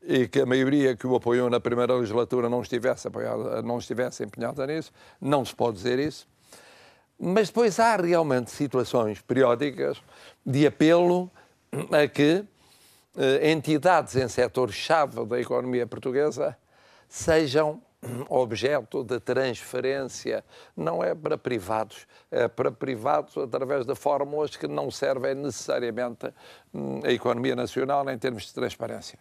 e que a maioria que o apoiou na primeira legislatura não estivesse, apoiada, não estivesse empenhada nisso. Não se pode dizer isso. Mas depois há realmente situações periódicas de apelo a que eh, entidades em setores-chave da economia portuguesa sejam objeto de transferência não é para privados, é para privados através de fórmulas que não servem necessariamente hum, a economia nacional em termos de transparência.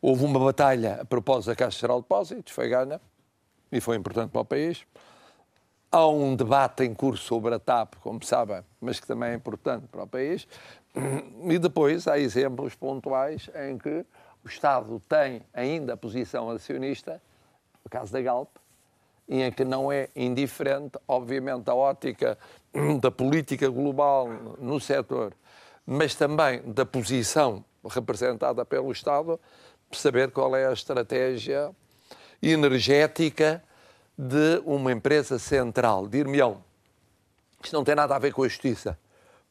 Houve uma batalha a propósito da Caixa Geral de Depósitos, foi ganha e foi importante para o país. Há um debate em curso sobre a TAP, como sabem, mas que também é importante para o país. E depois há exemplos pontuais em que o Estado tem ainda a posição acionista o caso da Galp, em que não é indiferente, obviamente, a ótica da política global no setor mas também da posição representada pelo Estado, saber qual é a estratégia energética de uma empresa central. Dir-me-ão, isto não tem nada a ver com a justiça.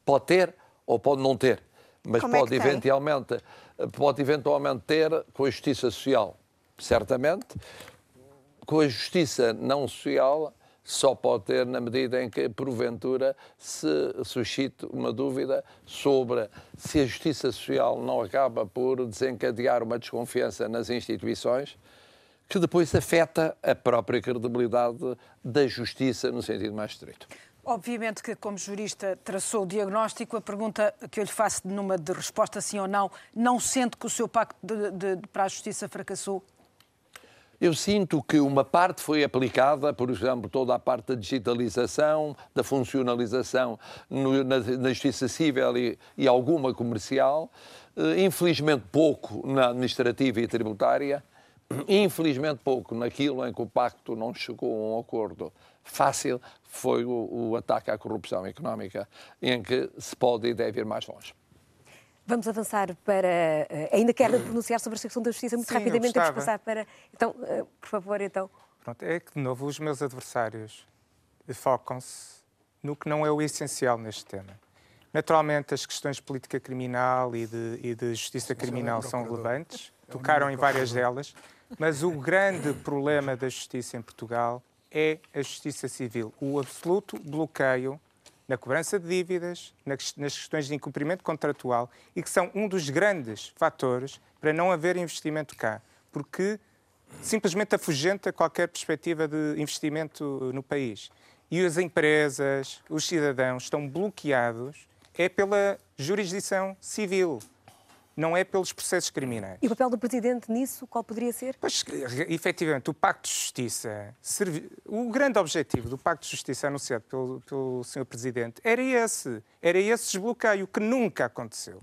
Pode ter ou pode não ter, mas Como é pode, tem? eventualmente, pode eventualmente ter com a justiça social. Certamente, com a justiça não social só pode ter na medida em que, porventura, se suscite uma dúvida sobre se a justiça social não acaba por desencadear uma desconfiança nas instituições, que depois afeta a própria credibilidade da justiça no sentido mais estrito. Obviamente que, como jurista, traçou o diagnóstico. A pergunta que eu lhe faço numa de resposta sim ou não, não sente que o seu pacto de, de- para a justiça fracassou? Eu sinto que uma parte foi aplicada, por exemplo, toda a parte da digitalização, da funcionalização no- na, na justiça civil e, e alguma comercial, Eh, infelizmente pouco na administrativa e tributária, infelizmente pouco naquilo em que o pacto não chegou a um acordo fácil, foi o, o ataque à corrupção económica, em que se pode e deve ir mais longe. Vamos avançar para. eh, ainda quero pronunciar sobre esta questão da justiça muito Sim, rapidamente. Temos que passar para. Então, eh, por favor, então. Pronto, é que, de novo, os meus adversários focam-se no que não é o essencial neste tema. Naturalmente, as questões de política criminal e de, e de justiça criminal são relevantes, tocaram em várias delas, mas o grande problema da justiça em Portugal é a justiça civil. O absoluto bloqueio na cobrança de dívidas, nas questões de incumprimento contratual e que são um dos grandes fatores para não haver investimento cá. Porque simplesmente afugenta qualquer perspectiva de investimento no país. E as empresas, os cidadãos estão bloqueados é pela jurisdição civil, não é pelos processos criminais. E o papel do Presidente nisso, qual poderia ser? Pois, efetivamente, o Pacto de Justiça, servi- o grande objetivo do Pacto de Justiça anunciado pelo, pelo Sr. Presidente era esse, era esse desbloqueio que nunca aconteceu.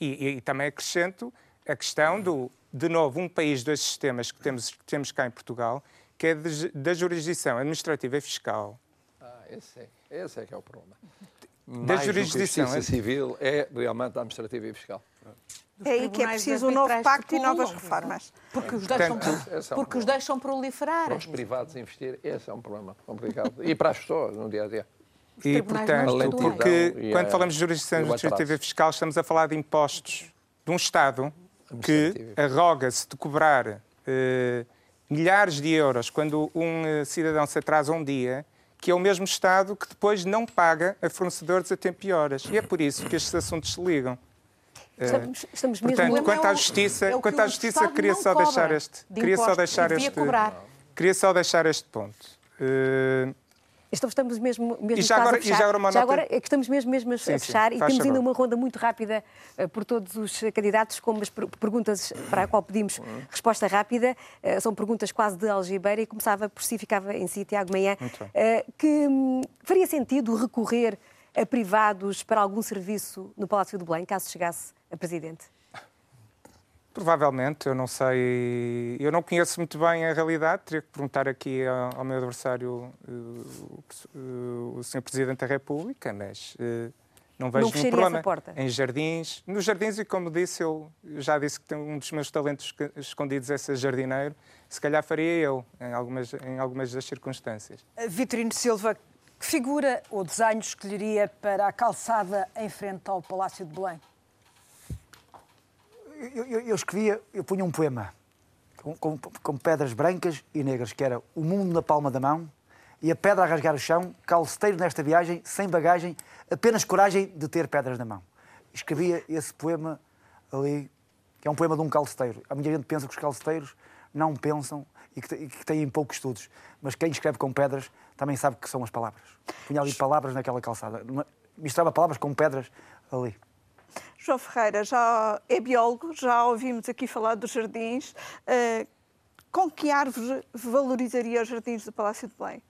E, e também acrescento a questão do, de novo, um país, dois sistemas que temos, que temos cá em Portugal, que é de- da jurisdição administrativa e fiscal. Ah, esse é, esse é que é o problema. Da Mais que a jurisdição, justiça é? civil é realmente administrativa e fiscal. É aí que é preciso um novo pacto e novas reformas. Porque os deixam, Portanto, é porque os deixam proliferar. Para os privados investir, esse é um problema complicado. E para as pessoas no dia a dia. E, portanto, porque E quando a- falamos de jurisdição e administrativa e fiscal, estamos a falar de impostos de um Estado que arroga-se de cobrar eh, milhares de euros quando um eh, cidadão se atrasa um dia, que é o mesmo Estado que depois não paga a fornecedores a tempo e horas. E é por isso que estes assuntos se ligam. Estamos, estamos mesmo. Portanto, quanto é à o- justiça, é quanto à justiça queria só deixar este, de queria só deixar e este, cobrar. queria só deixar este ponto. Eh, Então estamos mesmo, mesmo E já agora- a e fechar. já agora uma nota- agora é que estamos mesmo, mesmo a Sim, sim, fechar e faz temos ainda uma ronda muito rápida eh, por todos os candidatos com umas per- perguntas para a qual pedimos Uhum. resposta rápida. Eh, São perguntas quase de algibeira e começava por si, ficava em si, Tiago Manhã, eh, que hum, faria sentido recorrer a privados para algum serviço no Palácio do Belém, caso chegasse a Presidente? Provavelmente, eu não sei, eu não conheço muito bem a realidade, teria que perguntar aqui ao, meu adversário, eh, o, Sr. Presidente da República, mas eh, não vejo Não nenhum problema. essa porta? Em jardins, nos jardins, e como disse, eu já disse que tem um dos meus talentos escondidos é ser jardineiro, se calhar faria eu, em algumas, em algumas das circunstâncias. Vitorino Silva, que figura ou desenho escolheria para a calçada em frente ao Palácio de Belém? Eu, eu, eu escrevia, eu punha um poema com, com- com pedras brancas e negras, que era o mundo na palma da mão e a pedra a rasgar o chão, calceteiro nesta viagem, sem bagagem, apenas coragem de ter pedras na mão. Escrevia esse poema ali, que é um poema de um calceteiro. A minha gente pensa que os calceteiros não pensam e que, e que têm poucos estudos, mas quem escreve com pedras também sabe que são as palavras. Punha ali palavras naquela calçada, misturava palavras com pedras ali. João Ferreira já é biólogo, já ouvimos aqui falar dos jardins. Eh, com que árvore valorizaria os jardins do Palácio de Belém?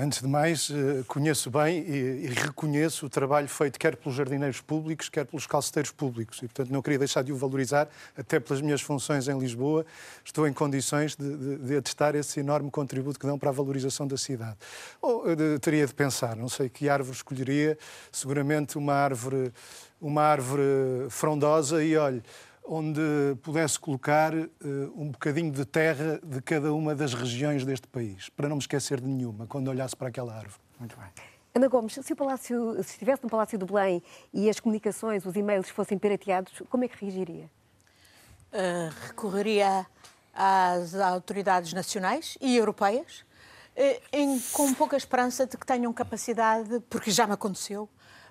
Antes de mais, eh, conheço bem e reconheço o trabalho feito quer pelos jardineiros públicos, quer pelos calceteiros públicos. E, portanto, não queria deixar de o valorizar, até pelas minhas funções em Lisboa. Estou em condições de, de, de atestar esse enorme contributo que dão para a valorização da cidade. Ou de, teria de pensar, não sei que árvore escolheria, seguramente uma árvore, uma árvore frondosa e, olhe, onde pudesse colocar uh, um bocadinho de terra de cada uma das regiões deste país, para não me esquecer de nenhuma, quando olhasse para aquela árvore. Muito bem. Ana Gomes, se, o Palácio, se estivesse no Palácio do Belém e as comunicações, os e-mails fossem pirateados, como é que reagiria? Uh, recorreria às autoridades nacionais e europeias, uh, em, com pouca esperança de que tenham capacidade, porque já me aconteceu,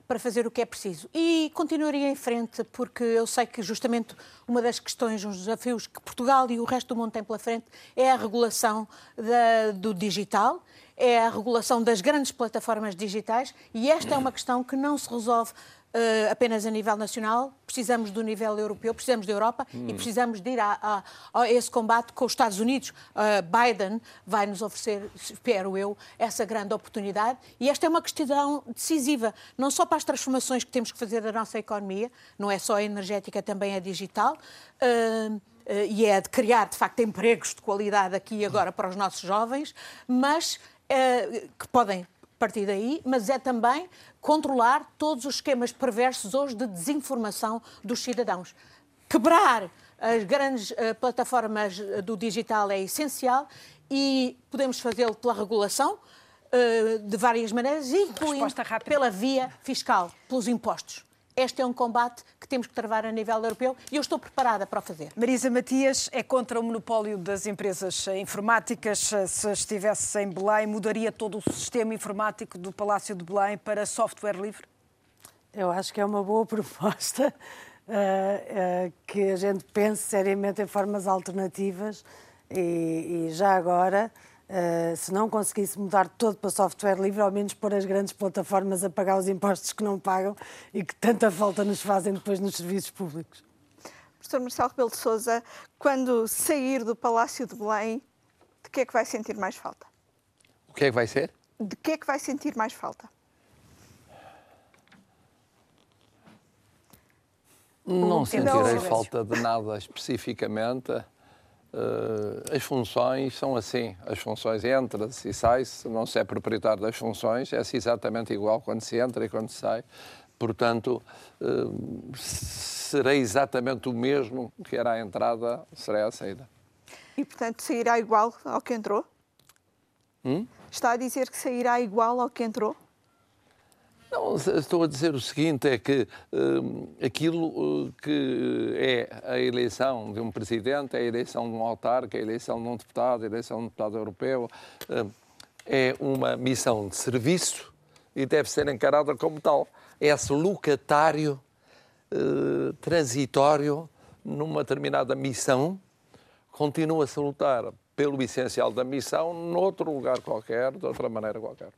para fazer o que é preciso. E continuaria em frente, porque eu sei que justamente uma das questões, uns desafios que Portugal e o resto do mundo têm pela frente é a regulação da, do digital, é a regulação das grandes plataformas digitais e esta é uma questão que não se resolve uh, apenas a nível nacional, precisamos do nível europeu, precisamos da Europa hum. e precisamos de ir a, a, a, esse combate com os Estados Unidos. Uh, Biden vai nos oferecer, espero eu, essa grande oportunidade e esta é uma questão decisiva, não só para as transformações que temos que fazer da nossa economia, não é só a energética, também é digital. Uh, e é de criar, de facto, empregos de qualidade aqui e agora para os nossos jovens, mas que podem partir daí, mas é também controlar todos os esquemas perversos hoje de desinformação dos cidadãos. Quebrar as grandes uh, plataformas eh, do digital é essencial e podemos fazê-lo pela regulação uh, de várias maneiras, incluindo pela via fiscal, pelos impostos. Este é um combate que temos que travar a nível europeu e eu estou preparada para o fazer. Marisa Matias é contra o monopólio das empresas informáticas. Se estivesse em Belém, mudaria todo o sistema informático do Palácio de Belém para software livre? Eu acho que é uma boa proposta uh, uh, que a gente pense seriamente em formas alternativas e, e já agora Uh, se não conseguisse mudar todo para software livre, ao menos pôr as grandes plataformas a pagar os impostos que não pagam e que tanta falta nos fazem depois nos serviços públicos. Professor Marcelo Rebelo de Sousa, quando sair do Palácio de Belém, de que é que vai sentir mais falta? O que é que vai ser? De que é que vai sentir mais falta? Não sentirei falta de nada especificamente. Uh, as funções são assim, as funções entra-se e sai-se, não se é proprietário das funções, é exatamente igual quando se entra e quando se sai. Portanto, uh, será exatamente o mesmo que era a entrada, será a saída. E, portanto, sairá igual ao que entrou? Hum? Está a dizer que sairá igual ao que entrou? Não, estou a dizer o seguinte, é que uh, aquilo uh, que é a eleição de um presidente, é a eleição de um autarca, é a eleição de um deputado, a eleição de um deputado europeu, uh, é uma missão de serviço e deve ser encarada como tal. Esse locatário transitório numa determinada missão continua-se a lutar pelo essencial da missão noutro lugar qualquer, de outra maneira qualquer.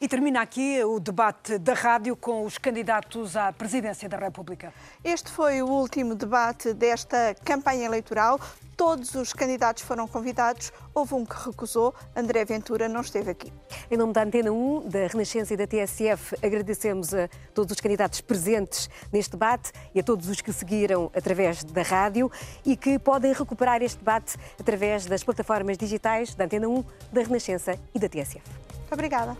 E termina aqui o debate da rádio com os candidatos à presidência da República. Este foi o último debate desta campanha eleitoral. Todos os candidatos foram convidados. Houve um que recusou. André Ventura não esteve aqui. Em nome da Antena 1, da Renascença e da TSF, agradecemos a todos os candidatos presentes neste debate e a todos os que seguiram através da rádio e que podem recuperar este debate através das plataformas digitais da Antena 1, da Renascença e da TSF. Obrigada.